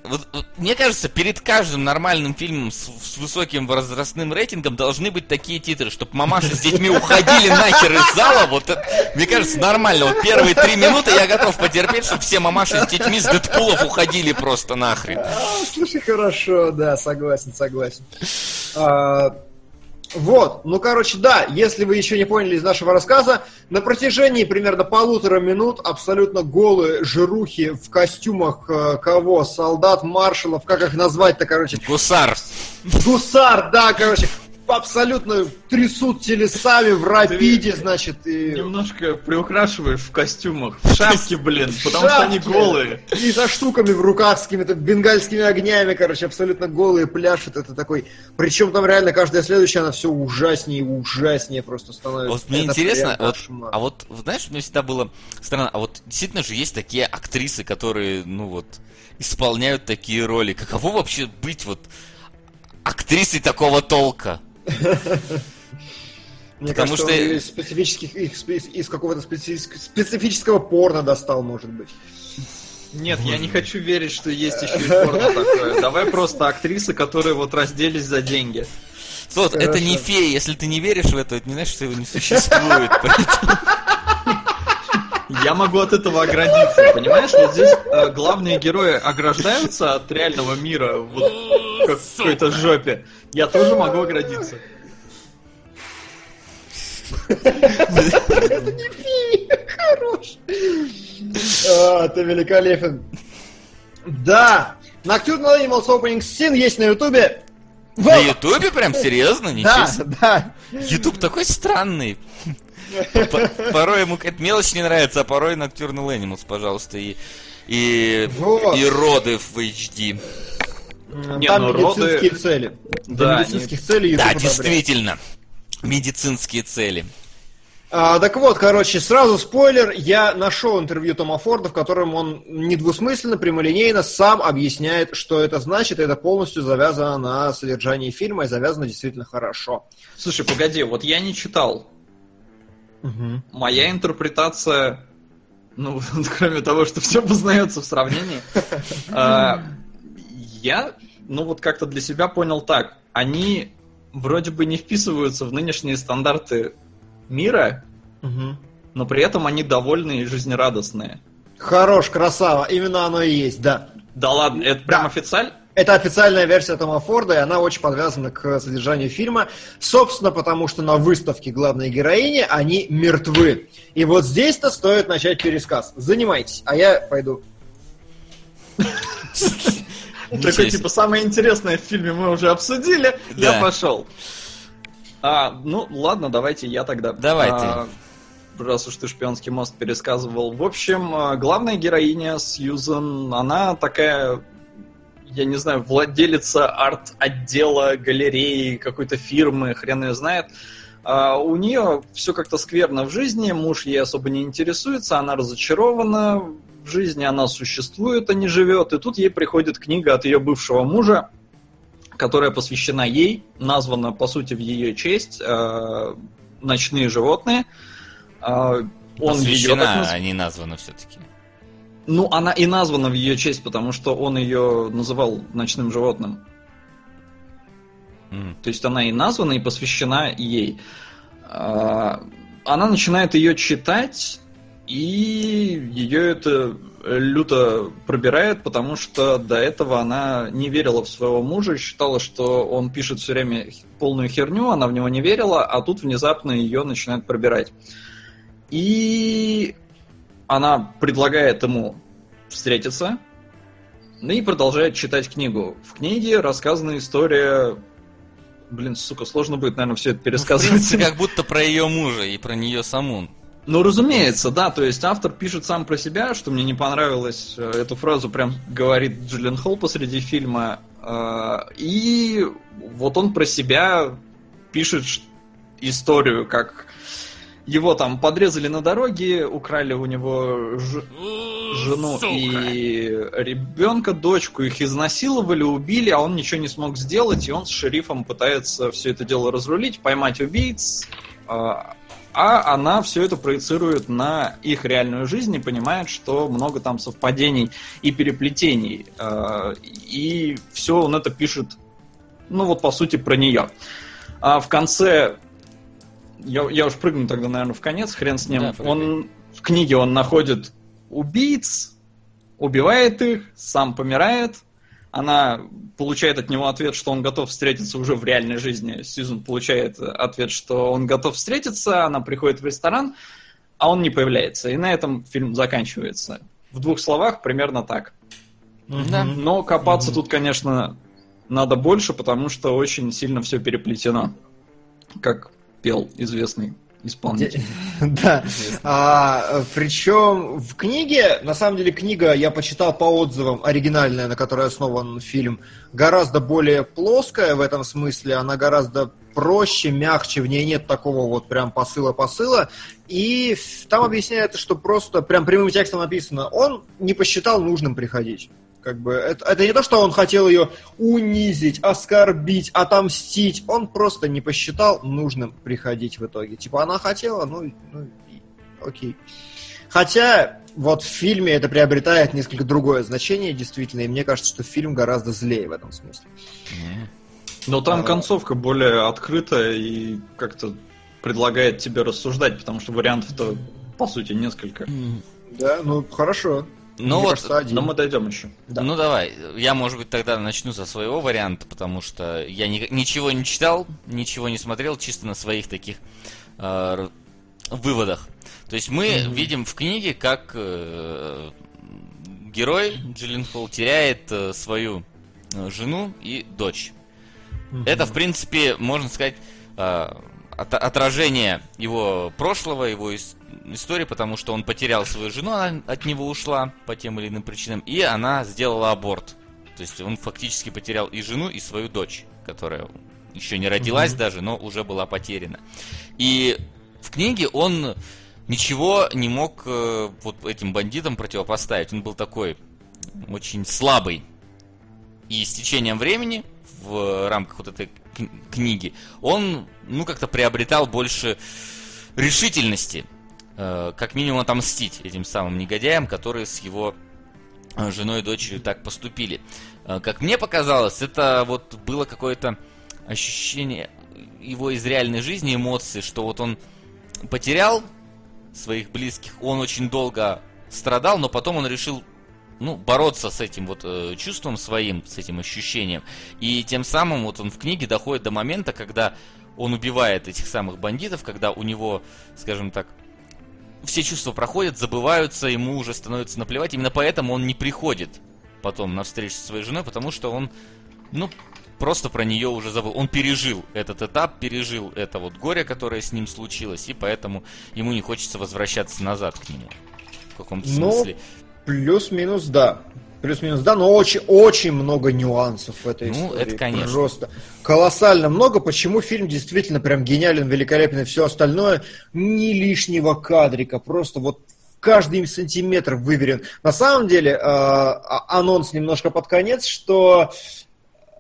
Вот, вот мне кажется, перед каждым нормальным фильмом с, с высоким возрастным рейтингом должны быть такие титры, чтобы мамаши с детьми уходили нахер из зала. Вот это, мне кажется, нормально. Вот первые три минуты я готов потерпеть, чтобы все мамаши с детьми с Дэдпулов уходили просто нахрен. А, слушай, хорошо, да, согласен, согласен. А, вот, ну, короче, да, если вы еще не поняли из нашего рассказа, на протяжении примерно полутора минут абсолютно голые жирухи в костюмах э, кого? Солдат, маршалов, как их назвать-то, короче? Гусар. Гусар, да, короче, абсолютно трясут телесами в рапиде, значит, и... Немножко приукрашиваешь в костюмах, в шапке, блин, потому что они голые. И за штуками в руках с какими-то бенгальскими огнями, короче, абсолютно голые пляшут. Это такой... Причем там реально каждая следующая, она все ужаснее и ужаснее просто становится. Вот мне Это интересно, вот, а вот, вот знаешь, мне всегда было странно, а вот действительно же есть такие актрисы, которые, ну вот, исполняют такие роли. Каково вообще быть вот актрисой такого толка? Мне потому кажется, что- он из специфических, их спе- из какого-то специфического, специфического порно достал, может быть. Нет, я не хочу верить, что есть еще и порно такое. Давай просто актрисы, которые вот разделись за деньги. Вот, это не фея, если ты не веришь в это, это не значит, что его не существует. Поэтому- Я могу от этого оградиться, понимаешь? Вот здесь э, главные герои ограждаются от реального мира вот как в какой-то жопе. Я тоже могу оградиться. Хорош. А, ты великолепен. Да, Nocturnal Animals Opening Scene есть на ютубе. На Ютубе прям серьезно? Ничего Да, да. Ютуб такой странный. Порой ему какая-то мелочь не нравится, а порой Nocturnal Animals, пожалуйста, и, и, Вот. и роды в HD. Не, Там ну, медицинские роды- цели. Да, Для медицинских целей YouTube Да, действительно. Медицинские цели. А, так вот, короче, сразу спойлер, я нашел интервью Тома Форда, в котором он недвусмысленно, прямолинейно сам объясняет, что это значит, и это полностью завязано на содержании фильма, и завязано действительно хорошо. Слушай, погоди, вот я не читал. Моя интерпретация, ну, кроме того, что все познается в сравнении, а, я, ну, вот как-то для себя понял так. Они вроде бы не вписываются в нынешние стандарты мира, но при этом они довольные и жизнерадостные. Хорош, красава, именно оно и есть, да. Да ладно, это прям Да. официально? Это официальная версия Тома Форда, и она очень подвязана к содержанию фильма. Собственно, потому что на выставке главной героини они мертвы. И вот здесь-то стоит начать пересказ. Занимайтесь, а я пойду. Такой, типа, самое интересное в фильме мы уже обсудили, Да. я пошел. А, ну, ладно, давайте я тогда. Давай А, Раз уж ты шпионский мост пересказывал. В общем, а, главная героиня Сьюзан, она такая, я не знаю, владелица арт-отдела галереи какой-то фирмы, хрен ее знает. А, у нее все как-то скверно в жизни, муж ей особо не интересуется, она разочарована в жизни, она существует, а не живет. И тут ей приходит книга от ее бывшего мужа, которая посвящена ей, названа, по сути, в ее честь э, «Ночные животные». Э, он ее так Посвящена, наз- а не названа все-таки. Ну, она и названа в ее честь, потому что он ее называл ночным животным. То есть она и названа, и посвящена ей. А, Она начинает ее читать, и ее это люто пробирает, потому что до этого она не верила в своего мужа, считала, что он пишет все время полную херню, она в него не верила, а тут внезапно ее начинает пробирать. И она предлагает ему встретиться, ну и продолжает читать книгу. В книге рассказана история... Блин, сука, сложно будет, наверное, все это В пересказывать. принципе, как будто про ее мужа и про нее саму. Ну, разумеется, да, то есть автор пишет сам про себя, что мне не понравилось, э, эту фразу прям говорит Джиллен Холл посреди фильма, э, и вот он про себя пишет историю, как его там подрезали на дороге, украли у него ж- жену Сука. и ребенка, дочку, их изнасиловали, убили, а он ничего не смог сделать, и он с шерифом пытается все это дело разрулить, поймать убийц, а а она все это проецирует на их реальную жизнь и понимает, что много там совпадений и переплетений. э, И все он это пишет, ну вот по сути про нее. А в конце, я, я уж прыгну тогда, наверное, в конец, хрен с ним. Да, прыгай. он в книге он находит убийц, убивает их, сам помирает. Она получает от него ответ, что он готов встретиться уже в реальной жизни. Сьюзен получает ответ, что он готов встретиться. Она приходит в ресторан, а он не появляется. И на этом фильм заканчивается. В двух словах примерно так. Да. Но копаться тут, конечно, надо больше, потому что очень сильно все переплетено. Как пел известный исполнитель. Да. А, причем в книге, на самом деле книга, я почитал по отзывам, оригинальная, на которой основан фильм, гораздо более плоская в этом смысле, она гораздо проще, мягче, в ней нет такого вот прям посыла-посыла. И там объясняется, что просто прям прямым текстом написано, он не посчитал нужным приходить. Как бы это, это не то, что он хотел ее унизить, оскорбить, отомстить. Он просто не посчитал нужным приходить в итоге. Типа она хотела, ну, и- ну и окей. Хотя вот в фильме это приобретает несколько другое значение, действительно, и мне кажется, что фильм гораздо злее в этом смысле. Но там А. концовка более открытая и как-то предлагает тебе рассуждать, потому что вариантов-то, по сути, несколько. Да, ну хорошо. Ну Мне вот, кажется, один. Но мы дойдем еще. Да. Ну давай, я, может быть, тогда начну со своего варианта, потому что я ни- ничего не читал, ничего не смотрел, чисто на своих таких э, выводах. То есть мы видим в книге, как э, герой Джилленхол теряет э, свою э, жену и дочь. Это, в принципе, можно сказать, э, от- отражение его прошлого, его истории, потому что он потерял свою жену, она от него ушла по тем или иным причинам, и она сделала аборт. То есть он фактически потерял и жену, и свою дочь, которая еще не родилась даже, но уже была потеряна. И в книге он ничего не мог э, вот этим бандитам противопоставить. Он был такой очень слабый. И с течением времени, в рамках вот этой кни- книги, он, ну, как-то приобретал больше решительности. Э, как минимум отомстить этим самым негодяям, которые с его э, женой и дочерью так поступили. Э, Как мне показалось, это вот было какое-то ощущение его из реальной жизни, эмоции, что вот он потерял своих близких, он очень долго страдал, но потом он решил ну, бороться с этим вот э, чувством своим, с этим ощущением. И тем самым вот он в книге доходит до момента, когда он убивает этих самых бандитов, когда у него, скажем так, все чувства проходят, забываются, ему уже становится наплевать. Именно поэтому он не приходит потом на встречу со своей женой, потому что он, ну, просто про нее уже забыл. Он пережил этот этап, пережил это вот горе, которое с ним случилось, и поэтому ему не хочется возвращаться назад к нему. В каком-то Ну, смысле. Плюс-минус, да. Плюс-минус, да, но очень, очень много нюансов в этой Ну, истории. это конечно. Просто колоссально много. Почему фильм действительно прям гениален, великолепен и все остальное. Ни лишнего кадрика. Просто вот каждый им сантиметр выверен. На самом деле, э, а- анонс немножко под конец, что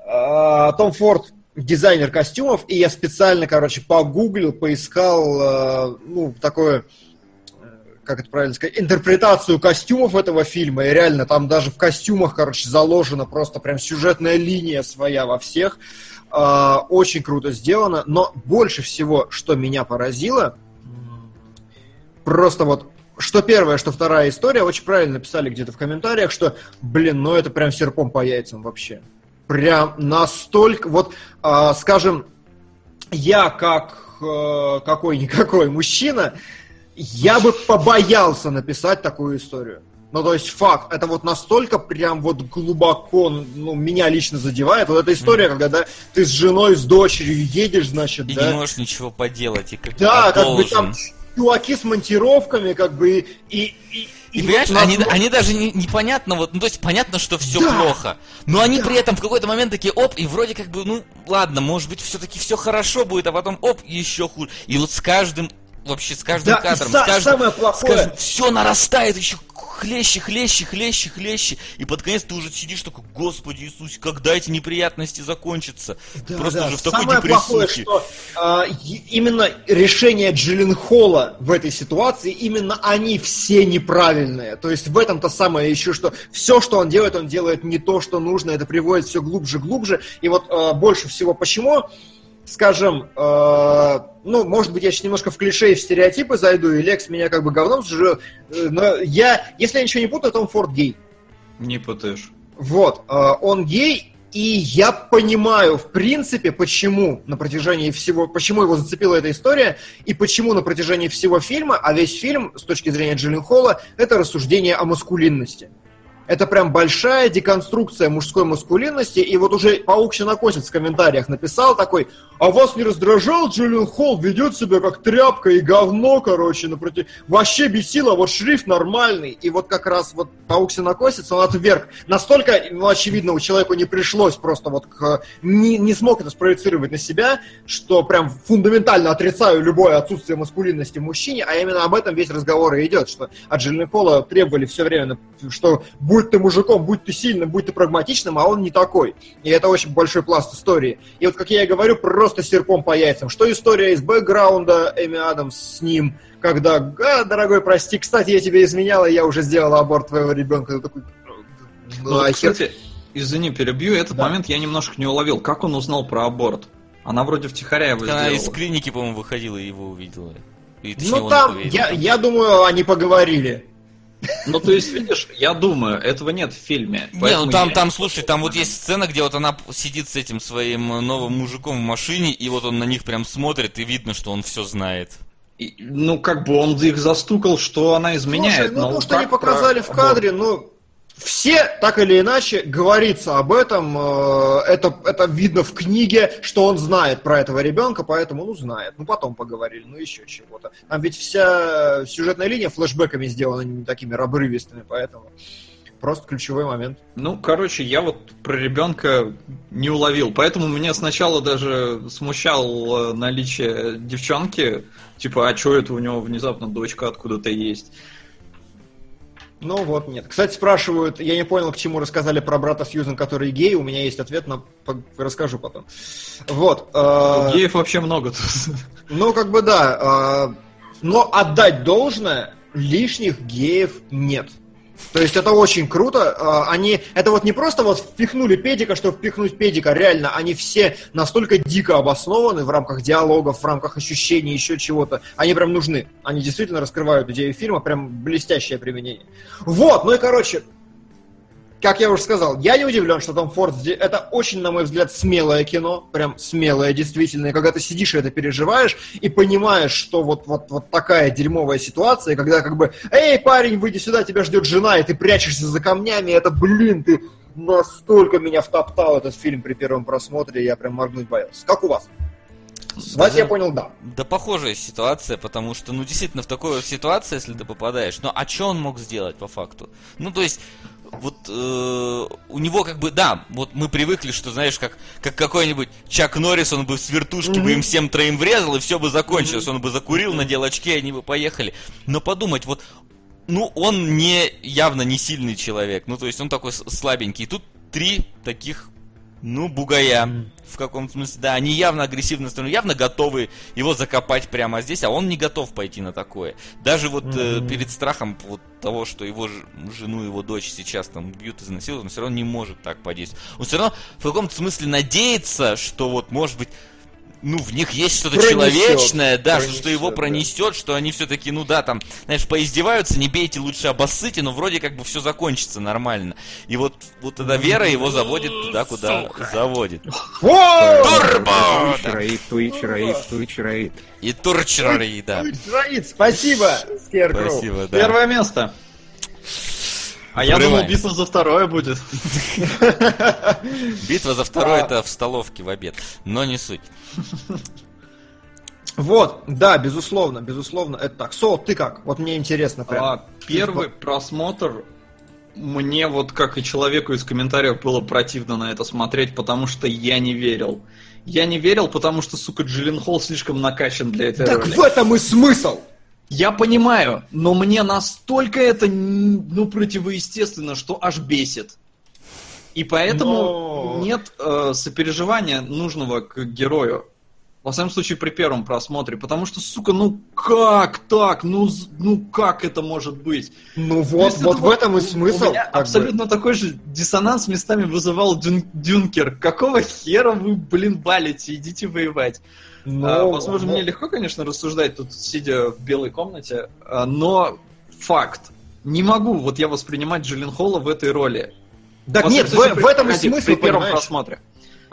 э, Том Форд дизайнер костюмов, и я специально, короче, погуглил, поискал, э, ну, такое как это правильно сказать, интерпретацию костюмов этого фильма. И реально там даже в костюмах, короче, заложена просто прям сюжетная линия своя во всех. А, Очень круто сделано. Но больше всего, что меня поразило, просто вот что первая, что вторая история, очень правильно написали где-то в комментариях, что, блин, ну это прям серпом по яйцам вообще. Прям настолько, вот, а, скажем, я как э, какой-никакой мужчина, я бы побоялся написать такую историю. Ну, то есть факт, это вот настолько прям вот глубоко, ну, меня лично задевает. Вот эта история, когда, да, ты с женой, с дочерью едешь, значит, И да. не можешь ничего поделать, и как Да, как бы там чуваки с монтировками, как бы, и... И, и, И, вот понимаешь, нас- они, они даже не- непонятно, вот, ну, то есть понятно, что все Да. плохо, но они Да. при этом в какой-то момент такие, оп, и вроде как бы, ну, ладно, может быть, все-таки все хорошо будет, а потом, оп, еще хуже. И вот с каждым, вообще, с каждым Да, кадром, са- с каждым, самое плохое- все нарастает еще хлеще, хлеще, хлеще, хлеще, и под конец ты уже сидишь такой, господи Иисусе, когда эти неприятности закончатся? Да, Просто да. уже в такой Самое плохое, что а, именно решения Джилленхола в этой ситуации, именно они все неправильные. То есть в этом-то самое еще, что все, что он делает, он делает не то, что нужно, это приводит все глубже, глубже. И вот а, больше всего почему, скажем, а, ну, может быть, я сейчас немножко в клише и в стереотипы зайду, и Лекс меня как бы говном сживет, э, но я, если я ничего не путаю, то он Форд гей. Не путаешь. Вот, э, он гей, и я понимаю, в принципе, почему на протяжении всего, почему его зацепила эта история, и почему на протяжении всего фильма, а весь фильм, с точки зрения Джилленхола, это рассуждение о маскулинности. Это прям большая деконструкция мужской маскулинности, и вот уже Паук Щенокосец в комментариях написал такой, а вас не раздражал Джиллин Холл, ведет себя как тряпка и говно, короче, напротив... Вообще бесило, вот шрифт нормальный. И вот как раз вот Паук Щенокосец, он отверг. Настолько, ну, очевидно, у человека не пришлось просто вот к... не, не смог это спроецировать на себя, что прям фундаментально отрицаю любое отсутствие маскулинности в мужчине, а именно об этом весь разговор и идет, что от Джиллин Холла требовали все время, что будь ты мужиком, будь ты сильным, будь ты прагматичным, а он не такой. И это очень большой пласт истории. И вот, как я и говорю, просто серпом по яйцам. Что история из бэкграунда Эми Адамс с ним, когда, а, дорогой, прости, кстати, я тебе изменяла, и я уже сделала аборт твоего ребенка. Ты такой, Ну, ну, а хер- кстати, извини, перебью, этот Да. момент я немножко не уловил. Как он узнал про аборт? Она вроде втихаря его Она из сделала. клиники, по-моему, выходила и его увидела. И, точнее, Ну там, я, я думаю, они поговорили. Ну, то есть, видишь, я думаю, этого нет в фильме. Не, ну там, я- там, слушай, там вот есть сцена, где вот она сидит с этим своим э, новым мужиком в машине, и вот он на них прям смотрит, и видно, что он все знает. И, Ну, как бы он их застукал, что она изменяет. Слушай, ну то, что они показали про в кадре, ну, все, так или иначе, говорится об этом, э, это, это видно в книге, что он знает про этого ребенка, поэтому, ну, знает. Ну, потом поговорили, ну, еще чего-то. Там ведь вся сюжетная линия флешбеками сделана не такими обрывистыми, поэтому просто ключевой момент. Ну, короче, я вот про ребенка не уловил, поэтому меня сначала даже смущало наличие девчонки, типа, а что это у него внезапно дочка откуда-то есть? Ну вот, нет. Кстати, спрашивают, я не понял, к чему рассказали про брата Сьюзен, который гей, у меня есть ответ, но расскажу потом. Вот. Э... Геев вообще много тут. Ну, как бы да. Э... Но отдать должное, лишних геев нет. То есть это очень круто. А, они, это вот не просто вот впихнули педика, чтобы впихнуть педика, реально, они все настолько дико обоснованы в рамках диалогов, в рамках ощущений, еще чего-то. Они прям нужны. Они действительно раскрывают идею фильма, прям блестящее применение. Вот, ну и короче, как я уже сказал, я не удивлен, что Том Форд... Это очень, на мой взгляд, смелое кино. Прям смелое, действительно. И когда ты сидишь и это переживаешь, и понимаешь, что вот, вот, вот такая дерьмовая ситуация, когда как бы, эй, парень, выйди сюда, тебя ждет жена, и ты прячешься за камнями, это, блин, ты настолько меня втоптал этот фильм при первом просмотре, я прям моргнуть боялся. Как у вас? Вас я понял, да. Да похожая ситуация, потому что, ну, действительно, в такой ситуации, если ты попадаешь, ну, а что он мог сделать по факту? Ну, то есть, вот э, у него как бы, да, вот мы привыкли, что, знаешь, как, как какой-нибудь Чак Норрис, он бы с вертушки mm-hmm. бы им всем троим врезал, и все бы закончилось. Mm-hmm. Он бы закурил, надел очки, и они бы поехали. Но подумать, вот, ну, он не, явно не сильный человек. Ну, то есть он такой слабенький. И тут три таких ну, бугая. Mm. В каком смысле, да, они явно агрессивно настроены, явно готовы его закопать прямо здесь, а он не готов пойти на такое. Даже вот mm-hmm. э, перед страхом вот того, что его жену, его дочь сейчас там бьют и изнасилуют, он все равно не может так подействовать. Он все равно в каком-то смысле надеется, что вот, может быть, ну, в них есть что-то человечное, да, пронесет, что его пронесет, да. что они все-таки, ну да, там, знаешь, поиздеваются, не бейте, лучше обоссыте, но вроде как бы все закончится нормально. И вот, вот эта вера его заводит туда, куда Сука. заводит. Турбо! Раид, твич раид. И турч раид, да. Спасибо, Спасибо, да. Первое место. А я думал, битва за второе будет. Битва за второе это в столовке в обед, но не суть. Вот, да, безусловно, безусловно, это так. Со, ты как? Вот мне интересно прям. А, первый просмотр мне вот как и человеку из комментариев было противно на это смотреть, потому что я не верил. Я не верил, потому что, сука, Джилленхол слишком накачан для этой так роли. Так в этом и смысл! Я понимаю, но мне настолько это, ну, противоестественно, что аж бесит. И поэтому но... нет э, сопереживания нужного к герою. Во всяком случае, при первом просмотре. Потому что, сука, ну как так? Ну, ну как это может быть? Ну вот, вот в этом и смысл. У меня абсолютно бы. такой же диссонанс местами вызывал Дюн, Дюнкер. Какого хера вы, блин, балите? Идите воевать. Но, а, возможно, но... мне легко, конечно, рассуждать тут, сидя в белой комнате, а, но факт. Не могу вот я воспринимать Джиллин Холла в этой роли. Так нет, в, в этом и смысл, При первом понимаешь? просмотре.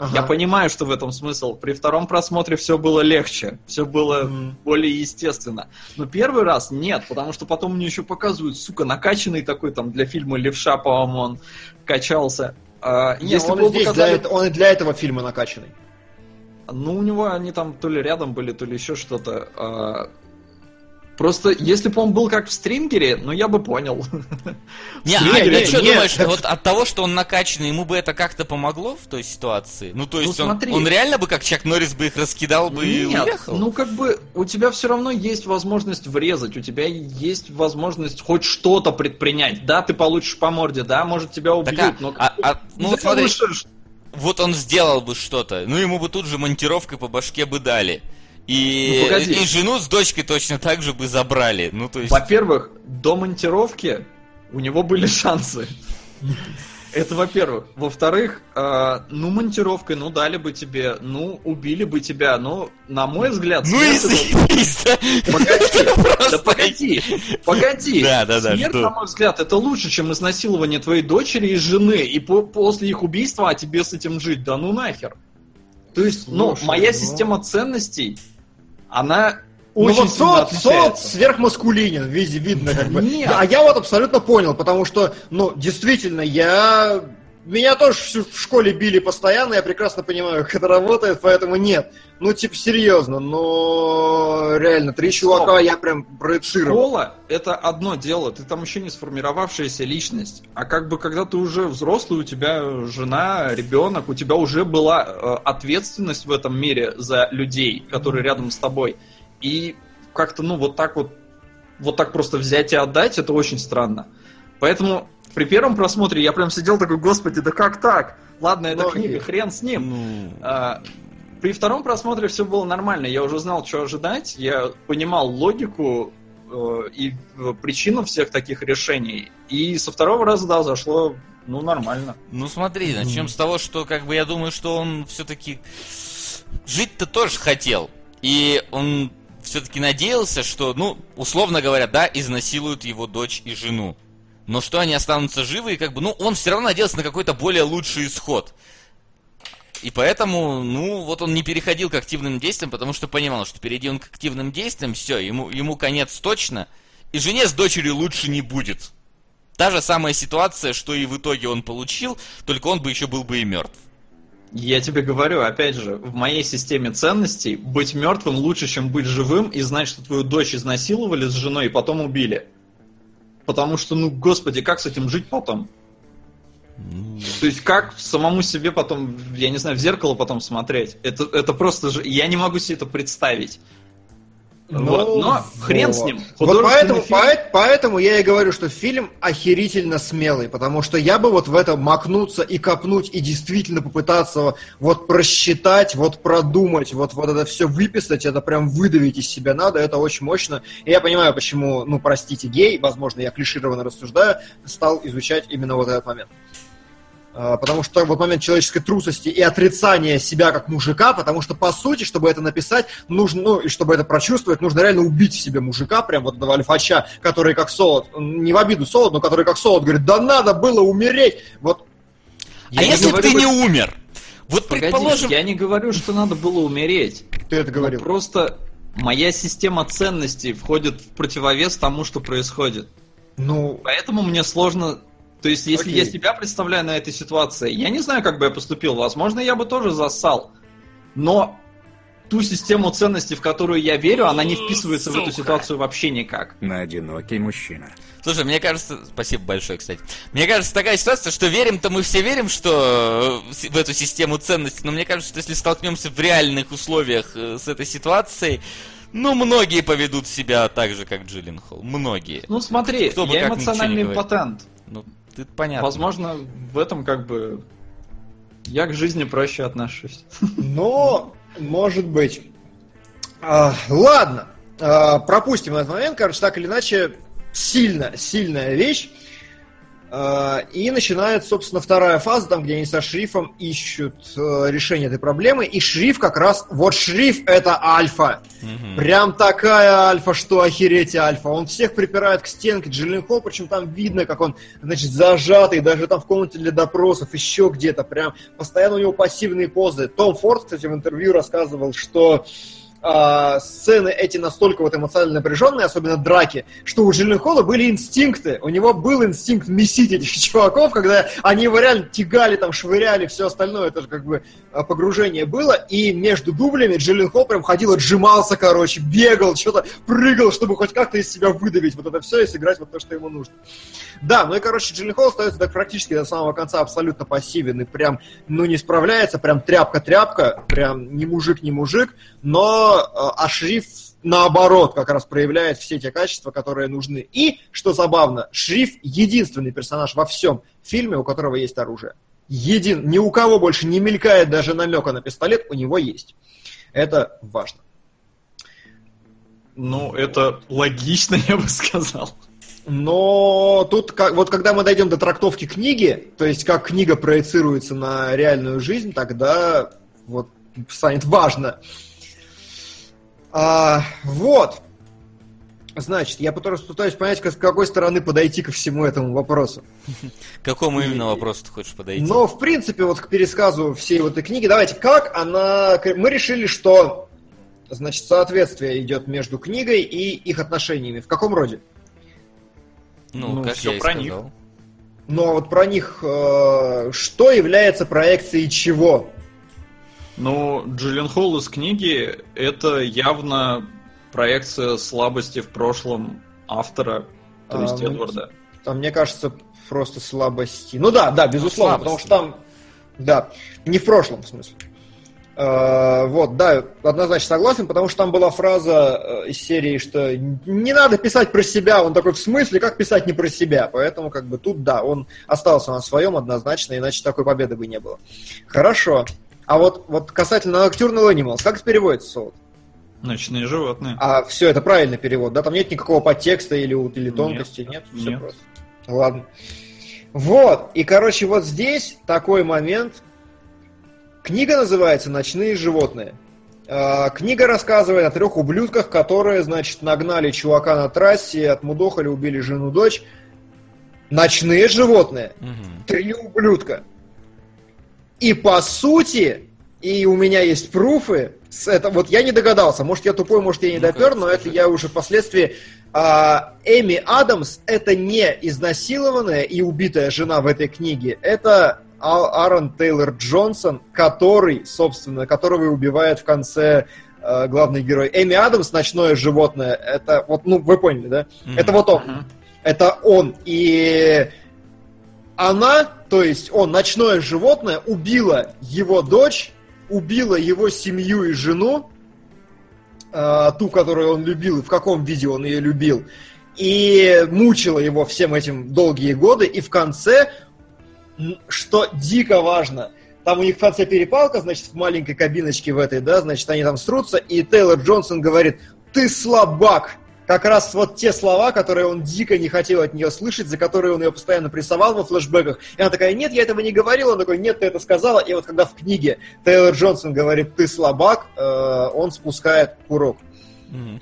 Ага. Я понимаю, что в этом смысл. При втором просмотре все было легче, все было mm. более естественно. Но первый раз нет, потому что потом мне еще показывают, сука, накачанный такой там для фильма Левша, по-моему, он качался. А, не, если он, здесь показали... для, он и для этого фильма накачанный. Ну, у него они там то ли рядом были, то ли еще что-то. А, Просто если бы он был как в стрингере, ну я бы понял. Не, а ты что думаешь, вот от того, что он накачанный, ему бы это как-то помогло в той ситуации? Ну, то ну, есть он, он реально бы, как Чак Норрис, бы их раскидал бы и уехал? ну как бы у тебя все равно есть возможность врезать, у тебя есть возможность хоть что-то предпринять. Да, ты получишь по морде, да, может тебя убьют, так, а, но... А, а, ну вот смотри, вот он сделал бы что-то, ну ему бы тут же монтировкой по башке бы дали. И, ну, и жену с дочкой точно так же бы забрали. Ну, то есть... Во-первых, до монтировки у него были шансы. Это во-первых. Во-вторых, э, ну, монтировкой, ну, дали бы тебе, ну, убили бы тебя, но, на мой взгляд... Ну и заебись, да? Погоди, да погоди, погоди. Да, да, да. Смерть, на мой взгляд, это лучше, чем изнасилование твоей дочери и жены, и по после их убийства, а тебе с этим жить, да ну нахер. То есть, ну, моя ну. система ценностей она Ну очень вот Солод, Солод отличается. сверхмаскулинен, видно, видно как бы. Нет. А я вот абсолютно понял, потому что, ну, действительно, я... Меня тоже в школе били постоянно, я прекрасно понимаю, как это работает, поэтому нет. Ну, типа, серьезно, но реально, три Стоп. чувака я прям проецировал. Школа — это одно дело, ты там еще не сформировавшаяся личность. А как бы когда ты уже взрослый, у тебя жена, ребенок, у тебя уже была э, ответственность в этом мире за людей, которые рядом с тобой. И как-то, ну, вот так вот, вот так просто взять и отдать, это очень странно. Поэтому при первом просмотре я прям сидел такой, господи, да как так? Ладно, это Многие. книга, хрен с ним. Ну, А, При втором просмотре все было нормально. Я уже знал, что ожидать. Я понимал логику э, и э, причину всех таких решений. И со второго раза, да, зашло, ну, нормально. Ну смотри, начнем с того, что как бы я думаю, что он все-таки жить-то тоже хотел. И он все-таки надеялся, что, ну, условно говоря, да, изнасилуют его дочь и жену. Но что они останутся живы, и как бы, ну, он все равно надеялся на какой-то более лучший исход. И поэтому, ну, вот он не переходил к активным действиям, потому что понимал, что перейди он к активным действиям, все, ему, ему конец точно, и жене с дочерью лучше не будет. Та же самая ситуация, что и в итоге он получил, только он бы еще был бы и мертв. Я тебе говорю, опять же, в моей системе ценностей быть мертвым лучше, чем быть живым и знать, что твою дочь изнасиловали с женой и потом убили. Потому что, ну, господи, как с этим жить потом? То есть как самому себе потом, я не знаю, в зеркало потом смотреть? Это, это просто же... Я не могу себе это представить. Вот. Но хрен с ним. Ну, Вот поэтому, фильм- поэт- поэтому я и говорю, что фильм охерительно смелый, потому что я бы вот в это макнуться и копнуть, и действительно попытаться вот просчитать, вот продумать, вот, вот это все выписать, это прям выдавить из себя надо, это очень мощно. И я понимаю, почему, ну, простите, гей, возможно, я клишированно рассуждаю, стал изучать именно вот этот момент. А, Потому что вот момент человеческой трусости и отрицания себя как мужика, потому что, по сути, чтобы это написать, нужно, ну, и чтобы это прочувствовать, нужно реально убить в себе мужика, прям вот этого альфача, который как солод, не в обиду солод, но который как солод говорит, да надо было умереть. Вот. а не если бы говорю, ты не умер? Вот Погоди, предположим... я не говорю, что надо было умереть. Ты это Но говорил. просто моя система ценностей входит в противовес тому, что происходит. Ну, Поэтому мне сложно... То есть, если Окей. я себя представляю на этой ситуации, я не знаю, как бы я поступил. Возможно, я бы тоже зассал. Но ту систему ценностей, в которую я верю, она не вписывается в эту Сука. ситуацию вообще никак. На одинокий мужчина. Слушай, мне кажется, спасибо большое, кстати. Мне кажется, такая ситуация, что верим-то мы все верим, что э, в эту систему ценностей, но мне кажется, что если столкнемся в реальных условиях э, с этой ситуацией, ну, многие поведут себя так же, как Джилленхол. Многие. Ну смотри, Кто бы я эмоциональный импотент. Ну, ты понятно. Возможно, в этом как бы я к жизни проще отношусь. Но, может быть. А, ладно, А, пропустим этот момент. Короче, так или иначе, сильно, сильная вещь. А, И начинается, собственно, вторая фаза, там, где они со шрифом ищут э, решение этой проблемы. И шриф как раз... Вот шриф — это альфа. Мгм. Прям такая альфа, что охереть альфа. Он всех припирает к стенке. Джиллин Холл, причем там видно, как он, значит, зажатый, даже там в комнате для допросов, еще где-то. Прям постоянно у него пассивные позы. Том Форд, кстати, в интервью рассказывал, что а, сцены эти настолько вот эмоционально напряженные, особенно драки, что у Холла были инстинкты. У него был инстинкт месить этих чуваков, когда они его реально тягали, там, швыряли, все остальное. Это же как бы а, погружение было. И между дублями Холл прям ходил, отжимался, короче, бегал, что-то прыгал, чтобы хоть как-то из себя выдавить вот это все и сыграть вот то, что ему нужно. Да, ну и, короче, Холл остается так практически до самого конца абсолютно пассивен и прям, ну, не справляется, прям тряпка-тряпка, прям не мужик, не мужик, но э, а шриф наоборот как раз проявляет все те качества, которые нужны. И, что забавно, шриф единственный персонаж во всем фильме, у которого есть оружие. Един, ни у кого больше не мелькает даже намека на пистолет, у него есть. Это важно. Ну, это логично, я бы сказал. Но тут, как, вот когда мы дойдем до трактовки книги, то есть как книга проецируется на реальную жизнь, тогда вот станет важно. А, вот. Значит, я пытаюсь, понять, как- с какой стороны подойти ко всему этому вопросу. К какому именно вопросу ты хочешь подойти? Но, в принципе, вот к пересказу всей вот этой книги, давайте, как она... Мы решили, что значит, соответствие идет между книгой и их отношениями. В каком роде? Ну, Ну, как всё я и про сказал. них. Ну, а вот про них э, что является проекцией чего? Ну, Джиллен Холл из книги — это явно проекция слабости в прошлом автора, то А, есть Эдварда. Там, мне кажется, просто слабости. Ну да, да, безусловно, потому слабости. что там... Да, не в прошлом, в смысле. Э, вот, да, однозначно согласен, потому что там была фраза э, из серии, что не надо писать про себя, он такой, в смысле, как писать не про себя? Поэтому, как бы, тут, да, он остался на своем однозначно, иначе такой победы бы не было. Хорошо. А вот, вот касательно Nocturnal Animals, как это переводится, Солод? Ночные животные. А все, это правильный перевод, да? Там нет никакого подтекста или, или тонкости, нет? Все нет. просто. Ладно. Вот, и, короче, вот здесь такой момент. Книга называется «Ночные животные». А, Книга рассказывает о трех ублюдках, которые, значит, нагнали чувака на трассе, отмудохали, убили жену, дочь. Ночные животные. Мгм. Три ублюдка. И по сути, и у меня есть пруфы, с это, вот я не догадался, может я тупой, может я не Ну-ка, допер, но это я уже впоследствии... а, Эми Адамс это не изнасилованная и убитая жена в этой книге, это А- Аарон Тейлор Джонсон, который, собственно, которого и убивает в конце э, главный герой. Эми Адамс, ночное животное, это вот, ну, вы поняли, да? Мгм. Это вот он. Мгм. Это он. И она, то есть он, ночное животное, убила его дочь, убила его семью и жену, э, ту, которую он любил, и в каком виде он ее любил, и мучила его всем этим долгие годы, и в конце, что дико важно, там у них в конце перепалка, значит, в маленькой кабиночке в этой, да, значит, они там срутся, и Тейлор Джонсон говорит, ты слабак, как раз вот те слова, которые он дико не хотел от нее слышать, за которые он ее постоянно прессовал во флешбеках. И она такая, нет, я этого не говорил. Он такой, нет, ты это сказала. И вот когда в книге Тейлор Джонсон говорит, ты слабак, э, он спускает курок. Ну,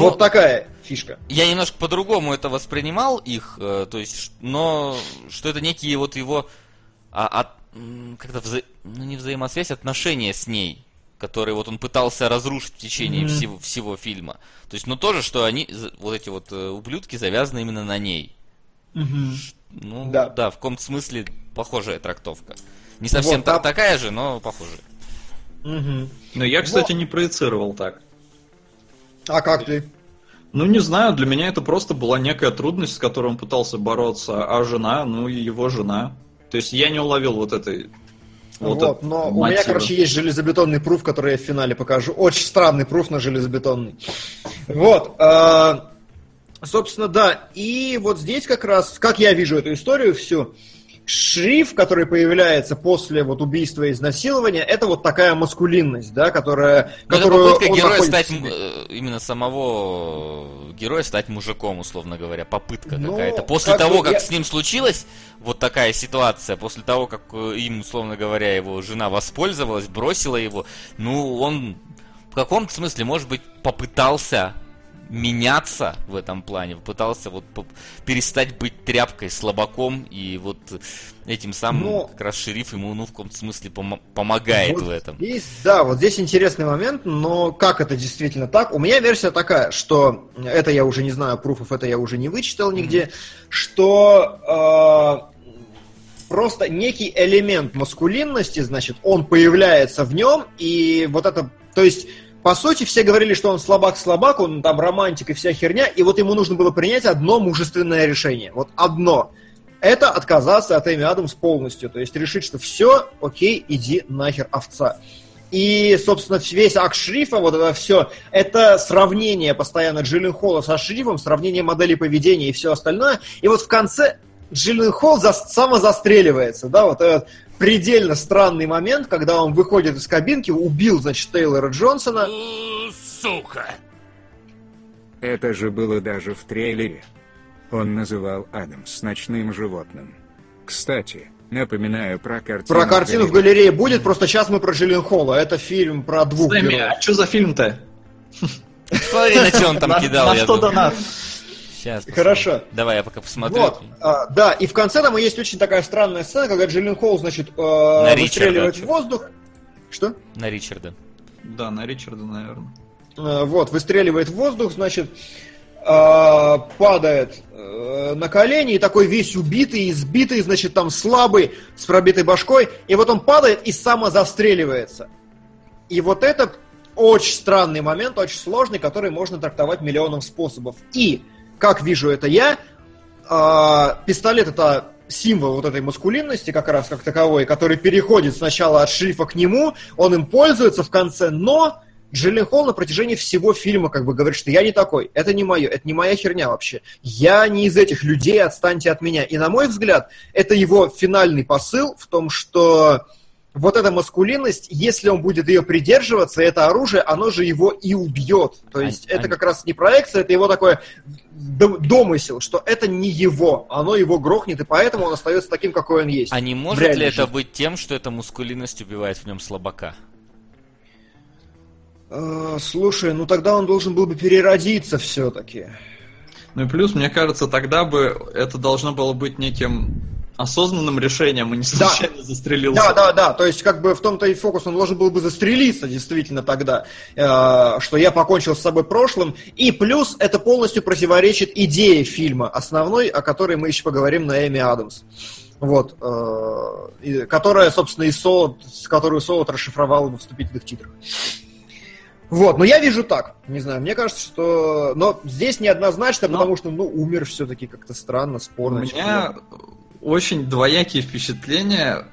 вот такая фишка. Я немножко по-другому это воспринимал их, э, то есть, но что это некие вот его а, от- как-то вза- ну, не взаимосвязь, отношения с ней, которые вот он пытался разрушить в течение Мгм. всего, всего фильма. То есть, ну тоже, что они, вот эти вот э, ублюдки завязаны именно на ней. Ну, Да. да. в каком-то смысле похожая трактовка. Не совсем Вот, та- а- такая же, но похожая. Мгм. Но я, кстати, не проецировал так. А как ты? Ну, не знаю, для меня это просто была некая трудность, с которой он пытался бороться, а жена, ну, и его жена. То есть я не уловил вот этой... Вот, Вот, но у меня, короче, есть железобетонный пруф, который я в финале покажу. Очень странный пруф на железобетонный. Вот. э, собственно, да. И вот здесь как раз, как я вижу эту историю всю, шрифт, который появляется после вот убийства и изнасилования, это вот такая маскулинность, да, которая... Это которую попытка он героя стать, э, именно самого героя стать мужиком, условно говоря. Попытка Ну, какая-то. После как того, как я- с ним случилась вот такая ситуация, после того, как э, им, условно говоря, его жена воспользовалась, бросила его, ну, он в каком-то смысле, может быть, попытался меняться в этом плане, попытался вот перестать быть тряпкой, слабаком, и вот этим самым Ну, как раз шериф ему, ну, в каком-то смысле помо- помогает Вот в этом. Здесь, да, вот здесь интересный момент, но как это действительно так? У меня версия такая, что это я уже не знаю, пруфов это я уже не вычитал нигде, что э, просто некий элемент маскулинности, значит, он появляется в нем, и вот это, то есть по сути, все говорили, что он слабак-слабак, он там романтик и вся херня, и вот ему нужно было принять одно мужественное решение. Вот одно. Это отказаться от Эми Адамс полностью. То есть решить, что все, окей, иди нахер, овца. И, собственно, весь акт шрифа, вот это все, это сравнение постоянно Джиллен Холла со шрифом, сравнение моделей поведения и все остальное. И вот в конце Джиллен Холл за, самозастреливается, да, вот этот предельно странный момент, когда он выходит из кабинки, убил, значит, Тейлора Джонсона. Сука. Это же было даже в трейлере. Он называл Адамс ночным животным. Кстати, напоминаю про картину. Про картину в галерее будет, просто сейчас мы про Джиллен Холла. Это фильм про двух Сэмми, героев. а что за фильм-то? Смотри, на что он там кидал. На что донат? Сейчас. Хорошо. Давай я пока посмотрю. Вот, а, да, и в конце там есть очень такая странная сцена, когда Джиллен Холл, значит, э, Ричарда. выстреливает в воздух. Что? На Ричарда. Да, на Ричарда, наверное. э, вот, выстреливает в воздух, значит, э, падает э, на колени и такой весь убитый, избитый, значит, там слабый, с пробитой башкой, и вот он падает и самозастреливается. И вот это очень странный момент, очень сложный, который можно трактовать миллионом способов. И, как вижу это я, э, пистолет это символ вот этой маскулинности как раз как таковой, который переходит сначала от шрифа к нему, он им пользуется в конце, но Джилленхол на протяжении всего фильма как бы говорит, что я не такой, это не мое, это не моя херня вообще. Я не из этих людей, отстаньте от меня. И на мой взгляд, это его финальный посыл в том, что вот эта маскулинность, если он будет ее придерживаться, это оружие, оно же его и убьет. То есть А- это а- как раз не проекция, это его такое дом- домысел, что это не его, оно его грохнет, и поэтому он остается таким, какой он есть. А не может ли это жизни. быть тем, что эта мускулинность убивает в нем слабака? Э, Слушай, ну тогда он должен был бы переродиться все-таки. Ну и плюс, мне кажется, тогда бы это должно было быть неким осознанным решением, и не Да. случайно застрелился. Да, да, да. То есть, как бы в том-то и фокус, он должен был бы застрелиться действительно тогда, э, что я покончил с собой прошлым. И плюс это полностью противоречит идее фильма основной, о которой мы еще поговорим на Эми Адамс. Вот, э, и- которая, собственно, и Солод, которую Солод расшифровал во вступительных титрах. Вот, но я вижу так. Не знаю, мне кажется, что... Но здесь неоднозначно, Но- потому что, ну, умер все-таки как-то странно, У спорно. меня очень двоякие впечатления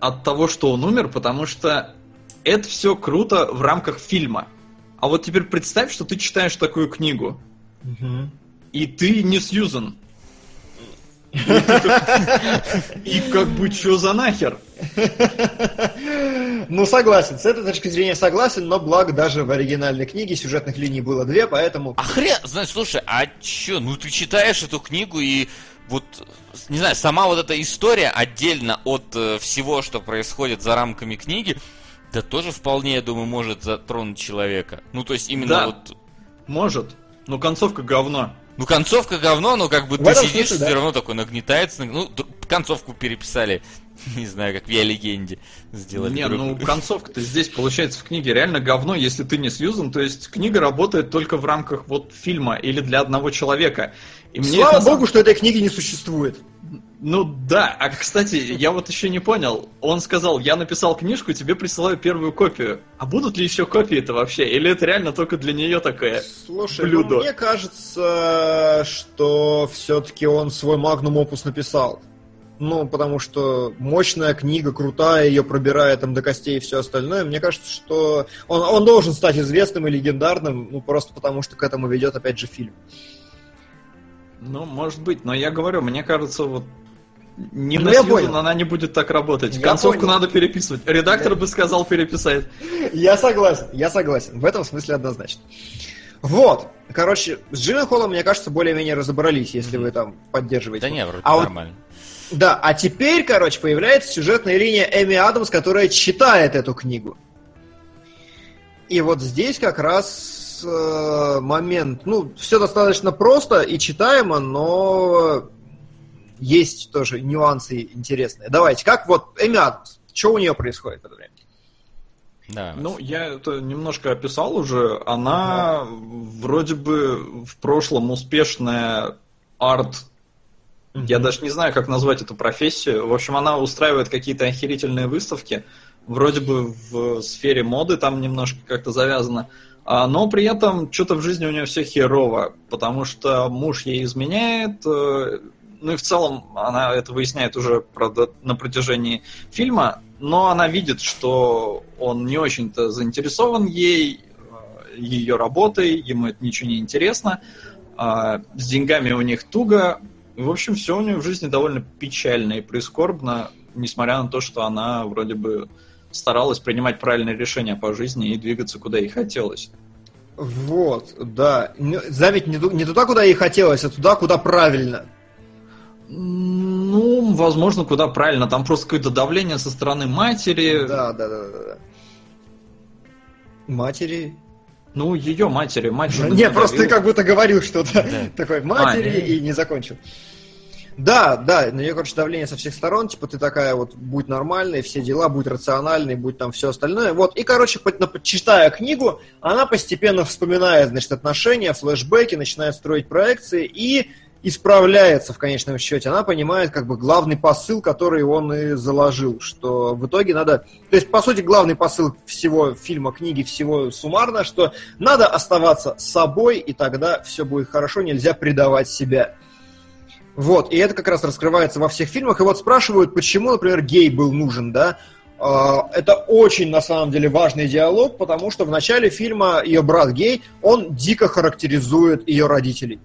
от того, что он умер, потому что это все круто в рамках фильма. А вот теперь представь, что ты читаешь такую книгу, Мгм. и ты не Сьюзан. И как бы что за нахер? Ну, согласен, с этой точки зрения согласен, но благо даже в оригинальной книге сюжетных линий было две, поэтому... А хрен, знаешь, слушай, а чё, ну ты читаешь эту книгу и вот, не знаю, сама вот эта история отдельно от э, всего, что происходит за рамками книги, да тоже вполне, я думаю, может затронуть человека. Ну, то есть именно Да. вот... Может. Но концовка говно. Ну, концовка говно, но как бы В ты сидишь, смысле, да. все равно такой нагнетается. Ну, концовку переписали, не знаю, как в Я легенде сделали. Не, ну концовка-то здесь получается в книге реально говно, если ты не Сьюзан. То есть книга работает только в рамках вот фильма или для одного человека. И мне Слава это богу, что этой книги не существует. Ну да, а кстати, я вот еще не понял. Он сказал, я написал книжку, тебе присылаю первую копию. А будут ли еще копии-то вообще? Или это реально только для нее такая? Слушай, Блюдо. ну, мне кажется, что все-таки он свой магнум опус написал. Ну, потому что мощная книга, крутая, ее пробирает там до костей и все остальное. Мне кажется, что он, он должен стать известным и легендарным, ну, просто потому что к этому ведет, опять же, фильм. Ну, может быть, но я говорю, мне кажется, вот не Ну, на я Сьюзан она не будет так работать. Я Концовку понял. надо переписывать. Редактор Да. бы сказал переписать. Я согласен, я согласен. В этом смысле однозначно. Вот. Короче, с Джилленхолом, мне кажется, более-менее разобрались, если вы там поддерживаете. Да не, вроде А вот нормально. Да, а теперь, короче, появляется сюжетная линия Эми Адамс, которая читает эту книгу. И вот здесь как раз э, момент, ну, все достаточно просто и читаемо, но есть тоже нюансы интересные. Давайте, как вот Эми Адамс, что у нее происходит в это время? Да. Ну, я это немножко описал уже. Она вроде бы в прошлом успешная арт Я даже не знаю, как назвать эту профессию. В общем, она устраивает какие-то охерительные выставки. Вроде бы в сфере моды там немножко как-то завязано. А, Но при этом что-то в жизни у нее все херово, потому что муж ей изменяет. э, Ну и в целом она это выясняет уже правда, на протяжении фильма, но она видит, что он не очень-то заинтересован ей, э, ее работой, ему это ничего не интересно. А, С деньгами у них туго, в общем, все у нее в жизни довольно печально и прискорбно, несмотря на то, что она вроде бы старалась принимать правильные решения по жизни и двигаться куда ей хотелось. Вот, да. Заметь, не, не туда, куда ей хотелось, а туда, куда правильно. Ну, возможно, куда правильно. Там просто какое-то давление со стороны матери. Да, да, да, да. да. Матери. Ну, ее матери. Мать же Не, просто ты надавила. как будто говорил что-то Да. такое матери А, и не закончил. Да, да, на нее, короче, давление со всех сторон, типа ты такая вот, будь нормальной, все дела, будь рациональной, будь там все остальное. Вот, и, короче, читая книгу, она постепенно вспоминает, значит, отношения, флешбеки, начинает строить проекции и исправляется в конечном счете. Она понимает как бы главный посыл, который он и заложил, что в итоге надо... То есть, по сути, главный посыл всего фильма, книги, всего суммарно, что надо оставаться собой, и тогда все будет хорошо, нельзя предавать себя. Вот, и это как раз раскрывается во всех фильмах. И вот спрашивают, почему, например, гей был нужен, да? А, это очень, на самом деле, важный диалог, потому что в начале фильма ее брат гей, он дико характеризует ее родителей.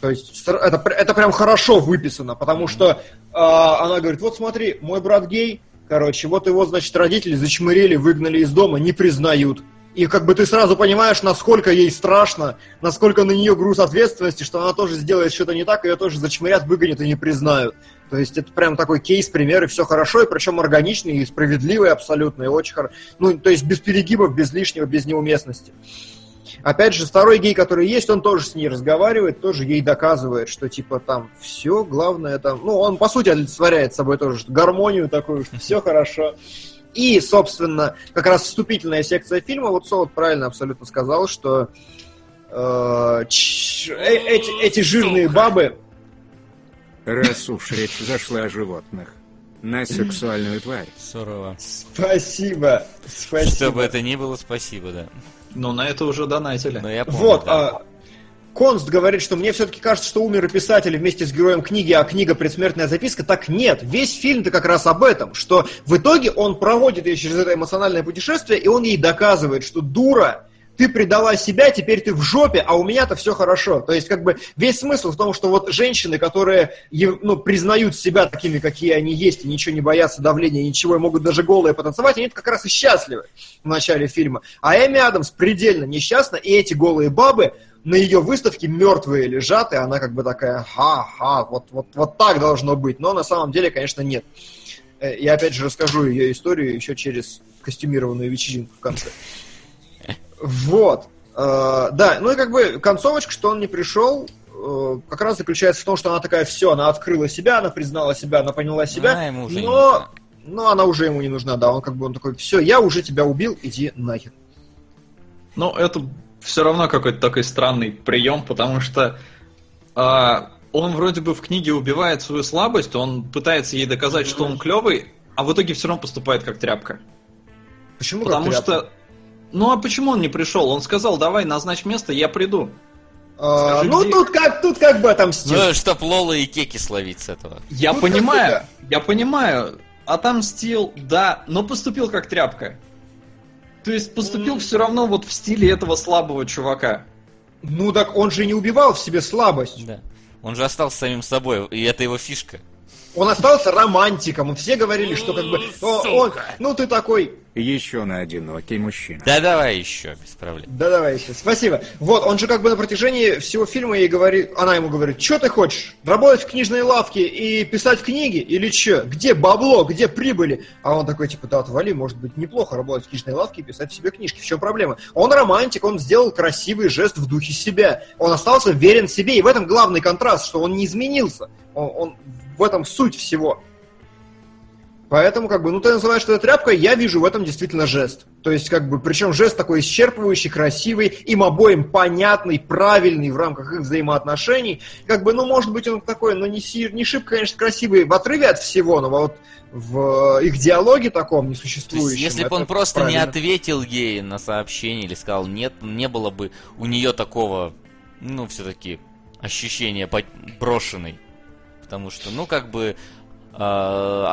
То есть это, это прям хорошо выписано, потому что э, она говорит, вот смотри, мой брат гей, короче, вот его, значит, родители зачмырили, выгнали из дома, не признают. И как бы ты сразу понимаешь, насколько ей страшно, насколько на нее груз ответственности, что она тоже сделает что-то не так, ее тоже зачмырят, выгонят и не признают. То есть это прям такой кейс, пример, и все хорошо, и причем органичный, и справедливый абсолютно, и очень хорошо. Ну, то есть без перегибов, без лишнего, без неуместности. Опять же, второй гей, который есть, он тоже с ней разговаривает, тоже ей доказывает, что типа там все, главное там... Ну, он по сути олицетворяет собой тоже гармонию такую, что все хорошо. И, собственно, как раз вступительная секция фильма, вот Солод правильно абсолютно сказал, что э, ч, э, эти, эти жирные бабы... Раз уж речь зашла о животных, на сексуальную тварь. Сурово. Спасибо. Спасибо. Что бы это ни было, спасибо, да. Но на это уже донатили. Но я помню, Вот, да. а, Конст говорит, что мне все-таки кажется, что умер и писатель вместе с героем книги, а книга «Предсмертная записка» так нет. Весь фильм-то как раз об этом, что в итоге он проводит ее через это эмоциональное путешествие, и он ей доказывает, что дура, ты предала себя, теперь ты в жопе, а у меня-то все хорошо. То есть, как бы, весь смысл в том, что вот женщины, которые ну, признают себя такими, какие они есть, и ничего не боятся давления, ничего, и могут даже голые потанцевать, они как раз и счастливы в начале фильма. А Эми Адамс предельно несчастна, и эти голые бабы на ее выставке мертвые лежат, и она как бы такая, ха-ха, вот, вот, вот так должно быть. Но на самом деле, конечно, нет. Э, я опять же расскажу ее историю еще через костюмированную вечеринку в конце. Вот. Э, да, ну и как бы концовочка, что он не пришел, э, как раз заключается в том, что она такая, все, она открыла себя, она признала себя, она поняла себя, Она ему уже но, но она уже ему не нужна, да, он как бы он такой, все, я уже тебя убил, иди нахер. Ну, это все равно какой-то такой странный прием, потому что а, он вроде бы в книге убивает свою слабость, он пытается ей доказать, что он клевый, а в итоге все равно поступает как тряпка. Почему Потому как тряпка? что. Ну а почему он не пришел? Он сказал, давай, назначь место, я приду. А, скажи, ну где- тут как, тут как бы отомстил. Ну, чтоб Лола и Кеки словить с этого. Я Ну, понимаю, я понимаю. Отомстил, да, но поступил как тряпка. То есть поступил М. все равно вот в стиле этого слабого чувака. Ну так он же не убивал в себе слабость. Да. Он же остался самим собой, и это его фишка. Он остался романтиком. И все говорили, что как бы... о, он- Сука. ну ты такой... Еще на одинокий мужчина. Да давай еще, без проблем. Да давай еще. Спасибо. Вот, он же как бы на протяжении всего фильма ей говорит... Она ему говорит, что ты хочешь? Работать в книжной лавке и писать книги? Или что? Где бабло? Где прибыли? А он такой, типа, да, отвали, может быть, неплохо работать в книжной лавке и писать себе книжки. В чем проблема? Он романтик, он сделал красивый жест в духе себя. Он остался верен себе, и в этом главный контраст, что он не изменился. Он, он- в этом суть всего. Поэтому, как бы, ну ты называешь что это тряпкой, я вижу в этом действительно жест. То есть, как бы, причем жест такой исчерпывающий, красивый, им обоим понятный, правильный в рамках их взаимоотношений. Как бы, ну, может быть, он такой, ну, не, не шибко, конечно, красивый в отрыве от всего, но вот в их диалоге таком То есть, несуществующем. если бы он просто не правильно. ответил ей на сообщение или сказал нет, не было бы у нее такого, ну, все-таки ощущения брошенной. Потому что, ну, как бы, э,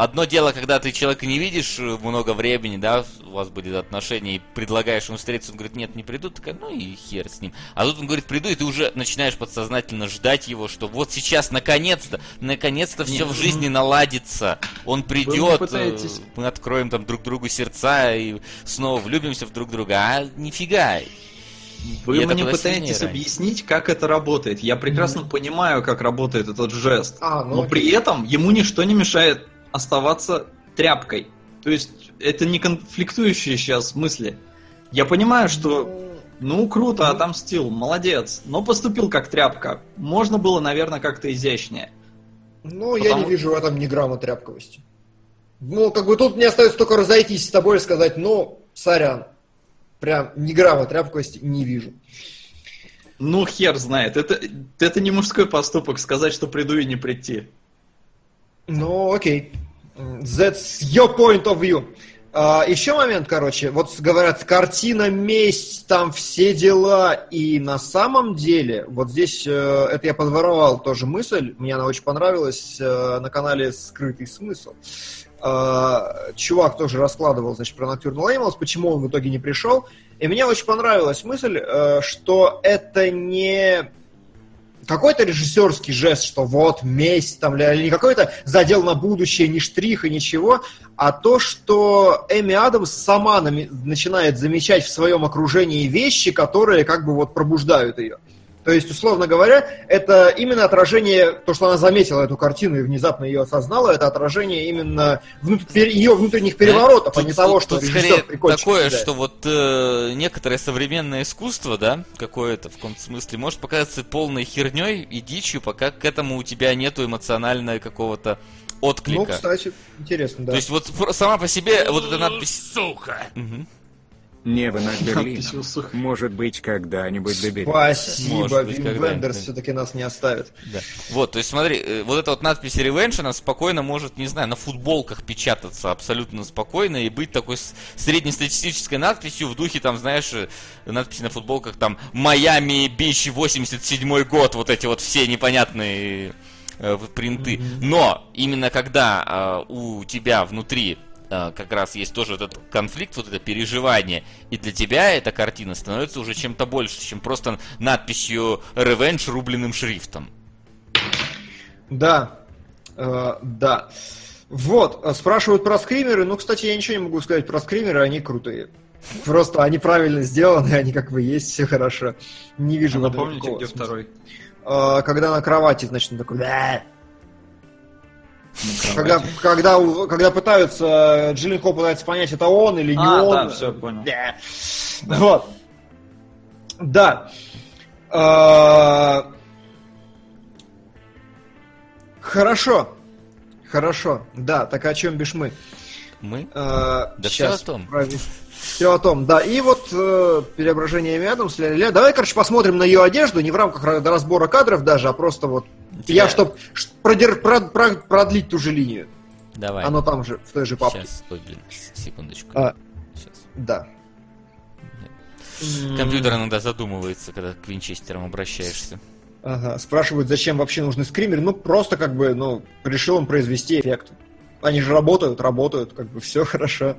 одно дело, когда ты человека не видишь э, много времени, да, у вас были отношения, и предлагаешь ему встретиться, он говорит, нет, не приду, такая, ну и хер с ним. А тут он говорит, приду, и ты уже начинаешь подсознательно ждать его, что вот сейчас, наконец-то, наконец-то все в жизни наладится. Он придет, пытаетесь- э, мы откроем там друг другу сердца и снова влюбимся в друг друга. А нифига. Вы И мне пытаетесь сильнее объяснить, как это работает. Я прекрасно понимаю, как работает этот жест. А, ну но окей. при этом ему ничто не мешает оставаться тряпкой. То есть это не конфликтующие сейчас мысли. Я понимаю, что ну круто, отомстил, молодец, но поступил как тряпка. Можно было, наверное, как-то изящнее. Ну, я Потому- не вижу в этом ни грамма тряпковости. Ну, как бы тут мне остается только разойтись с тобой и сказать, ну, сорян. Прям ни грамма тряпковости не вижу. Ну, хер знает. Это, это не мужской поступок сказать, что приду и не прийти. Ну, окей. That's your point of view. А, еще момент, короче, вот говорят, картина, месть, там все дела, и на самом деле, вот здесь, э, это я подворовал тоже мысль, мне она очень понравилась э, на канале «Скрытый смысл». А, чувак тоже раскладывал, значит, про Nocturnal Animals, почему он в итоге не пришел, и мне очень понравилась мысль, э, что это не какой-то режиссерский жест, что вот месть там, или не какой-то задел на будущее, ни штрих и ничего, а то, что Эми Адамс сама начинает замечать в своем окружении вещи, которые как бы вот пробуждают ее. То есть, условно говоря, это именно отражение, то, что она заметила эту картину и внезапно ее осознала, это отражение именно внут- ее внутренних переворотов, а Тут- не того, тут- что тут режиссер скорее прикольчик такое, кидает. что вот э, некоторое современное искусство, да, какое-то в каком-то смысле, может показаться полной херней и дичью, пока к этому у тебя нету эмоционального какого-то отклика. Ну, кстати, интересно, да. То есть вот сама по себе вот эта надпись... Сука. Мгм. Небо над Берлином. Может быть, когда-нибудь доберется. Спасибо, Вим Вендерс все-таки нас не оставит. Да. Вот, то есть смотри, э, вот эта вот надпись Revenge, она спокойно может, не знаю, на футболках печататься абсолютно спокойно и быть такой среднестатистической надписью в духе, там, знаешь, э, надписи на футболках, там, Майами Бич 87 год, вот эти вот все непонятные э, в- принты. Но именно когда э, у тебя внутри как раз есть тоже этот конфликт, вот это переживание, и для тебя эта картина становится уже чем-то больше, чем просто надписью Revenge рубленым шрифтом. Да, э, да. Вот, э, спрашивают про скримеры. Ну, кстати, я ничего не могу сказать про скримеры, они крутые. Просто они правильно сделаны, они как бы есть, все хорошо. Не вижу этом Напомните, где смысла. второй? Э, Когда на кровати, значит, он такой... Когда, когда, когда пытаются, Джиллин Хоу пытается понять, это он или не А, он. да, всё, понял. Бля. Вот. Да. А, Хорошо. Хорошо. Да, так о чем бишь мы? Мы? А, Да щас всё о том. правильно. Все о том, да. И вот э, переображение Адамс, ля-ля-ля. Давай, короче, посмотрим на ее одежду, не в рамках ра- разбора кадров даже, а просто вот я, чтоб ш- продер- прод- прод- продлить ту же линию. Давай. Оно там же, в той же папке. Сейчас, ой, блин, секундочку. А. Сейчас. Да. Компьютер иногда задумывается, когда к винчестерам обращаешься. Ага. Спрашивают, зачем вообще нужны скримеры. Ну, просто как бы, ну, решил он произвести эффект. Они же работают, работают, как бы все хорошо.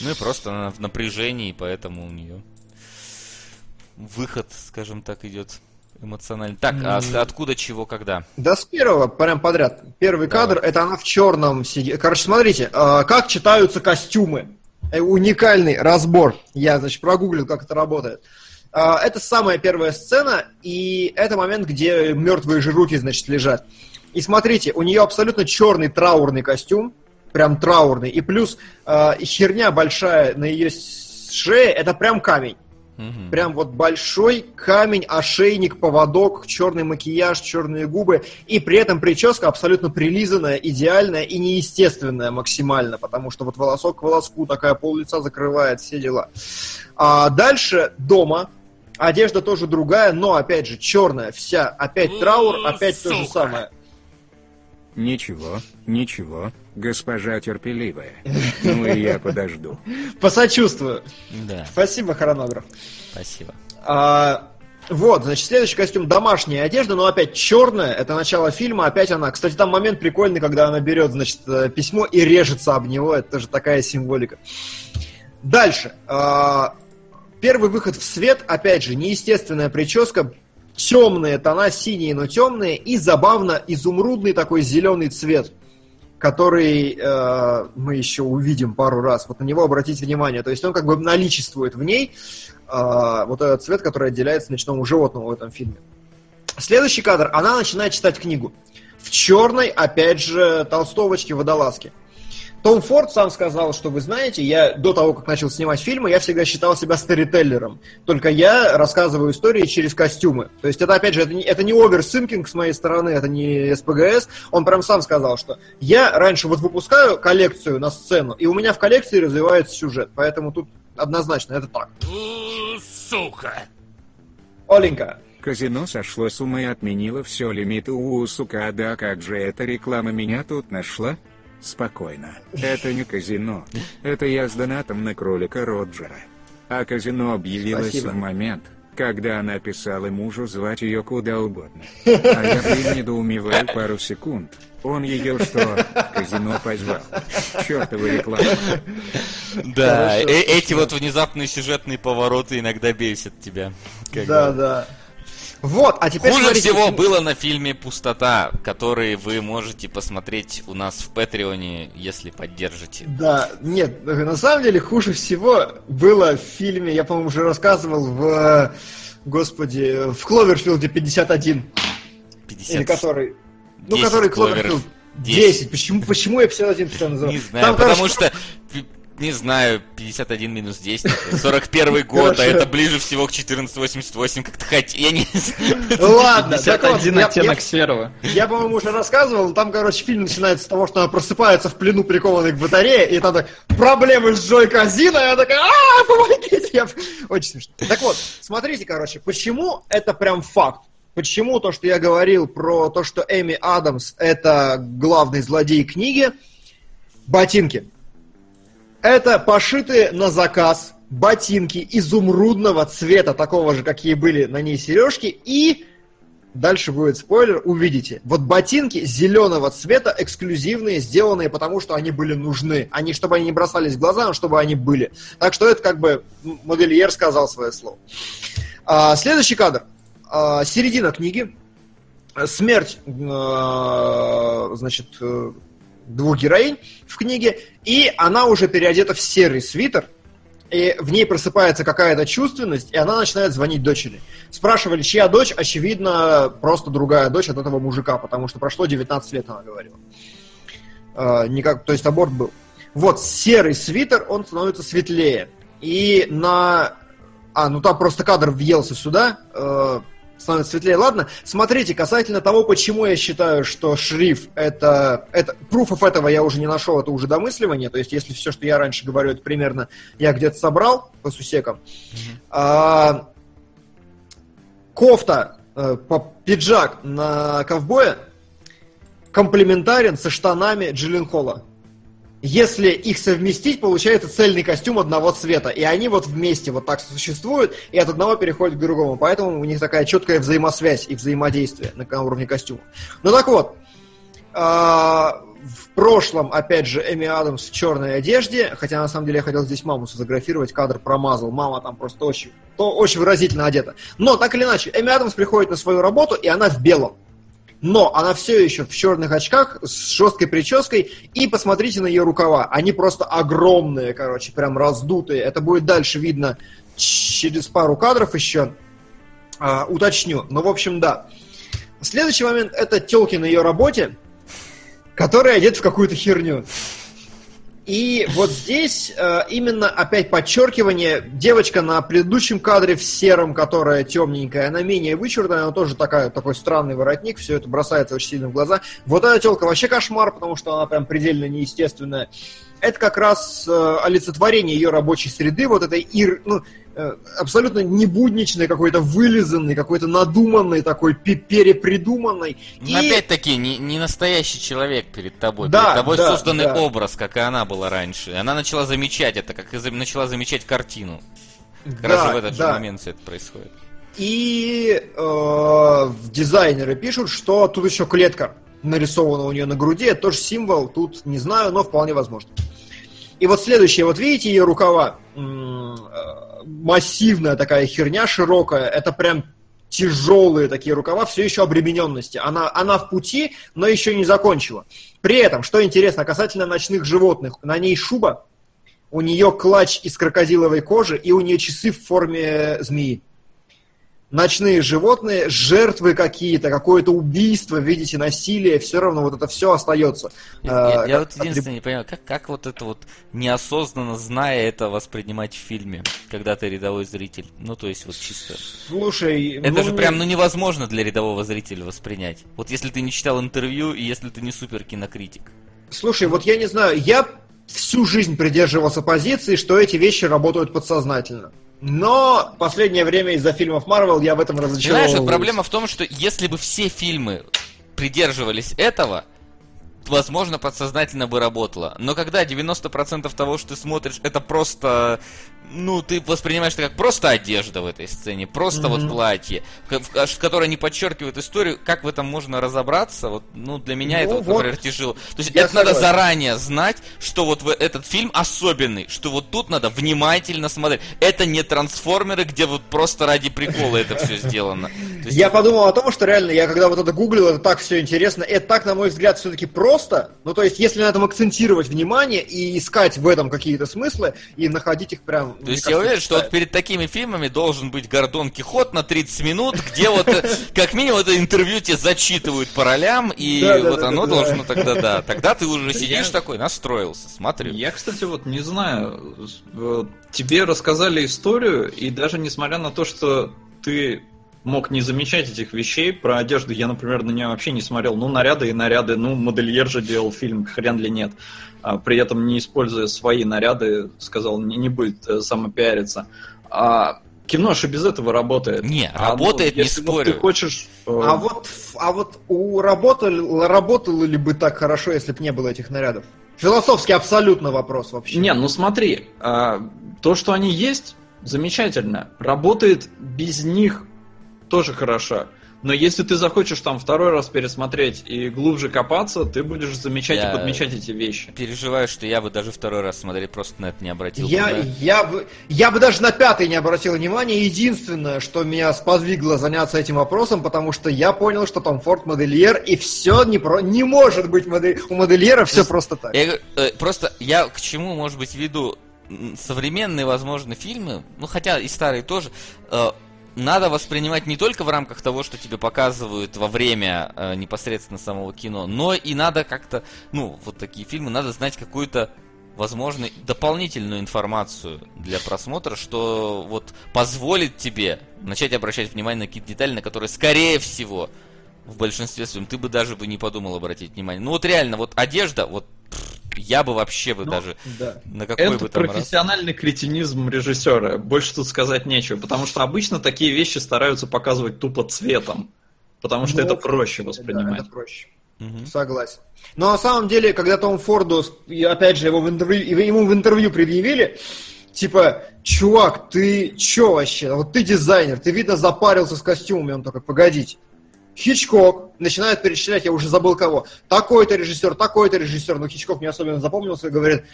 Ну и просто она в напряжении, поэтому у нее выход, скажем так, идет эмоциональный. Так, а откуда, чего, когда? Да с первого, прям подряд. Первый Давай. кадр, это она в черном сидит. Короче, смотрите, э, как читаются костюмы. Э, Уникальный разбор. Я, значит, прогуглил, как это работает. Э, Это самая первая сцена, и это момент, где мертвые же руки, значит, лежат. И смотрите, у нее абсолютно черный траурный костюм, прям траурный, и плюс э, херня большая на ее шее, это прям камень. Мгм. Прям вот большой камень, ошейник, поводок, черный макияж, черные губы, и при этом прическа абсолютно прилизанная, идеальная и неестественная максимально, потому что вот волосок к волоску, такая пол лица закрывает, все дела. А дальше дома, одежда тоже другая, но опять же черная вся, опять траур, опять то же самое. Ничего, ничего, госпожа терпеливая. Ну и я подожду. Посочувствую. Да, Спасибо, хронограф. спасибо. А, вот, значит, следующий костюм домашняя одежда, но опять черная, это начало фильма, опять она. Кстати, там момент прикольный, когда она берет, значит, э, письмо и режется об него, это тоже такая символика. Дальше. А, первый выход в свет, опять же, неестественная прическа, темные тона, синие, но темные, и забавно изумрудный такой зеленый цвет который э, мы еще увидим пару раз. Вот на него обратите внимание. То есть он как бы наличествует в ней, э, вот этот цвет, который отделяется ночному животному в этом фильме. Следующий кадр, она начинает читать книгу. В черной, опять же, толстовочке, водолазке. Том Форд сам сказал, что вы знаете, я до того, как начал снимать фильмы, я всегда считал себя сторителлером. Только я рассказываю истории через костюмы. То есть это, опять же, это не, это не overthinking с моей стороны, это не СПГС. Он прям сам сказал, что я раньше вот выпускаю коллекцию на сцену, и у меня в коллекции развивается сюжет. Поэтому тут однозначно это так. Сука. Оленька, Казино сошло с ума и отменило все лимиты у сука, да как же эта реклама меня тут нашла? Спокойно. Это не казино. Это я с донатом на кролика Роджера. А казино объявилось Спасибо. в момент, когда она писала мужу звать ее куда угодно. А я, блин, недоумеваю пару секунд. Он ее что, в казино позвал? Чертова реклама. Да, э- эти вот внезапные сюжетные повороты иногда бесят тебя. Да, бы. да. Вот, а теперь Хуже смотрите, всего было на фильме «Пустота», который вы можете посмотреть у нас в Патреоне, если поддержите. Да, нет, на самом деле хуже всего было в фильме, я, по-моему, уже рассказывал в, господи, в Кловерфилде 51, 50. или который, ну, 10 который. Кловерфилд 10. 10. Почему, почему я 51 постоянно называю? Не знаю, Там, потому короче, что, не знаю, 51 минус 10, это 41 год, а это ближе всего к 1488, как-то хоть, я не Ладно, так вот, 51 я- оттенок серого. Я, по-моему, уже рассказывал, там, короче, фильм начинается с того, что она просыпается в плену, прикованной к батарее, и там так, проблемы с Джой Казино, и она такая, а помогите! Я... Очень смешно. Так вот, смотрите, короче, почему это прям факт? Почему то, что я говорил про то, что Эми Адамс это главный злодей книги, ботинки. Это пошитые на заказ ботинки изумрудного цвета, такого же, какие были на ней сережки, и Дальше будет спойлер, увидите. Вот ботинки зеленого цвета, эксклюзивные, сделанные потому, что они были нужны. Они, чтобы они не бросались в глаза, но чтобы они были. Так что это как бы модельер сказал свое слово. А, следующий кадр. А, середина книги. Смерть, э, значит, э, двух героинь в книге. И она уже переодета в серый свитер. И в ней просыпается какая-то чувственность, и она начинает звонить дочери. Спрашивали, чья дочь, очевидно, просто другая дочь от этого мужика, потому что прошло 19 лет, она говорила. Э, никак, то есть аборт был. Вот, серый свитер, он становится светлее. И на... А, ну там просто кадр въелся сюда, э, становится светлее. Ладно, смотрите, касательно того, почему я считаю, что шрифт это... это пруфов этого я уже не нашел, это уже домысливание. То есть, если все, что я раньше говорю, это примерно я где-то собрал по сусекам. А, кофта, э, пиджак на ковбоя комплементарен со штанами Джилленхола. Если их совместить, получается цельный костюм одного цвета. И они вот вместе вот так существуют, и от одного переходят к другому. Поэтому у них такая четкая взаимосвязь и взаимодействие на, уровне костюма. Ну так вот, а, в прошлом, опять же, Эми Адамс в черной одежде, хотя на самом деле я хотел здесь маму сфотографировать, кадр промазал, мама там просто очень, то очень выразительно одета. Но так или иначе, Эми Адамс приходит на свою работу, и она в белом. Но она все еще в черных очках, с жесткой прической, и посмотрите на ее рукава. Они просто огромные, короче, прям раздутые. Это будет дальше видно через пару кадров еще. А, уточню. Но, в общем, да. Следующий момент это телки на ее работе, которые одеты в какую-то херню. И вот здесь э, именно опять подчеркивание. Девочка на предыдущем кадре в сером, которая темненькая, она менее вычурная, она тоже такая, такой странный воротник, все это бросается очень сильно в глаза. Вот эта телка вообще кошмар, потому что она прям предельно неестественная. Это как раз э, олицетворение ее рабочей среды, вот этой ир, ну, э, абсолютно небудничной, какой-то вылизанной, какой-то надуманной, такой пе- перепридуманной. Ну, И- Опять-таки, не, не настоящий человек перед тобой. Да, перед тобой да, созданный да. образ, как и она была раньше. Она начала замечать это, как и за- начала замечать картину. Как Да, раз в этот да. же момент все это происходит. И э, дизайнеры пишут, что тут еще клетка нарисована у нее на груди. Это тоже символ, тут не знаю, но вполне возможно. И вот следующее, вот видите ее рукава? Э, Массивная такая херня, широкая. Это прям тяжелые такие рукава, все еще обремененности. Она, она в пути, но еще не закончила. При этом, что интересно, касательно ночных животных, на ней шуба, у нее клатч из крокодиловой кожи и у нее часы в форме змеи. Ночные животные, жертвы какие-то, какое-то убийство, видите, насилие, все равно вот это все остается. Я, Э, я вот единственное не понимаю, как, как вот это вот неосознанно, зная это, воспринимать в фильме, когда ты рядовой зритель? Ну, то есть вот чисто... Слушай, Это ну, же прям ну, невозможно для рядового зрителя воспринять. Вот если ты не читал интервью и если ты не супер кинокритик. Слушай, вот я не знаю, я всю жизнь придерживался позиции, что эти вещи работают подсознательно. Но в последнее время из-за фильмов Марвел я в этом Понимаешь, разочаровываюсь. вот проблема в том, что если бы все фильмы придерживались этого, возможно, подсознательно бы работало. Но когда 90% того, что ты смотришь, это просто... Ну, ты воспринимаешь это как просто одежда в этой сцене, просто вот платье, в- которое не подчеркивает историю, как в этом можно разобраться, вот, ну, для меня Ну это, вот, вот. например, тяжело. То есть Я это надо согласен. заранее знать, что вот в- этот фильм особенный, что вот тут надо внимательно смотреть. Это не трансформеры, где вот просто ради прикола это все сделано. Я подумал о том, что реально, я когда вот это гуглил, это так все интересно. Это так, на мой взгляд, все-таки просто. Ну, то есть, если на этом акцентировать внимание и искать в этом какие-то смыслы, и находить их прям... То есть я уверен, что вот перед такими фильмами должен быть Гордон Кихот на 30 минут, где вот э, как минимум это интервью тебе зачитывают по ролям, и вот оно должно тогда, да. Тогда ты уже сидишь такой, настроился, смотрю. Я, кстати, вот не знаю. Тебе рассказали историю, и даже несмотря на то, что ты мог не замечать этих вещей про одежду, я, например, на нее вообще не смотрел. Ну, наряды и наряды, ну, модельер же делал фильм, хрен ли нет. А, при этом не используя свои наряды, сказал, не, не будет э, самопиариться. А кино же без этого работает. Не, А, ну, работает, не если вот спорю. ты хочешь... э, А вот, а вот у работало, работало ли бы так хорошо, если бы не было этих нарядов? Философский абсолютно вопрос вообще. Не, ну смотри, а, то, что они есть, замечательно. Работает без них тоже хорошо. Но если ты захочешь там второй раз пересмотреть и глубже копаться, ты будешь замечать Я- и подмечать эти вещи. Переживаю, что я бы даже второй раз смотреть просто на это не обратил Я, внимания. я, бы, я бы даже на пятый не обратил внимания. Единственное, что меня сподвигло заняться этим вопросом, потому что я понял, что Том Форд модельер, и все не, про, не может быть модель, у модельера все просто так. Я э, просто я к чему, может быть, веду современные, возможно, фильмы, ну хотя и старые тоже, э, надо воспринимать не только в рамках того, что тебе показывают во время э, непосредственно самого кино, но и надо как-то, ну, вот такие фильмы, надо знать какую-то возможно, дополнительную информацию для просмотра, что вот позволит тебе начать обращать внимание на какие-то детали, на которые, скорее всего, в большинстве своем ты бы даже бы не подумал обратить внимание. Ну вот реально, вот одежда, вот пф, я бы вообще бы Ну, даже Да. на какой Это бы там раз... профессиональный кретинизм режиссера. Больше тут сказать нечего. Потому что обычно такие вещи стараются показывать тупо цветом. Потому что Ну, это проще Да, воспринимать. это проще. Мгм. Согласен. Но на самом деле, когда Том Форду, опять же, его в интервью, ему в интервью предъявили, типа, чувак, ты чё вообще? Вот ты дизайнер, ты, видно, запарился с костюмами. Он такой, погодите. Хичкок начинает перечислять, я уже забыл кого. Такой-то режиссер, такой-то режиссер, но Хичкок мне особенно запомнился говорит,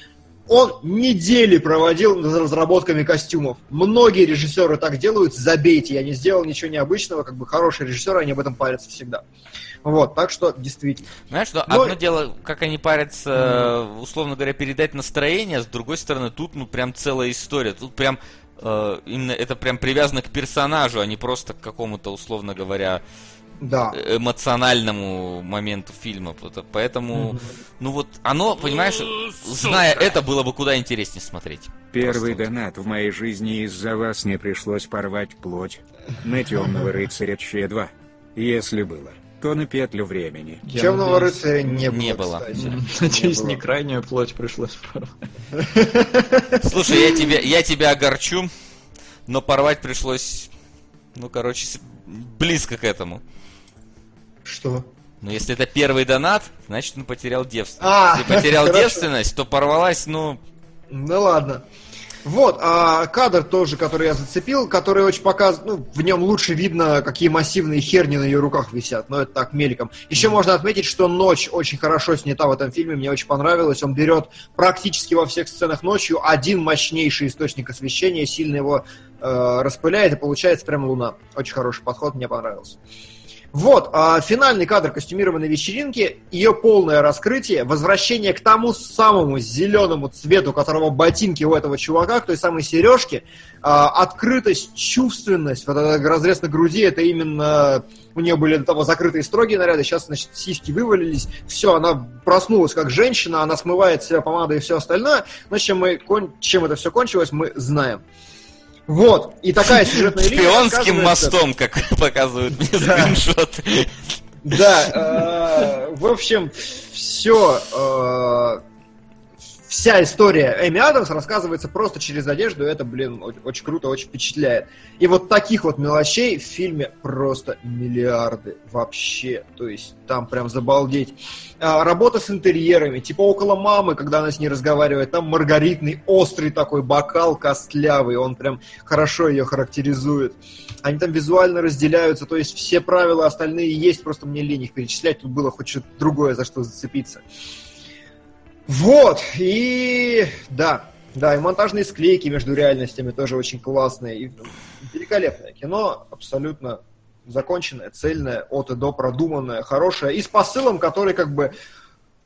он недели проводил над разработками костюмов. Многие режиссеры так делают, забейте, я не сделал ничего необычного, как бы хорошие режиссеры, они об этом парятся всегда. Вот, так что действительно. Знаешь, что Ну, одно дело, как они парятся, условно говоря, передать настроение, а с другой стороны, тут ну прям целая история. Тут прям э, именно это прям привязано к персонажу, а не просто к какому-то, условно говоря, Да. эмоциональному моменту фильма. Поэтому, Мгм. ну вот оно, понимаешь, зная это, было бы куда интереснее смотреть. Первый Просто вот. донат в моей жизни из-за вас не пришлось порвать плоть. На темного рыцаря Че 2. Если было, то на петлю времени. Я Темного надеюсь- рыцаря не было. Не было. Надеюсь, Не не крайнюю плоть пришлось порвать. Слушай, я тебя, я тебя огорчу, но порвать пришлось, ну, короче, близко к этому. Что? Но если это первый донат, значит он потерял девственность. А, Если потерял хорошо. девственность, то порвалась, ну, Ну ладно. Вот, а кадр тоже, который я зацепил, который очень показывает, ну, в нем лучше видно, какие массивные херни на ее руках висят, но это так, мельком. Еще можно отметить, что ночь очень хорошо снята в этом фильме, мне очень понравилось, он берет практически во всех сценах ночью один мощнейший источник освещения, сильно его э, распыляет, и получается прям луна. Очень хороший подход, мне понравился. Вот, а финальный кадр костюмированной вечеринки, ее полное раскрытие, возвращение к тому самому зеленому цвету, которого ботинки у этого чувака, к той самой сережке, а, открытость, чувственность, вот этот разрез на груди, это именно у нее были до того закрытые строгие наряды, сейчас, значит, сиськи вывалились, все, она проснулась как женщина, она смывает себя помадой и все остальное, но чем, мы, чем это все кончилось, мы знаем. Вот, и такая сюжетная линия... Шпионским мостом, как показывают мне скриншот. Да, э, в общем, все э, вся история Эми Адамс рассказывается просто через одежду, это, блин, очень круто, очень впечатляет. И вот таких вот мелочей в фильме просто миллиарды вообще. То есть там прям забалдеть. А, работа с интерьерами, типа около мамы, когда она с ней разговаривает, там маргаритный острый такой бокал костлявый, он прям хорошо ее характеризует. Они там визуально разделяются, то есть все правила остальные есть, просто мне лень их перечислять, тут было хоть что-то другое, за что зацепиться. Вот, и да, да, и монтажные склейки между реальностями тоже очень классные. И великолепное кино, абсолютно законченное, цельное, от и до продуманное, хорошее. И с посылом, который как бы,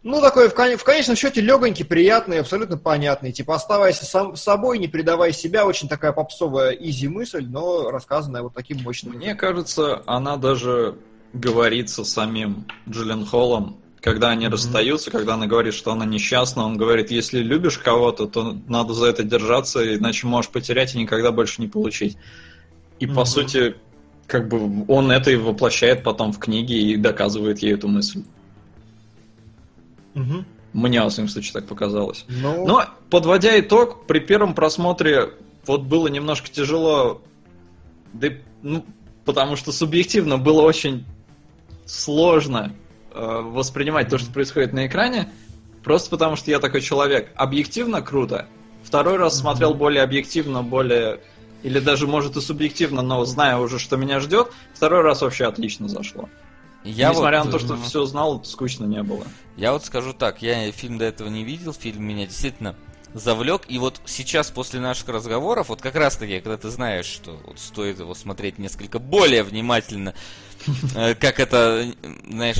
ну, такой в, кон- в конечном счете легонький, приятный, абсолютно понятный. Типа, оставайся сам собой, не предавай себя. Очень такая попсовая изи мысль, но рассказанная вот таким мощным. Мне кажется, она даже говорится самим Джиллен Холлом когда они расстаются, когда она говорит, что она несчастна, он говорит, если любишь кого-то, то надо за это держаться, иначе можешь потерять и никогда больше не получить. И mm-hmm. по сути, как бы он это и воплощает потом в книге и доказывает ей эту мысль. Mm-hmm. Мне, во всяком случае, так показалось. No. Ну. Но, подводя итог, при первом просмотре вот было немножко тяжело, да, ну, потому что субъективно было очень сложно воспринимать то, что происходит на экране, просто потому что я такой человек. Объективно круто. Второй раз смотрел более объективно, более... Или даже, может, и субъективно, но зная уже, что меня ждет, второй раз вообще отлично зашло. Я Несмотря вот, на то, что ну... все знал, скучно не было. Я вот скажу так, я фильм до этого не видел, фильм меня действительно завлек. И вот сейчас, после наших разговоров, вот как раз таки, когда ты знаешь, что вот стоит его смотреть несколько более внимательно, э, как это, знаешь,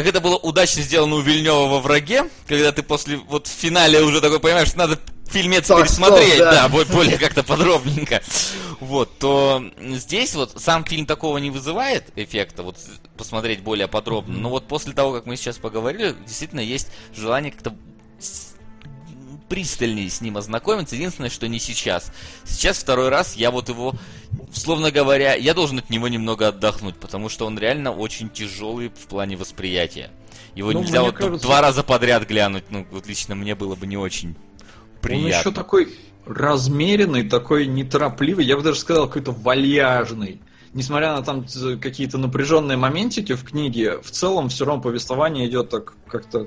как это было удачно сделано у Вильнева во враге, когда ты после вот в финале уже такой понимаешь, что надо фильмец так, пересмотреть, стоп, да. да, более как-то подробненько. Вот, то здесь вот сам фильм такого не вызывает эффекта, вот посмотреть более подробно. Но вот после того, как мы сейчас поговорили, действительно есть желание как-то пристальнее с ним ознакомиться. Единственное, что не сейчас. Сейчас второй раз я вот его, словно говоря, я должен от него немного отдохнуть, потому что он реально очень тяжелый в плане восприятия. Его ну, нельзя вот кажется... два раза подряд глянуть, ну, вот лично мне было бы не очень приятно. Он еще такой размеренный, такой неторопливый, я бы даже сказал, какой-то вальяжный. Несмотря на там какие-то напряженные моментики в книге, в целом все равно повествование идет так как-то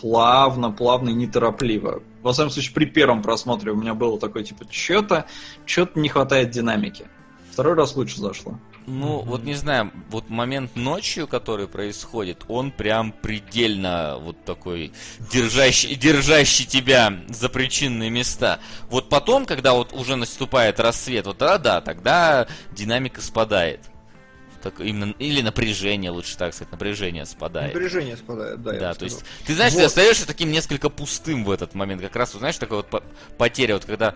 плавно, плавно и неторопливо. Во всяком случае, при первом просмотре у меня было такое, типа, что-то, что-то не хватает динамики. Второй раз лучше зашло. Ну, mm-hmm. вот не знаю, вот момент ночью, который происходит, он прям предельно вот такой держащий, держащий тебя за причинные места. Вот потом, когда вот уже наступает рассвет, вот тогда да, тогда динамика спадает так, именно, или напряжение, лучше так сказать, напряжение спадает. Напряжение спадает, да. Да, то есть, ты знаешь, вот. ты остаешься таким несколько пустым в этот момент. Как раз, знаешь, такая вот потеря, вот когда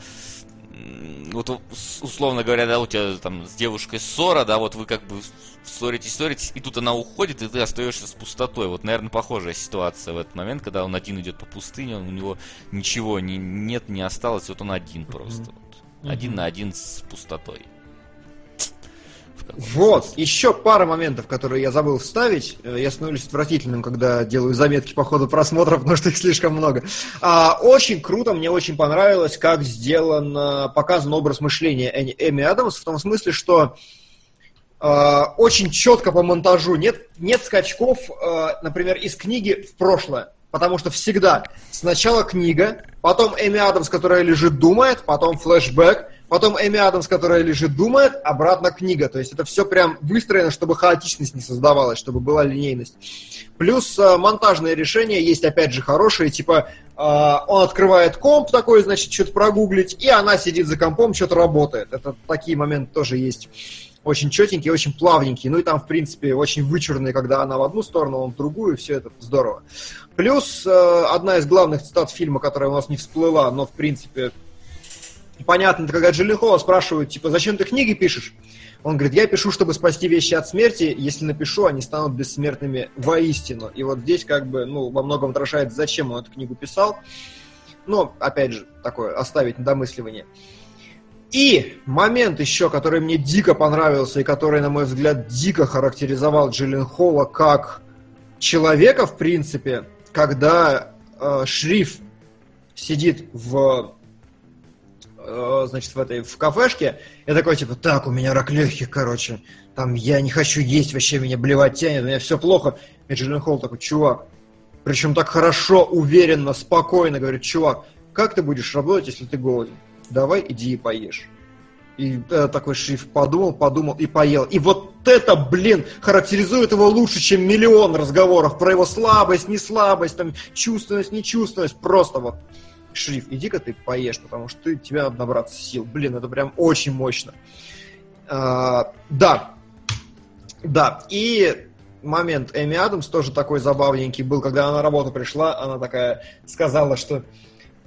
вот условно говоря, да, у тебя там с девушкой ссора, да, вот вы как бы ссоритесь, ссоритесь, и тут она уходит, и ты остаешься с пустотой. Вот, наверное, похожая ситуация в этот момент, когда он один идет по пустыне, у него ничего не, нет, не осталось, вот он один просто. Mm-hmm. Вот. Один mm-hmm. на один с пустотой. Вот, еще пара моментов, которые я забыл вставить. Э, я становлюсь отвратительным, когда делаю заметки по ходу просмотра, потому что их слишком много. А, очень круто, мне очень понравилось, как сделан, показан образ мышления Эми Адамс, в том смысле, что а, очень четко по монтажу, нет, нет скачков, а, например, из книги в прошлое. Потому что всегда сначала книга, потом Эми Адамс, которая лежит, думает, потом флешбэк, потом Эми Адамс, которая лежит, думает, обратно книга. То есть это все прям выстроено, чтобы хаотичность не создавалась, чтобы была линейность. Плюс э, монтажные решения есть, опять же, хорошие, типа э, он открывает комп такой, значит, что-то прогуглить, и она сидит за компом, что-то работает. Это такие моменты тоже есть очень четенький, очень плавненький. Ну и там, в принципе, очень вычурный, когда она в одну сторону, он в другую, все это здорово. Плюс э, одна из главных цитат фильма, которая у нас не всплыла, но, в принципе, понятно, когда Джилленхола спрашивают, типа, зачем ты книги пишешь? Он говорит, я пишу, чтобы спасти вещи от смерти, если напишу, они станут бессмертными воистину. И вот здесь как бы, ну, во многом отражает, зачем он эту книгу писал. Но, опять же, такое, оставить на домысливание. И момент еще, который мне дико понравился и который, на мой взгляд, дико характеризовал Джилленхола как человека, в принципе, когда э, Шриф сидит в Э, значит, в этой, в кафешке, я такой, типа, так, у меня рак легких, короче, там, я не хочу есть, вообще меня блевать тянет, у меня все плохо. И Джиллен Холл такой, чувак, причем так хорошо, уверенно, спокойно, говорит, чувак, как ты будешь работать, если ты голоден? Давай, иди и поешь. И э, такой шрифт подумал, подумал и поел. И вот это, блин, характеризует его лучше, чем миллион разговоров про его слабость, не слабость, там, чувственность, нечувственность. Просто вот шрифт, иди-ка ты поешь, потому что ты, тебе надо набраться сил. Блин, это прям очень мощно. А, да, да, и момент Эми Адамс тоже такой забавненький был, когда она на работу пришла, она такая сказала, что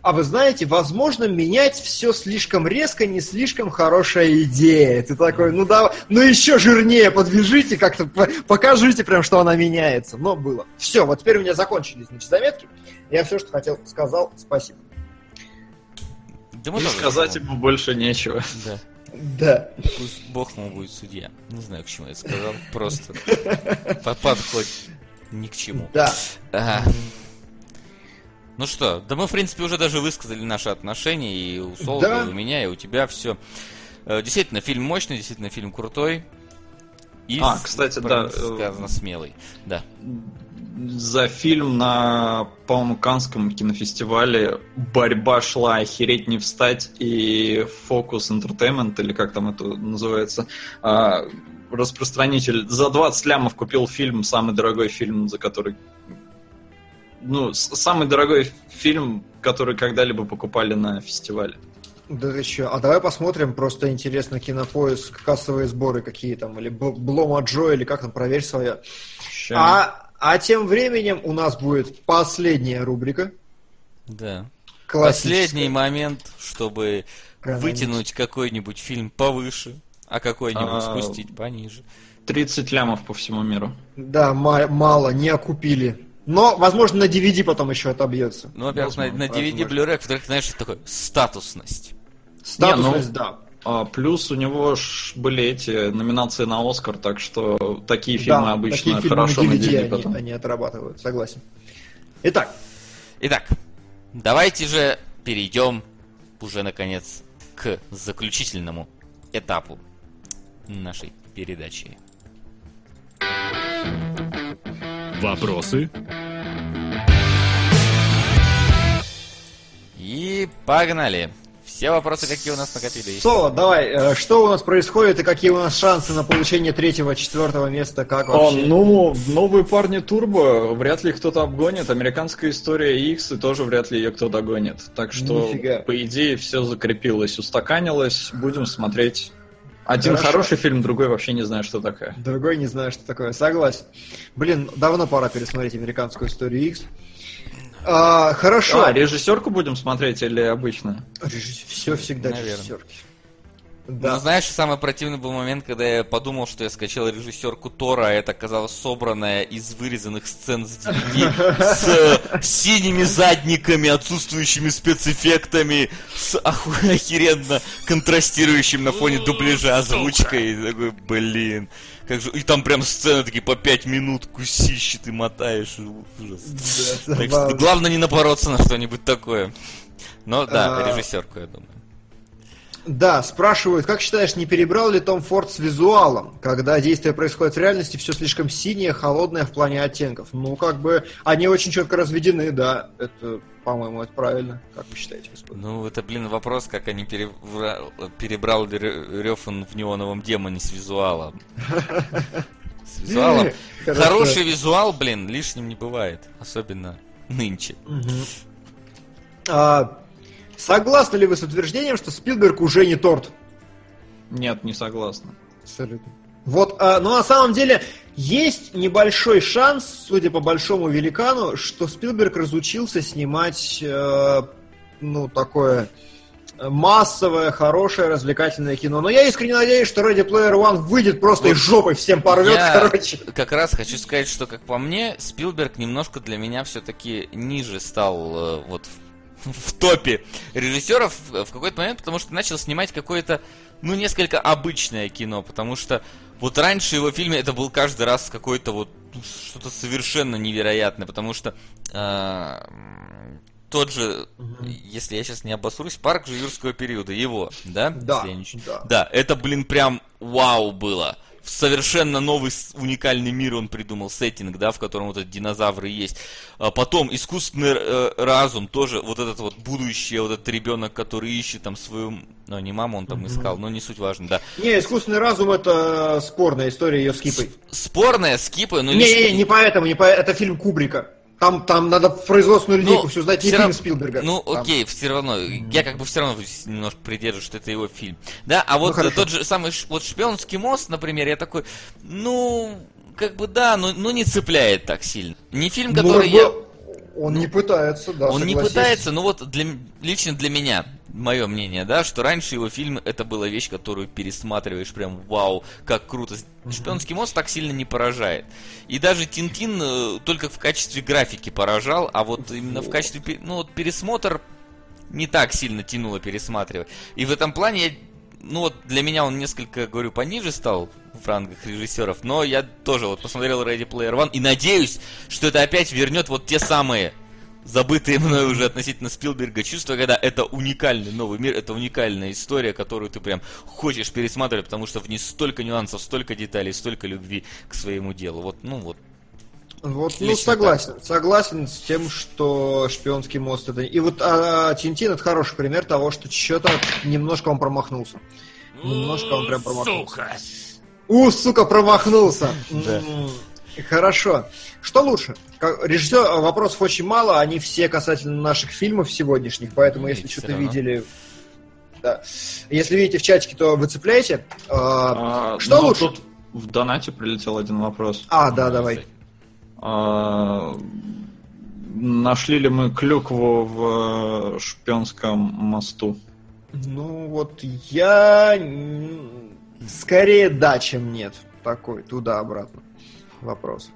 а вы знаете, возможно, менять все слишком резко не слишком хорошая идея. Ты такой, ну да, ну еще жирнее подвяжите, как-то покажите прям, что она меняется. Но было. Все, вот теперь у меня закончились, значит, заметки. Я все, что хотел, сказал. Спасибо. Да И сказать ему больше нечего. Да. Да. Пусть Бог ему будет судья. Не знаю, к чему я сказал. Просто подход ни к чему. Да. Ага. Ну что, да мы, в принципе, уже даже высказали наши отношения, и у Солда, да. и у меня, и у тебя все. Э, действительно, фильм мощный, действительно, фильм крутой. И а, кстати, да. Э, сказано смелый. Да за фильм на, по-моему, Канском кинофестивале борьба шла охереть не встать и Focus Entertainment, или как там это называется, а, распространитель, за 20 лямов купил фильм, самый дорогой фильм, за который... Ну, самый дорогой фильм, который когда-либо покупали на фестивале. Да ты что? А давай посмотрим, просто интересно, кинопоиск, кассовые сборы какие там, или Блома Джо, или как там, проверь свое. А а тем временем у нас будет последняя рубрика. Да. Последний момент, чтобы вытянуть какой-нибудь фильм повыше, а какой-нибудь а... спустить пониже. 30 лямов по всему миру. Да, мало, не окупили. Но, возможно, на DVD потом еще отобьется. Ну, во-первых, на, на DVD Blu-ray, во-вторых, знаешь, что такое статусность. Статусность, Не, ну, да. А, плюс у него ж были эти номинации на Оскар, так что такие фильмы да, обычно такие хорошо фильмы на DVD, на DVD потом. Они, они отрабатывают, согласен. Итак. Итак, давайте же перейдем уже наконец к заключительному этапу нашей передачи. Вопросы? И погнали! Все вопросы, какие у нас накопились. Соло, давай, э, что у нас происходит и какие у нас шансы на получение третьего, четвертого места, как а, вообще? А, ну, новые парни Турбо, вряд ли кто-то обгонит. Американская история X, и тоже вряд ли ее кто догонит. Так что, Нифига. по идее, все закрепилось, устаканилось. Будем смотреть. Один Хорошо. хороший фильм, другой вообще не знаю, что такое. Другой не знаю, что такое. Согласен. Блин, давно пора пересмотреть американскую историю X. А, хорошо. А, режиссерку будем смотреть или обычно? Режиссер... Все всегда Наверное. режиссерки. Да. Ну, знаешь, самый противный был момент, когда я подумал, что я скачал режиссерку Тора, а это оказалось собранная из вырезанных сцен с DVD, с э, синими задниками, отсутствующими спецэффектами, с охуенно контрастирующим на фоне дубляжа озвучкой. Такой, блин. Как же... И там прям сцены такие по пять минут кусищи ты мотаешь. Ужас. Да, так что, главное не напороться на что-нибудь такое. Но да, а... режиссерку, я думаю. Да, спрашивают, как считаешь, не перебрал ли Том Форд с визуалом, когда действие происходит в реальности, все слишком синее, холодное в плане оттенков? Ну, как бы, они очень четко разведены, да, это, по-моему, это правильно. Как вы считаете, господин? Ну, это, блин, вопрос, как они перебрал, перебрал Рёфан в неоновом демоне с визуалом. С визуалом. Хороший визуал, блин, лишним не бывает, особенно нынче. А, Согласны ли вы с утверждением, что Спилберг уже не торт? Нет, не согласна. Абсолютно. Вот, а, но на самом деле есть небольшой шанс, судя по большому великану, что Спилберг разучился снимать, э, ну, такое массовое, хорошее, развлекательное кино. Но я искренне надеюсь, что Ready Player One выйдет просто Вот из жопы всем порвет, Я короче. как раз хочу сказать, что, как по мне, Спилберг немножко для меня все-таки ниже стал э, вот в, в топе режиссеров в какой-то момент, потому что начал снимать какое-то, ну, несколько обычное кино, потому что вот раньше его фильме это был каждый раз какой-то вот ну, что-то совершенно невероятное, потому что э, тот же, если я сейчас не обосрусь, парк же юрского периода, его, да? Да, да. да, это, блин, прям вау было. Совершенно новый уникальный мир он придумал, сеттинг, да, в котором вот эти динозавры есть. А потом искусственный э, разум, тоже вот этот вот будущее, вот этот ребенок, который ищет там свою, ну не маму он там искал, но не суть важно, да. Не, искусственный разум это спорная история ее скипой. Спорная, скипы, но Не, не, не, не поэтому, не по... это фильм Кубрика. Там, там надо в производственную линейку все знать, не фильм рав- Спилберга. Ну, Там. окей, все равно. Я как бы все равно немножко придерживаюсь, что это его фильм. Да, а вот хорошо. э, тот же самый вот шпионский мост, например, я такой, ну, как бы да, но, но не цепляет так сильно. Не фильм, Ну, который как я. бы Он не пытается, да, Он не согласись. пытается, но вот для, лично для меня, мое мнение, да, что раньше его фильмы это была вещь, которую пересматриваешь прям вау, как круто. Шпионский мост так сильно не поражает. И даже Тинтин э, только в качестве графики поражал, а вот именно в качестве, ну вот пересмотр не так сильно тянуло пересматривать. И в этом плане, я- ну вот для меня он несколько, говорю, пониже стал в рангах режиссеров, но я тоже вот посмотрел Ready Player One и надеюсь, что это опять вернет вот те самые забытые мной уже относительно Спилберга чувства, когда это уникальный новый мир, это уникальная история, которую ты прям хочешь пересматривать, потому что в ней столько нюансов, столько деталей, столько любви к своему делу. Вот, ну вот. Вот, ну, согласен. Согласен с тем, что шпионский мост это... И вот а, Тинтин это хороший пример того, что что-то немножко он промахнулся. Немножко он прям промахнулся. У, сука, промахнулся. Хорошо. Что лучше? Режиссер, вопросов очень мало, они все касательно наших фильмов сегодняшних, поэтому если что-то видели... Да. Если видите в чатике, то выцепляйте. А, А, Что ну, лучше? Тут в донате прилетел один вопрос. а, да, давай. А, Нашли ли мы клюкву в э, шпионском мосту? Ну вот я скорее да, чем нет. Такой туда-обратно вопрос.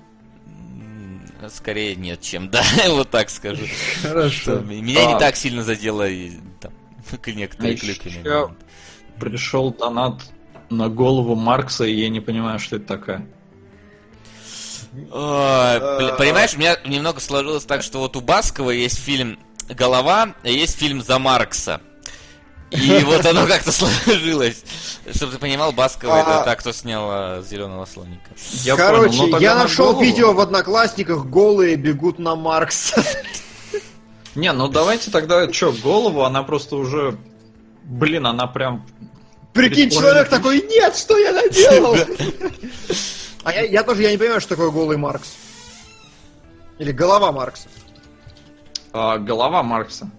Скорее нет, чем да, вот так скажу. Что Хорошо. Меня не А. так сильно задело и, там, некоторые А моменты. Пришел донат на голову Маркса, и я не понимаю, что это бля, Понимаешь, у меня немного сложилось так, что вот у Баскова есть фильм «Голова», а есть фильм «За Маркса». И вот оно как-то сложилось. Чтобы ты понимал, Баскова А. это та, кто снял зеленого слоника. Короче, тогда я на нашел видео в Одноклассниках, голые бегут на Маркса. Не, ну давайте тогда, что, голову, она просто уже... Блин, она прям... Прикинь, человек такой, нет, что я наделал? А я, я тоже я не понимаю, что такое голый Маркс. Или голова Маркса. а, голова Маркса.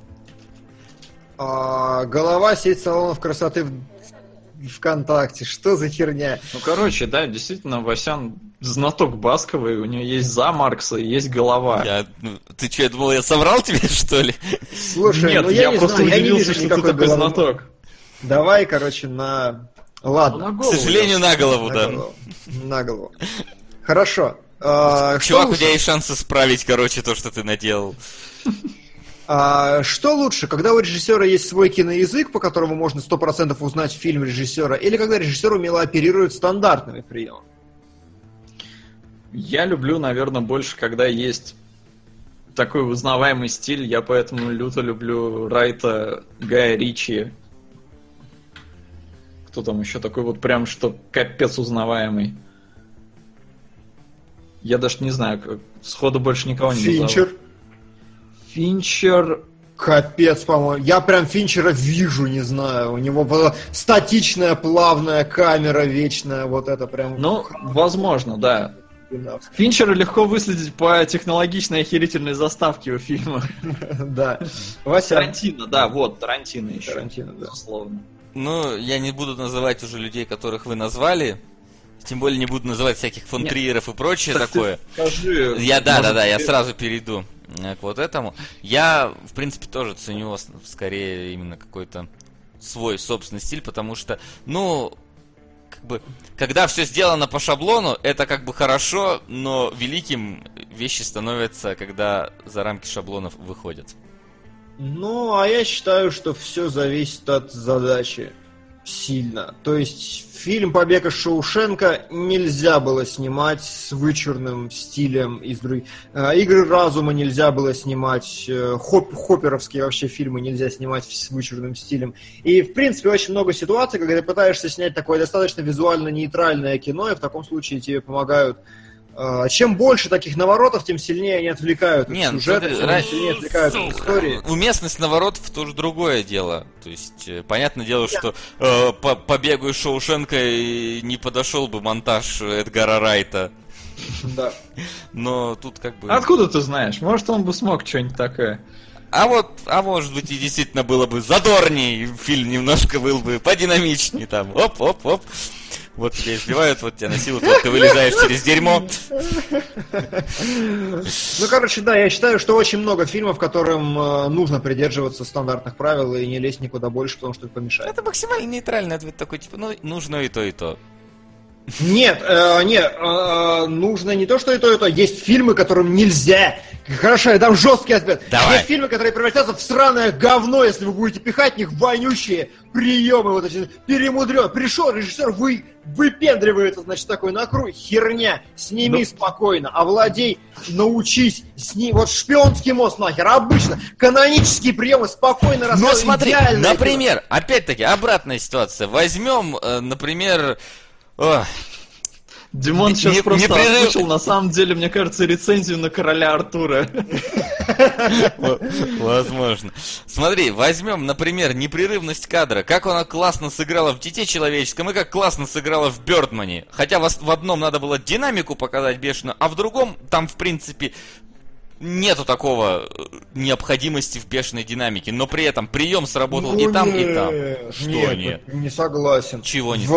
А, голова сеть салонов красоты в ВКонтакте. Что за херня? Ну, короче, да, действительно, Васян знаток Басковой, у нее есть за Маркса и есть голова. Я, ну, ты что, я думал, я соврал тебе, что ли? Слушай, Нет, ну я, я, не просто знаю, я не удивился, вижу что ты такой головы. знаток. Давай, короче, на... Ладно. Ну, К сожалению, на голову, На да. голову. На голову. Хорошо. А, Чувак, у тебя есть шанс исправить, короче, то, что ты наделал. А, что лучше, когда у режиссера есть свой киноязык, по которому можно 100% узнать фильм режиссера, или когда режиссер умело оперирует стандартными приемами? Я люблю, наверное, больше, когда есть такой узнаваемый стиль. Я поэтому люто люблю Райта, Гая Ричи. Кто там еще такой вот прям, что капец узнаваемый. Я даже не знаю, сходу больше никого не назову. Финчер. Капец, по-моему. Я прям Финчера вижу, не знаю. У него была статичная, плавная камера вечная. Вот это прям... Ну, возможно, да. Финчера легко выследить по технологичной охерительной заставке у фильма. Да. Вася. Тарантино, да, вот, Тарантино еще. Тарантино, да. Безусловно. Ну, я не буду называть уже людей, которых вы назвали. Тем более не буду называть всяких фон и прочее Так такое. ты Скажи, Я, да, да, да, я сразу перейду к вот этому. Я, в принципе, тоже ценю скорее именно какой-то свой собственный стиль, потому что, ну, как бы, когда все сделано по шаблону, это как бы хорошо, но великим вещи становятся, когда за рамки шаблонов выходят. Ну, а я считаю, что все зависит от задачи сильно. То есть фильм «Побег из Шоушенка» нельзя было снимать с вычурным стилем из других. Э, «Игры разума» нельзя было снимать, э, хоп- хопперовские вообще фильмы нельзя снимать с вычурным стилем. И, в принципе, очень много ситуаций, когда ты пытаешься снять такое достаточно визуально нейтральное кино, и в таком случае тебе помогают чем больше таких наворотов, тем сильнее они отвлекают от Не, ну, сюжета, смотри, тем ра- сильнее отвлекают от истории. Уместность наворотов тоже другое дело. То есть, э, понятное дело, что э, по побегу из Шоушенка и не подошел бы монтаж Эдгара Райта. Да. Но тут как бы... Откуда ты знаешь? Может, он бы смог что-нибудь такое. А вот, а может быть и действительно было бы задорней, фильм немножко был бы подинамичнее там. Оп-оп-оп. Вот тебя избивают, вот тебя насилуют, вот ты вылезаешь через дерьмо. Ну, короче, да, я считаю, что очень много фильмов, которым э, нужно придерживаться стандартных правил и не лезть никуда больше, потому что это помешает. Это максимально нейтральный ответ такой, типа, ну, нужно и то, и то. Нет, э, нет, э, нужно не то, что и то, и то. Есть фильмы, которым нельзя. Хорошо, я дам жесткий ответ. Давай. Есть фильмы, которые превратятся в сраное говно, если вы будете пихать в них вонючие приемы, вот эти перемудрен. Пришел режиссер, вы выпендривается, значит, такой накруй, херня, сними Ну. спокойно, овладей, научись, сни, вот шпионский мост нахер, обычно, канонические приемы, спокойно Но рассказывай, смотри, например, опять-таки, обратная ситуация. Возьмем, э, например... ох, Димон Не- сейчас не- просто непрерыв- озвучил, на самом деле, мне кажется, рецензию на короля Артура. Во- Возможно. Смотри, возьмем, например, непрерывность кадра. Как она классно сыграла в «Дите человеческом» и как классно сыграла в «Бёрдмане». Хотя в одном надо было динамику показать бешеную, а в другом там, в принципе, нету такого э, необходимости в бешеной динамике. Но при этом прием сработал Ну и там, и там. нет, Что нет? нет? Не согласен. Чего не в,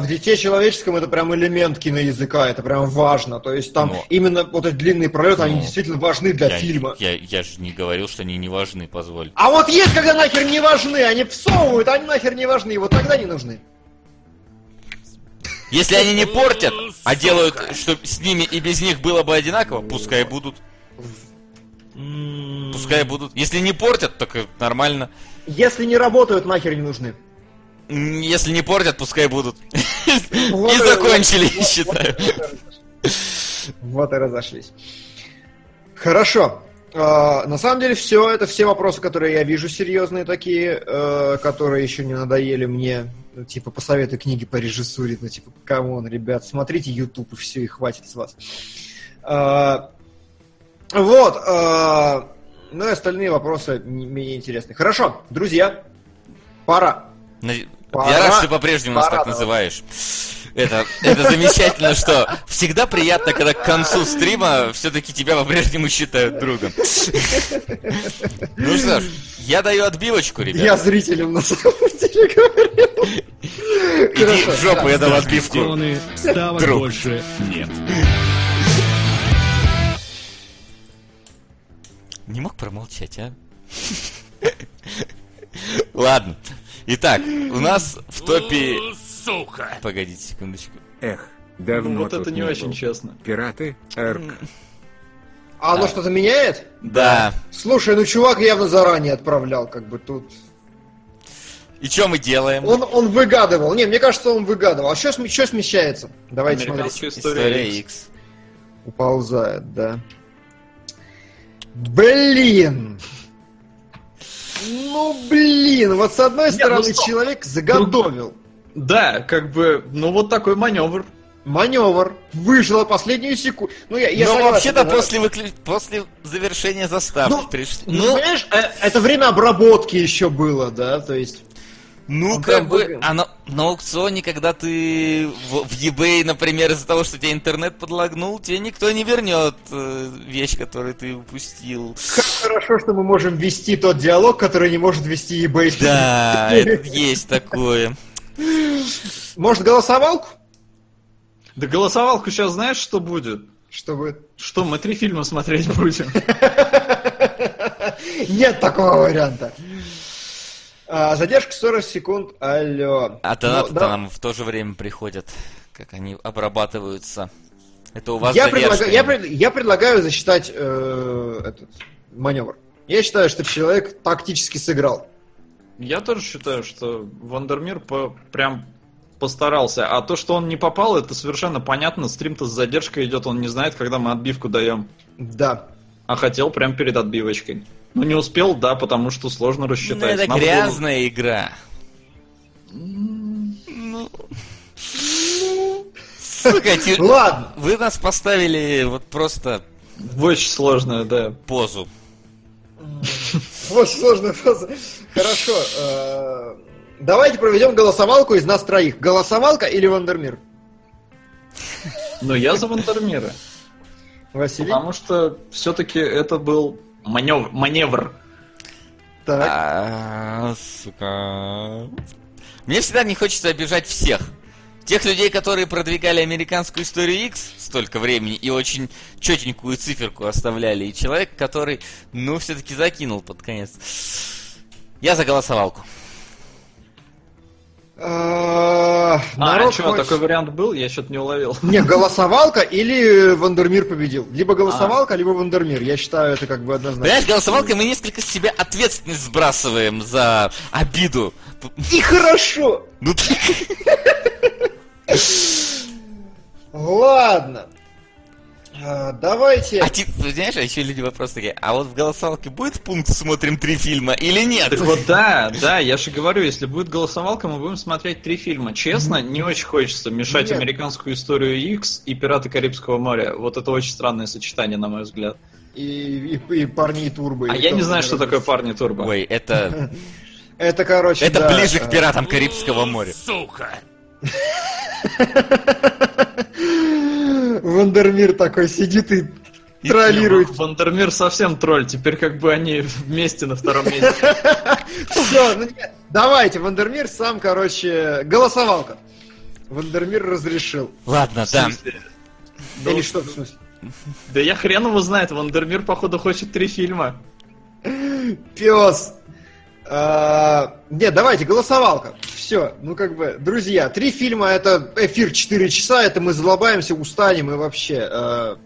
в «Дите человеческом» это прям элемент киноязыка, это прям важно. То есть там Но- именно вот эти длинные пролеты, они Ну, действительно важны для Я, фильма. я, я же не говорил, что они не важны, позволь. А вот есть, когда нахер не важны, они всовывают, они нахер не важны, и вот тогда не нужны. Если они не портят, а делают, чтобы с ними и без них было бы одинаково, пускай будут. Пускай будут. Если не портят, так нормально. Если не работают, нахер не нужны. Если не портят, пускай будут. Вот И закончили, считаю. Вот и разошлись. Хорошо. А, на самом деле все, это все вопросы, которые я вижу серьезные такие, э, которые еще не надоели мне. Типа, посоветуй книги по режиссуре, ну, типа, come on, ребят, смотрите YouTube и все, и хватит с вас. Вот, а, ну и остальные вопросы не- менее интересны. Хорошо, друзья, пора. Я рад, что ты по-прежнему нас так называешь. Это, это замечательно, что всегда приятно, когда к концу стрима все-таки тебя по-прежнему считают другом. Ну что ж, я даю отбивочку, Я ребят. зрителям на самом деле говорил. Иди в жопу, я дал отбивку. Друг. больше нет. Не мог промолчать, а? Ладно. Итак, у нас в топе... Сука! Погодите секундочку. Эх, давно Ну, вот это не очень был. честно. Пираты, Эрк. А оно что-то меняет? Да. Слушай, ну чувак явно заранее отправлял, как бы тут. И что мы делаем? Он, он выгадывал. Не, мне кажется, он выгадывал. А что смещается? Давайте смотреть. История. История X. X. Уползает, да. Блин! Ну, блин, вот с одной Нет, стороны ну человек заготовил Да, как бы, ну вот такой маневр. маневр, выжил последнюю секунду. Ну, я, я Но вообще-то да. после, выклю- после завершения заставки Ну, пришли. Ну, понимаешь, э, это время обработки еще было, да, то есть... Ну, как бы, а на, на аукционе, когда ты в, в eBay, например, из-за того, что тебя интернет подлагнул, тебе никто не вернет э, вещь, которую ты упустил. Как хорошо, что мы можем вести тот диалог, который не может вести eBay. Да, это есть такое. Может, голосовалку? Да голосовалку сейчас знаешь, что будет? Чтобы... Что, мы три фильма смотреть будем? Нет такого варианта. А, задержка 40 секунд, алло. А Ну, донаты-то да. нам в то же время приходят, как они обрабатываются. Это у вас я, задержка. предлагаю, я, пред- я предлагаю засчитать э, этот маневр. Я считаю, что человек тактически сыграл. Я тоже считаю, что Вандермир по- прям постарался. А то, что он не попал, это совершенно понятно. Стрим-то с задержкой идет, он не знает, когда мы отбивку даем. Да. А хотел прям перед отбивочкой. Ну не успел, да, потому что сложно Ну, рассчитать. это Надо было- грязная игра. Ну. Сука, те- Ладно. вы нас поставили вот просто Очень сложно, да. позу. Вот сложная фраза. Хорошо. э, Давайте проведем голосовалку из нас троих. Голосовалка или Вандермир? Но я за Вандермира. Василий? Потому что все-таки это был маневр. маневр. Так. А, сука. Мне всегда не хочется обижать всех. Тех людей, которые продвигали американскую историю X столько времени и очень четенькую циферку оставляли, и человек, который, ну, все-таки закинул под конец. Я за голосовалку. Э, А, Народ что, хочет- такой вариант был? Я что-то не уловил. Не, голосовалка или Вандермир победил. Либо голосовалка, либо Вандермир. Я считаю, это как бы однозначно. Понимаешь, голосовалкой мы несколько с себя ответственность сбрасываем за обиду. И хорошо. Ну, ты- Ладно. А, Давайте. А ты, знаешь, а еще люди вопрос такие, а вот в голосовалке будет пункт «Смотрим три фильма» или нет? Так вот да, да, я же говорю, если будет голосовалка, мы будем смотреть три фильма. Честно, не очень хочется мешать Нет. американскую историю X и Пираты Карибского моря. Вот это очень странное сочетание, на мой взгляд. И, и, и парни и турбо. А я не знаю, что такое парни Турбо. Ой, это, Это, короче, это ближе э, к «Пиратам Карибского моря». Сука. Вандермир такой сидит и троллирует. Вандермир совсем тролль, теперь как бы они вместе на втором месте. Все, ну нет. Давайте, Вандермир сам, короче, голосовалка. Вандермир разрешил. Ладно, да. Да Или что, в смысле? Да я хрен его знает, Вандермир, походу, хочет три фильма. Пес. А, Нет, давайте, голосовалка. Все, ну как бы, друзья, три фильма, это эфир 4 часа, это мы залобаемся, устанем и вообще.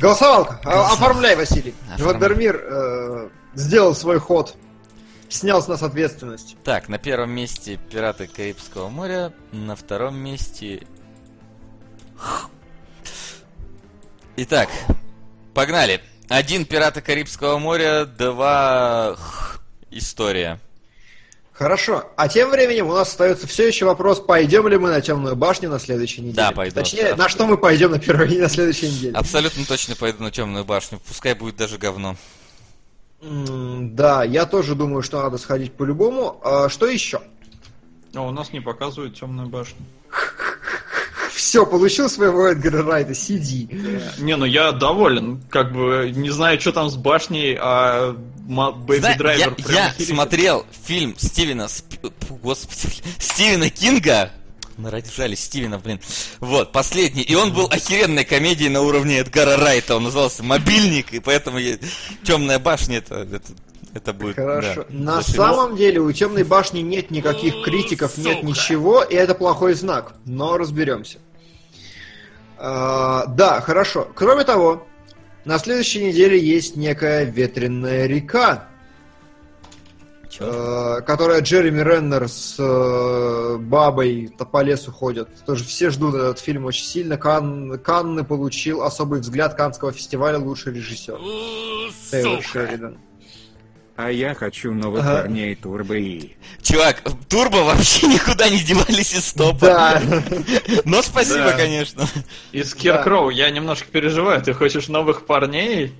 Голосовалка, А- оформляй, Василий. Вандермир сделал свой ход, снял с нас ответственность. Так, на первом месте «Пираты Карибского моря», на втором месте... Итак, погнали. Один «Пираты Карибского моря», два... История. Хорошо. А тем временем у нас остается все еще вопрос, пойдем ли мы на темную башню на следующей неделе. Да, пойду. Точнее, на что мы пойдем на первой и на следующей неделе. Абсолютно точно пойду на темную башню. Пускай будет даже говно. М, Да, я тоже думаю, что надо сходить по-любому. А что еще? А у нас не показывают темную башню. Все, получил своего Эдгара Райта, сиди. Не, ну я доволен. Как бы не знаю, что там с башней, а Зна- Драйвер я, смотрел фильм Стивена Сп- Господи, Стивена Кинга. Нарожали Стивена, блин. Вот, последний. И он был охеренной комедией на уровне Эдгара Райта. Он назывался «Мобильник», и поэтому я... «Темная башня» это, это, это будет... Хорошо. да, На зашибись. самом деле у темной башни нет никаких критиков, нет сука. ничего, и это плохой знак. Но разберемся. А, да, хорошо. Кроме того, на следующей неделе есть некая ветреная река, э, которая Джереми Реннер с э, бабой то по лесу ходят. Тоже все ждут этот фильм очень сильно. Кан, Канны получил особый взгляд Канского фестиваля лучший режиссер. Сука. Шеридан. А я хочу новых Ага. парней Турбо и... Чувак, Турбо вообще никуда не девались из топа. Да. Но спасибо, Да. конечно. И Скиркроу, я немножко переживаю. Ты хочешь новых парней?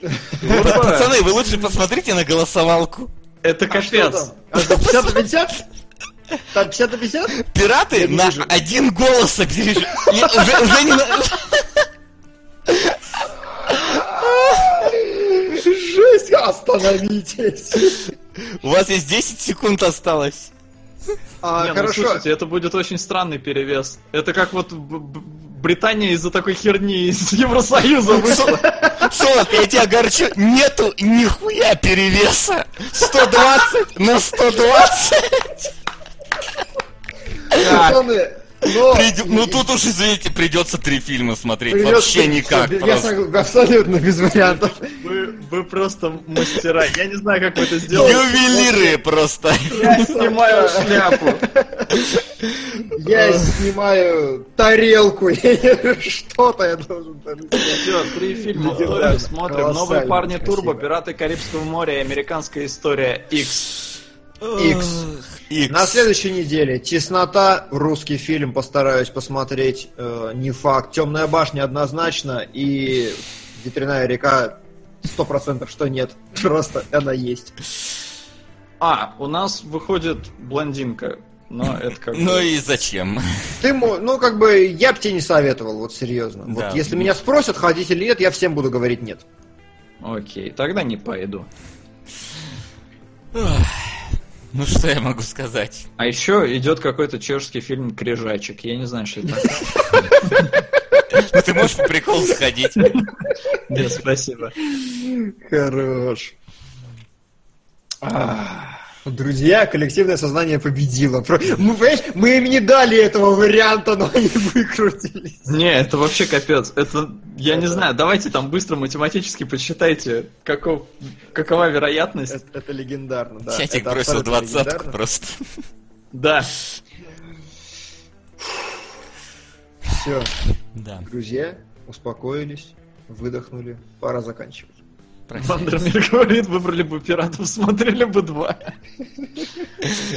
Пацаны, вы лучше посмотрите на голосовалку. Это А что капец. там? А что, 50 на 50? Там 50 на 50? Пираты на один голос Уже, уже не Жесть, остановитесь. У вас есть 10 секунд осталось. А, Не, ну, хорошо. слушайте, это будет очень странный перевес. Это как вот Британия из-за такой херни из Евросоюза вышла. Солод, я тебя огорчу, нету нихуя перевеса. 120 на 120. Пацаны, но... Придё- Ну тут уж, извините, придется три фильма смотреть. Придётся- Вообще никак. Я просто. согла- абсолютно без вариантов. Вы, вы просто мастера. Я не знаю, как вы это сделали. Ювелиры просто. Я снимаю шляпу. Я снимаю тарелку, что-то я должен там сделать. Все, три фильма в смотрим. Новые парни. Турбо, Пираты Карибского моря и Американская история X. Икс. Икс. На следующей неделе «Теснота», русский фильм, постараюсь посмотреть, э, не факт. «Темная башня» однозначно, и «Ветряная река» сто процентов, что нет. Просто она есть. А, у нас выходит блондинка. Но это как Ну и зачем? Ты, ну, как бы, я бы тебе не советовал, вот серьезно. Да. Вот если меня спросят, ходить или нет, я всем буду говорить нет. Окей, тогда не пойду. Ну что я могу сказать? А еще идет какой-то чешский фильм Крижачек. Я не знаю, что это. Ну ты можешь по приколу сходить. Нет, спасибо. Хорош. Друзья, коллективное сознание победило. Мы, понимаешь, мы им не дали этого варианта, но они выкрутились. Не, это вообще капец. Это, я не знаю, давайте там быстро математически посчитайте, каков, какова вероятность. Это, это легендарно, да. Чатик это бросил двадцатку просто. Да. Все, Да. друзья, успокоились, выдохнули, пора заканчивать. Вандермир говорит, выбрали бы пиратов, смотрели бы два.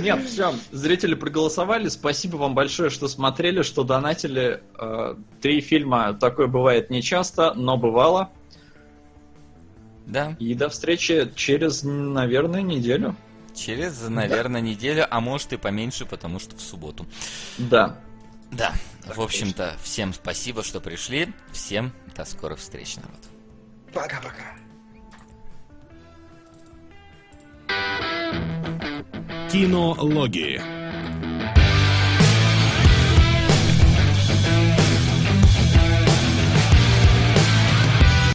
Нет, все, зрители проголосовали. Спасибо вам большое, что смотрели, что донатили. Э, Три фильма такое бывает нечасто, но бывало. Да. И до встречи через, наверное, неделю. Через, наверное, неделю, а может и поменьше, потому что в субботу. Да. Да. В общем-то, всем спасибо, что пришли. Всем до скорых встреч, народ. Пока-пока. Кинологии.